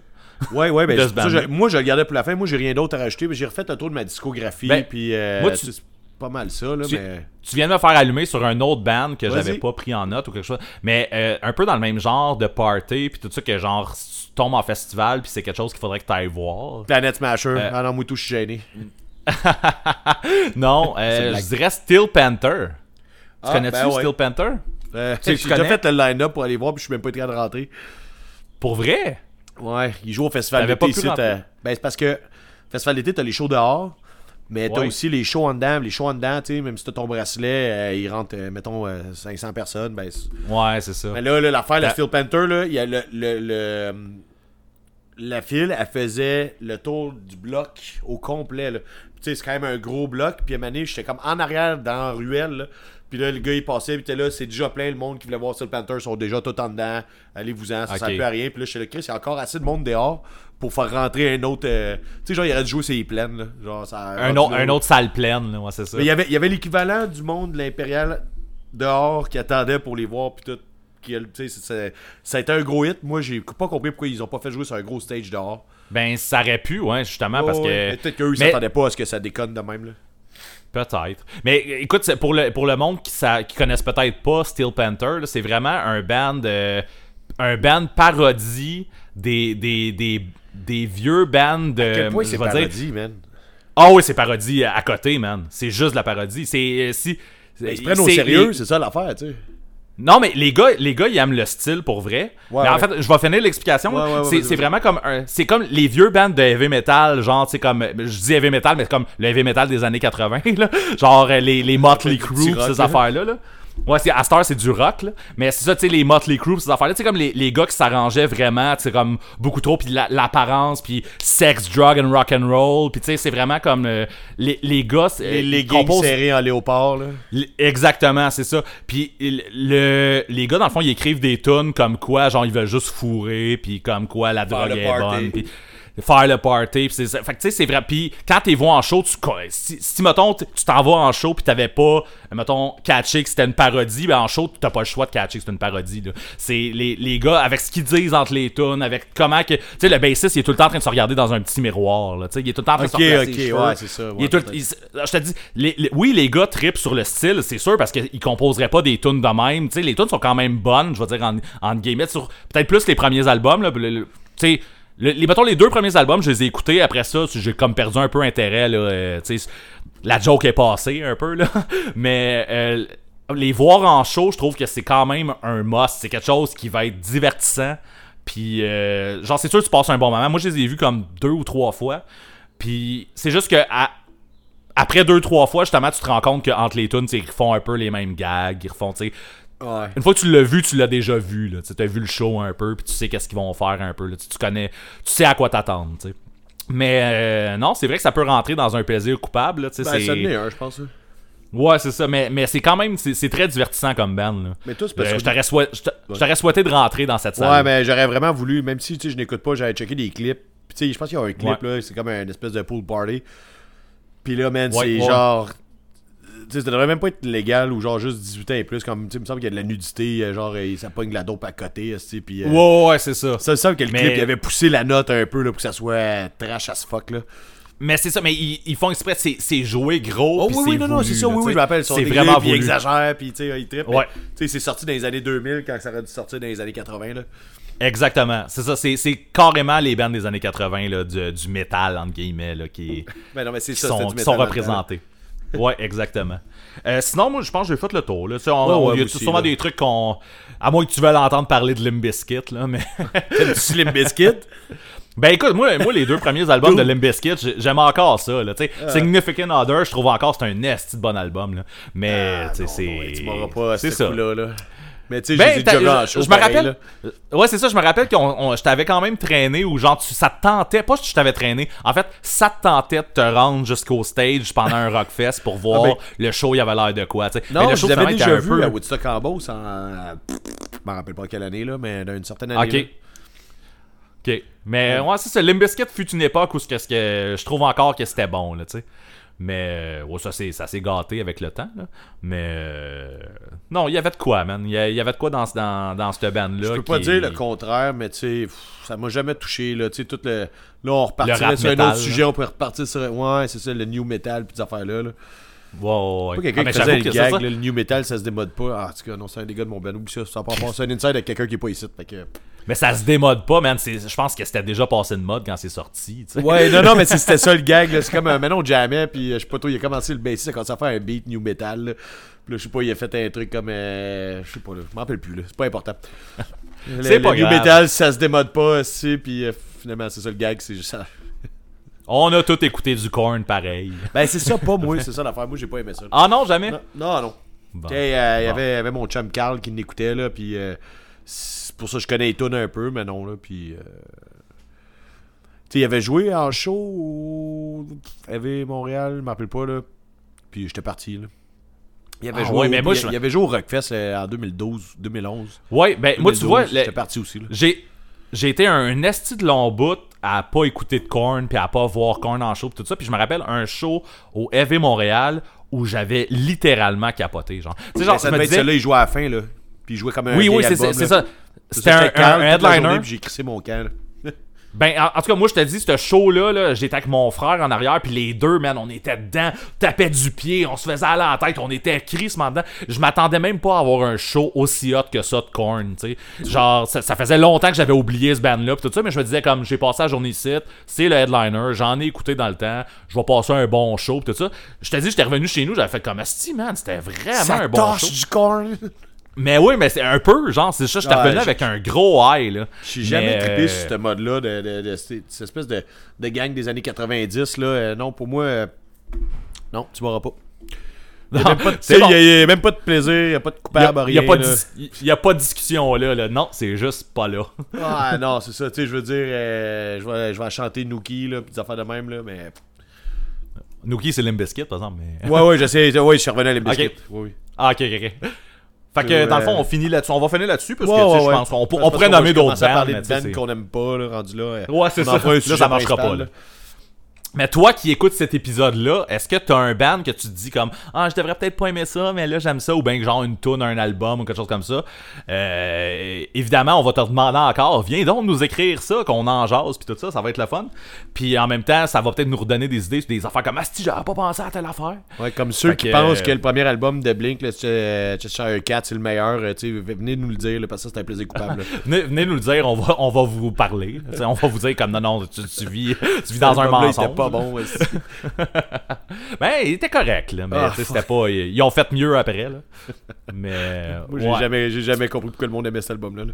B: Ouais, ouais, ben, ça, je- moi je le gardais pour la fin. Moi j'ai rien d'autre à rajouter, mais j'ai refait un tour de ma discographie.
A: Ben,
B: puis euh,
A: moi, tu-
B: pas mal ça, là,
A: Tu,
B: mais.
A: tu viens de me faire allumer sur un autre band que j'avais pas pris en note ou quelque chose. Mais euh, un peu dans le même genre de party, puis tout ça, que genre, tu tombes en festival, puis c'est quelque chose qu'il faudrait que tu ailles voir.
B: Planet Smasher.
A: Euh,
B: Ah non, moi tout, je suis gêné.
A: non, euh, je dirais Steel Panther. Tu
B: Ah,
A: connais-tu
B: ben ouais.
A: Steel Panther?
B: Euh,
A: Tu-
B: j'ai déjà fait le line-up pour aller voir, puis je suis même pas capable de rentrer.
A: Pour vrai?
B: Ouais, il joue au festival d'été ici. Ben, c'est parce que festival d'été, t'as les shows dehors, mais t'as
A: Ouais.
B: aussi les shows en dedans. Les shows en dedans, tu sais, même si t'as ton bracelet, euh, il rentre, euh, mettons, euh, 500 personnes. Ben,
A: Ouais, c'est ça.
B: mais là, là, l'affaire, la Steel Panther, là, il y a le, le, le- la file, elle faisait le tour du bloc au complet. Tu sais, c'est quand même un gros bloc. Puis à un j'étais comme en arrière dans la ruelle. là. Puis là, le gars, il passait. Puis était là, c'est déjà plein. Le monde qui voulait voir Steel Panther sont déjà tout en dedans. Allez-vous-en, ça
A: Ok.
B: sert plus à rien. Puis là, chez le Chris, il y a encore assez de monde dehors pour faire rentrer un autre. euh, Tu sais, genre, il aurait dû jouer ses plaines. Là. Genre, ça
A: Un, autre, un autre salle pleine, là, ouais, c'est ça.
B: mais il y avait, il y avait l'équivalent du monde de l'Impérial dehors qui attendait pour les voir, puis tout. Qui, ça a été un gros hit. Moi, j'ai pas compris pourquoi ils ont pas fait jouer sur un gros stage dehors.
A: Ben, ça aurait pu, ouais, justement, parce que.
B: Peut-être qu'eux, ils s'attendaient pas à ce que ça déconne de même. Là.
A: Peut-être. Mais euh, écoute, pour le, pour le monde qui, sa- qui connaissent peut-être pas Steel Panther, c'est vraiment un band euh, un band parodie des, des, des, des vieux bands de.
B: À quel point c'est
A: dire-
B: parodie, man?
A: Ah oui, c'est parodie à côté, man. C'est juste de la parodie. C'est euh, si.
B: Ils se prennent au sérieux, c'est ça l'affaire, tu sais.
A: Non, mais les gars, les gars, ils aiment le style pour vrai.
B: Ouais,
A: mais en
B: ouais.
A: fait, je vais finir l'explication.
B: Ouais,
A: c'est c'est vraiment comme un, c'est comme les vieux bands de heavy metal, genre, sais, comme, je dis heavy metal, mais comme le heavy metal des années 80, là. Genre, euh, les, les Motley Crue, ces
B: là.
A: affaires-là, là. Ouais, c'est, à Star, c'est du rock, là. Mais c'est ça, tu sais, les Motley Crue, ces affaires-là, tu sais, comme les, les gars qui s'arrangeaient vraiment, tu sais, comme beaucoup trop, puis la- l'apparence, puis sex, drug and rock and roll, puis tu sais, c'est vraiment comme euh, les, les gars. euh,
B: Les, les
A: composent-
B: serrés en léopard, là.
A: L- Exactement, c'est ça. Puis le, les gars, dans le fond, ils écrivent des tunes comme quoi, genre, ils veulent juste fourrer, puis comme quoi la
B: Faire
A: drogue est
B: party.
A: bonne, puis faire le party, ça. Fait que tu sais, c'est vrai. Puis quand t'es vois en show, tu, si, si mettons, tu t'en vas en show, puis t'avais pas, mettons, catché que c'était une parodie, ben en show, t'as pas le choix de catcher que c'est une parodie. C'est les, les gars, avec ce qu'ils disent entre les tunes, avec comment que. Tu sais, le bassiste, il est tout le temps en train de se regarder dans un petit miroir, là. Tu sais, il est tout le temps en train de se replacer
B: ok,
A: les cheveux.
B: ouais, c'est ça,
A: Il
B: ouais,
A: est tout-
B: peut-être.
A: il- je te dis, les- les- oui, les gars tripent sur le style, c'est sûr, parce qu'ils composeraient pas des tunes de même. Tu sais, les tunes sont quand même bonnes, je veux dire, en, en guillemets, sur peut-être plus les premiers albums. Là, le- le- tu sais, le- les, mettons, les deux premiers albums, je les ai écoutés. Après ça, j'ai comme perdu un peu intérêt. Là, euh, la joke est passée un peu, là. Mais euh, les voir en show, je trouve que c'est quand même un must. C'est quelque chose qui va être divertissant. Puis, euh, genre, c'est sûr que tu passes un bon moment. Moi, je les ai vus comme deux ou trois fois. Puis, c'est juste que à- après deux, trois fois, justement, tu te rends compte qu'entre les tunes, ils refont un peu les mêmes gags. Ils refont, tu sais.
B: Ouais.
A: Une fois que tu l'as vu, tu l'as déjà vu. Tu as vu le show un peu, puis tu sais qu'est-ce qu'ils vont faire un peu. là. Tu, tu connais, tu sais à quoi t'attendre. Mais euh, non, c'est vrai que ça peut rentrer dans un plaisir coupable. là,
B: Ben,
A: c'est-
B: je pense. hein.
A: Ouais, c'est ça. Mais, mais c'est quand même, c'est c'est très divertissant comme band. Là.
B: Mais parce
A: Euh,
B: que-
A: je t'aurais souhait- souhaité de rentrer dans cette salle.
B: Ouais, mais j'aurais vraiment voulu, même si je n'écoute pas, j'avais checké des clips. Puis tu sais, je pense qu'il y a un clip,
A: Ouais.
B: là, c'est comme une espèce de pool party. Puis là, man, c'est genre. Ça devrait même pas être légal ou genre juste 18 ans et plus. Comme, il me semble qu'il y a de la nudité, euh, genre, ça pogne de la dope à côté, puis. euh,
A: Ouais, ouais, c'est ça.
B: Ça me semble que le
A: Mais-
B: clip, il avait poussé la note un peu, là, pour que ça soit trash as fuck, là.
A: Mais c'est ça, mais ils, ils font exprès, c'est c'est joué gros.
B: Oh oui,
A: c'est
B: oui, non, non, c'est ça, oui, je me rappelle.
A: C'est vraiment
B: puis ils exagèrent, puis tu sais, ils trippent.
A: Ouais.
B: Tu sais, c'est sorti dans les années 2000 quand ça aurait dû sortir dans les années 80, là.
A: Exactement. C'est ça, c'est c'est carrément les bandes des années 80, là, du, du métal, entre guillemets, là, qui,
B: Ben non, mais
A: qui
B: ça,
A: sont, qui sont représentés. Ouais, exactement. Euh, sinon, moi, je pense que j'ai fait le tour. Là. Tu sais, on,
B: Ouais,
A: on-
B: ouais,
A: il y a
B: aussi,
A: sûrement
B: là.
A: des trucs qu'on. À moins que tu veuilles entendre parler de Limp Bizkit, là, mais.
B: Slim Biscuit.
A: Ben écoute, moi, moi les deux premiers albums de j'ai- j'aime encore ça. Là. Significant Other, je trouve encore c'est un esti de bon album. Là. Mais tu sais, c'est.
B: Ah, tu m'auras pas
A: c'est
B: ce
A: ça.
B: coup-là, là. Mais tu sais,
A: Ben,
B: j'ai
A: t'as-
B: déjà vu en
A: je,
B: show,
A: je me rappelle.
B: là.
A: Ouais, c'est ça, je me rappelle que je t'avais quand même traîné ou genre tu, ça te tentait, pas que je t'avais traîné. En fait, ça te tentait de te rendre jusqu'au stage pendant un Rockfest pour voir
B: ben-
A: le show, il y avait l'air de quoi. tu sais. Mais
B: Non,
A: le
B: je
A: show,
B: l'avais
A: finalement,
B: déjà vu
A: peu-
B: à Woodstock en Beauce en... Je m'en rappelle pas quelle année, là, mais d'une certaine année.
A: Ok.
B: là.
A: Ok. Mais ouais, c'est ça. Limp Bizkit fut une époque où que je trouve encore que c'était bon, là, tu sais. Mais euh, ouais, ça s'est ça s'est gâté avec le temps, là. Mais euh, non, il y avait de quoi, man. Il y, avait de quoi dans, ce- dans, dans cette band-là.
B: Je peux pas dire le contraire, mais tu sais, ça m'a jamais touché, là. Tu sais, tout le... Là, on repartirait sur un
A: metal,
B: autre
A: là.
B: sujet, on pourrait repartir sur... Ouais, c'est ça, le new metal, puis des affaires-là, là.
A: Ouais, ouais.
B: Pas quelqu'un
A: Ah,
B: qui faisait le gag, là, le new metal, ça se démode pas. Ah, en tout cas, non, c'est un des gars de mon ben, oublie ça. Ça part pas, c'est un inside avec quelqu'un qui est pas ici. Fait que...
A: Mais ça se démode pas, man. Je pense que c'était déjà passé de mode quand c'est sorti.
B: Ouais, non, non, mais c'était ça le gag. là. C'est comme un maintenant jamais, puis euh, je sais pas trop, il a commencé le bassiste, il a commencé à faire un beat new metal. Là. Puis là, je sais pas, il a fait un truc comme. euh, je sais pas, là, je m'en rappelle plus, là. C'est pas important. Le- new metal, ça se démode pas, aussi, puis euh, finalement, c'est ça le gag, c'est juste ça.
A: On a tout écouté du corn pareil.
B: Ben, c'est ça, pas moi, c'est ça l'affaire. Moi, j'ai pas aimé ça.
A: Ah non, jamais?
B: Non, non.
A: Bon.
B: Euh, Il y
A: Bon.
B: avait, il y avait mon chum Carl qui l'écoutait, là, puis euh, c'est pour ça que je connais les tunes un peu, mais non, là, puis... euh, Tu sais, il avait joué en show au avait Montréal, je m'en rappelle pas, là, puis j'étais parti, là. Il avait,
A: Ah
B: joué,
A: ouais,
B: au-
A: mais moi,
B: il,
A: je-
B: il avait joué au Rockfest euh, en 2012, 2011.
A: Ouais, ben moi, tu
B: 2012,
A: vois, le-
B: J'étais parti aussi, là.
A: j'ai j'ai été un esti de long bout à pas écouter de Korn puis à pas voir Korn en show pis tout ça puis je me rappelle un show au EV Montréal où j'avais littéralement capoté genre tu sais genre
B: Ben, ça
A: je me disais
B: celui-là, il jouait à la fin, là. Puis il jouait comme un
A: oui oui c'est ça c'était un, headliner
B: j'ai crissé mon camp.
A: Ben, en, en tout cas, moi, je te dis, ce show-là, là, j'étais avec mon frère en arrière, puis les deux, man, on était dedans, tapait du pied, on se faisait aller à la tête, on était crissement dedans. Je m'attendais même pas à avoir un show aussi hot que ça de Korn, tu sais. Genre, ça, ça faisait longtemps que j'avais oublié ce band-là, pis tout ça, mais je me disais, comme, j'ai passé la journée ici, c'est le headliner, j'en ai écouté dans le temps, je vais passer un bon show, pis tout ça. Je te dis, j'étais revenu chez nous, j'avais fait comme, Asti, man, c'était vraiment
B: Ça
A: un bon show.
B: du corn.
A: Mais oui, mais c'est un peu, genre, c'est ça, j'étais
B: Ouais,
A: revenu
B: je-
A: avec un gros high, là.
B: J'ai jamais
A: Mais,
B: trippé
A: euh,
B: sur ce mode-là, de, de, de- cette cette espèce de, de gang des années 90. Là. Euh, non, pour moi, euh, non, tu m'auras pas. Il y a
A: bon.
B: il a- il même pas de plaisir, il n'y a pas de
A: Il
B: coupable,
A: n'y a, pas de dis- a pas de discussion là, là. Non, c'est juste pas là.
B: Ah non, c'est ça, tu sais, je veux dire, euh, je, vais, je vais chanter Nookie, là, pis des affaires de même, là, mais...
A: Nookie, c'est Limbiskit, par exemple. Mais...
B: Ouais, ouais, j'essaie, ouais, je suis revenu à l'Imbiskit. Oui.
A: Ah, ok, ok, ok. Fait que
B: Euh,
A: dans le fond, on finit là-dessus. On va finir là-dessus parce que
B: Ouais,
A: tu sais,
B: ouais,
A: je pense qu'on on pourrait nommer d'autres bands.
B: parler de bands qu'on aime pas, là, rendu là. euh,
A: Ouais, c'est ça. Là, ça marchera pas, là. Mais toi qui écoutes cet épisode-là, est-ce que t'as un band que tu te dis comme Ah, je devrais peut-être pas aimer ça, mais là j'aime ça, ou bien genre une tune, un album ou quelque chose comme ça? Euh, évidemment, on va te demander encore, viens donc nous écrire ça, qu'on en jase, puis tout ça, ça va être le fun. Puis en même temps, ça va peut-être nous redonner des idées sur des affaires comme Ah, si j'avais pas pensé à telle affaire.
B: Ouais, comme ceux
A: Fait
B: qui
A: que,
B: pensent
A: euh,
B: que le premier album de Blink, le Ch- Cheshire Cat, c'est le meilleur, euh, tu sais, venez nous le dire, là, parce que ça, c'est un plaisir coupable.
A: Venez, venez nous le dire, on va, on va vous parler. On va vous dire comme non, non, tu, tu vis, tu vis dans un mensonge.
B: Pas bon. aussi.
A: Ben, il était correct, là, mais
B: Ah,
A: c'était pas. Ils, ont fait mieux après, là. Mais.
B: Moi, j'ai
A: ouais.
B: jamais, j'ai jamais compris pourquoi le monde aimait cet album-là. là.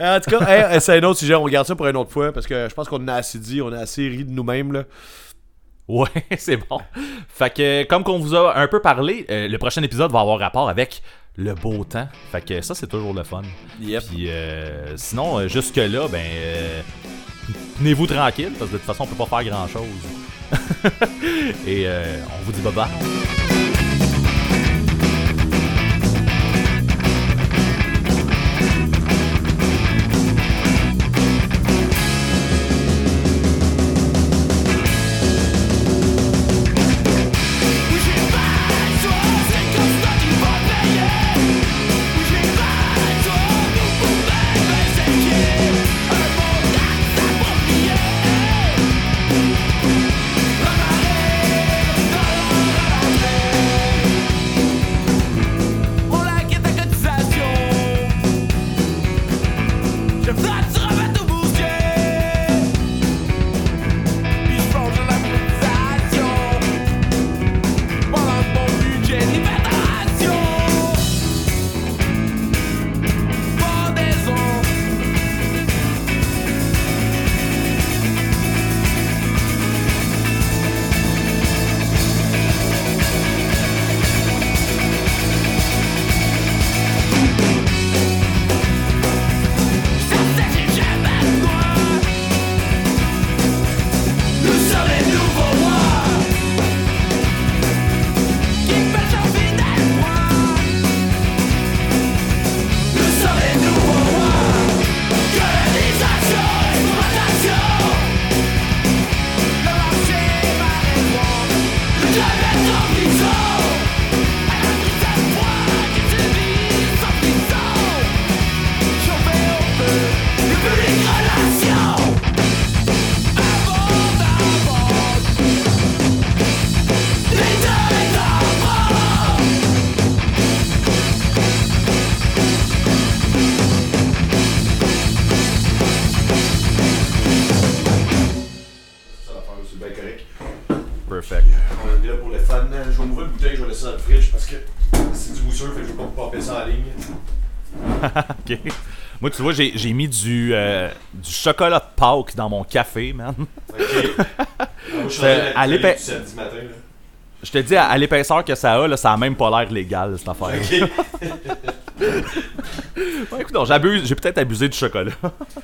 B: Euh, En tout cas, hey, c'est un autre sujet, on garde ça pour une autre fois, parce que je pense qu'on a assez dit, on a assez ri de nous-mêmes, là.
A: Ouais, c'est bon. Fait que, comme qu'on vous a un peu parlé, euh, le prochain épisode va avoir rapport avec le beau temps. Fait que ça, c'est toujours le fun.
B: Yep.
A: Puis euh, sinon, euh, jusque-là, ben. euh, Tenez-vous tranquille, parce que de toute façon, on peut pas faire grand-chose. Et euh, on vous dit bye-bye.
D: On
A: vois, j'ai mis du, euh, du chocolat de Pâques dans mon café, man.
B: Ok. Je
A: à te dis, à, à l'épaisseur que ça a, là, ça a même pas l'air légal, cette affaire.
B: Ok.
A: Ouais, écoute, j'abuse, j'ai peut-être abusé du chocolat.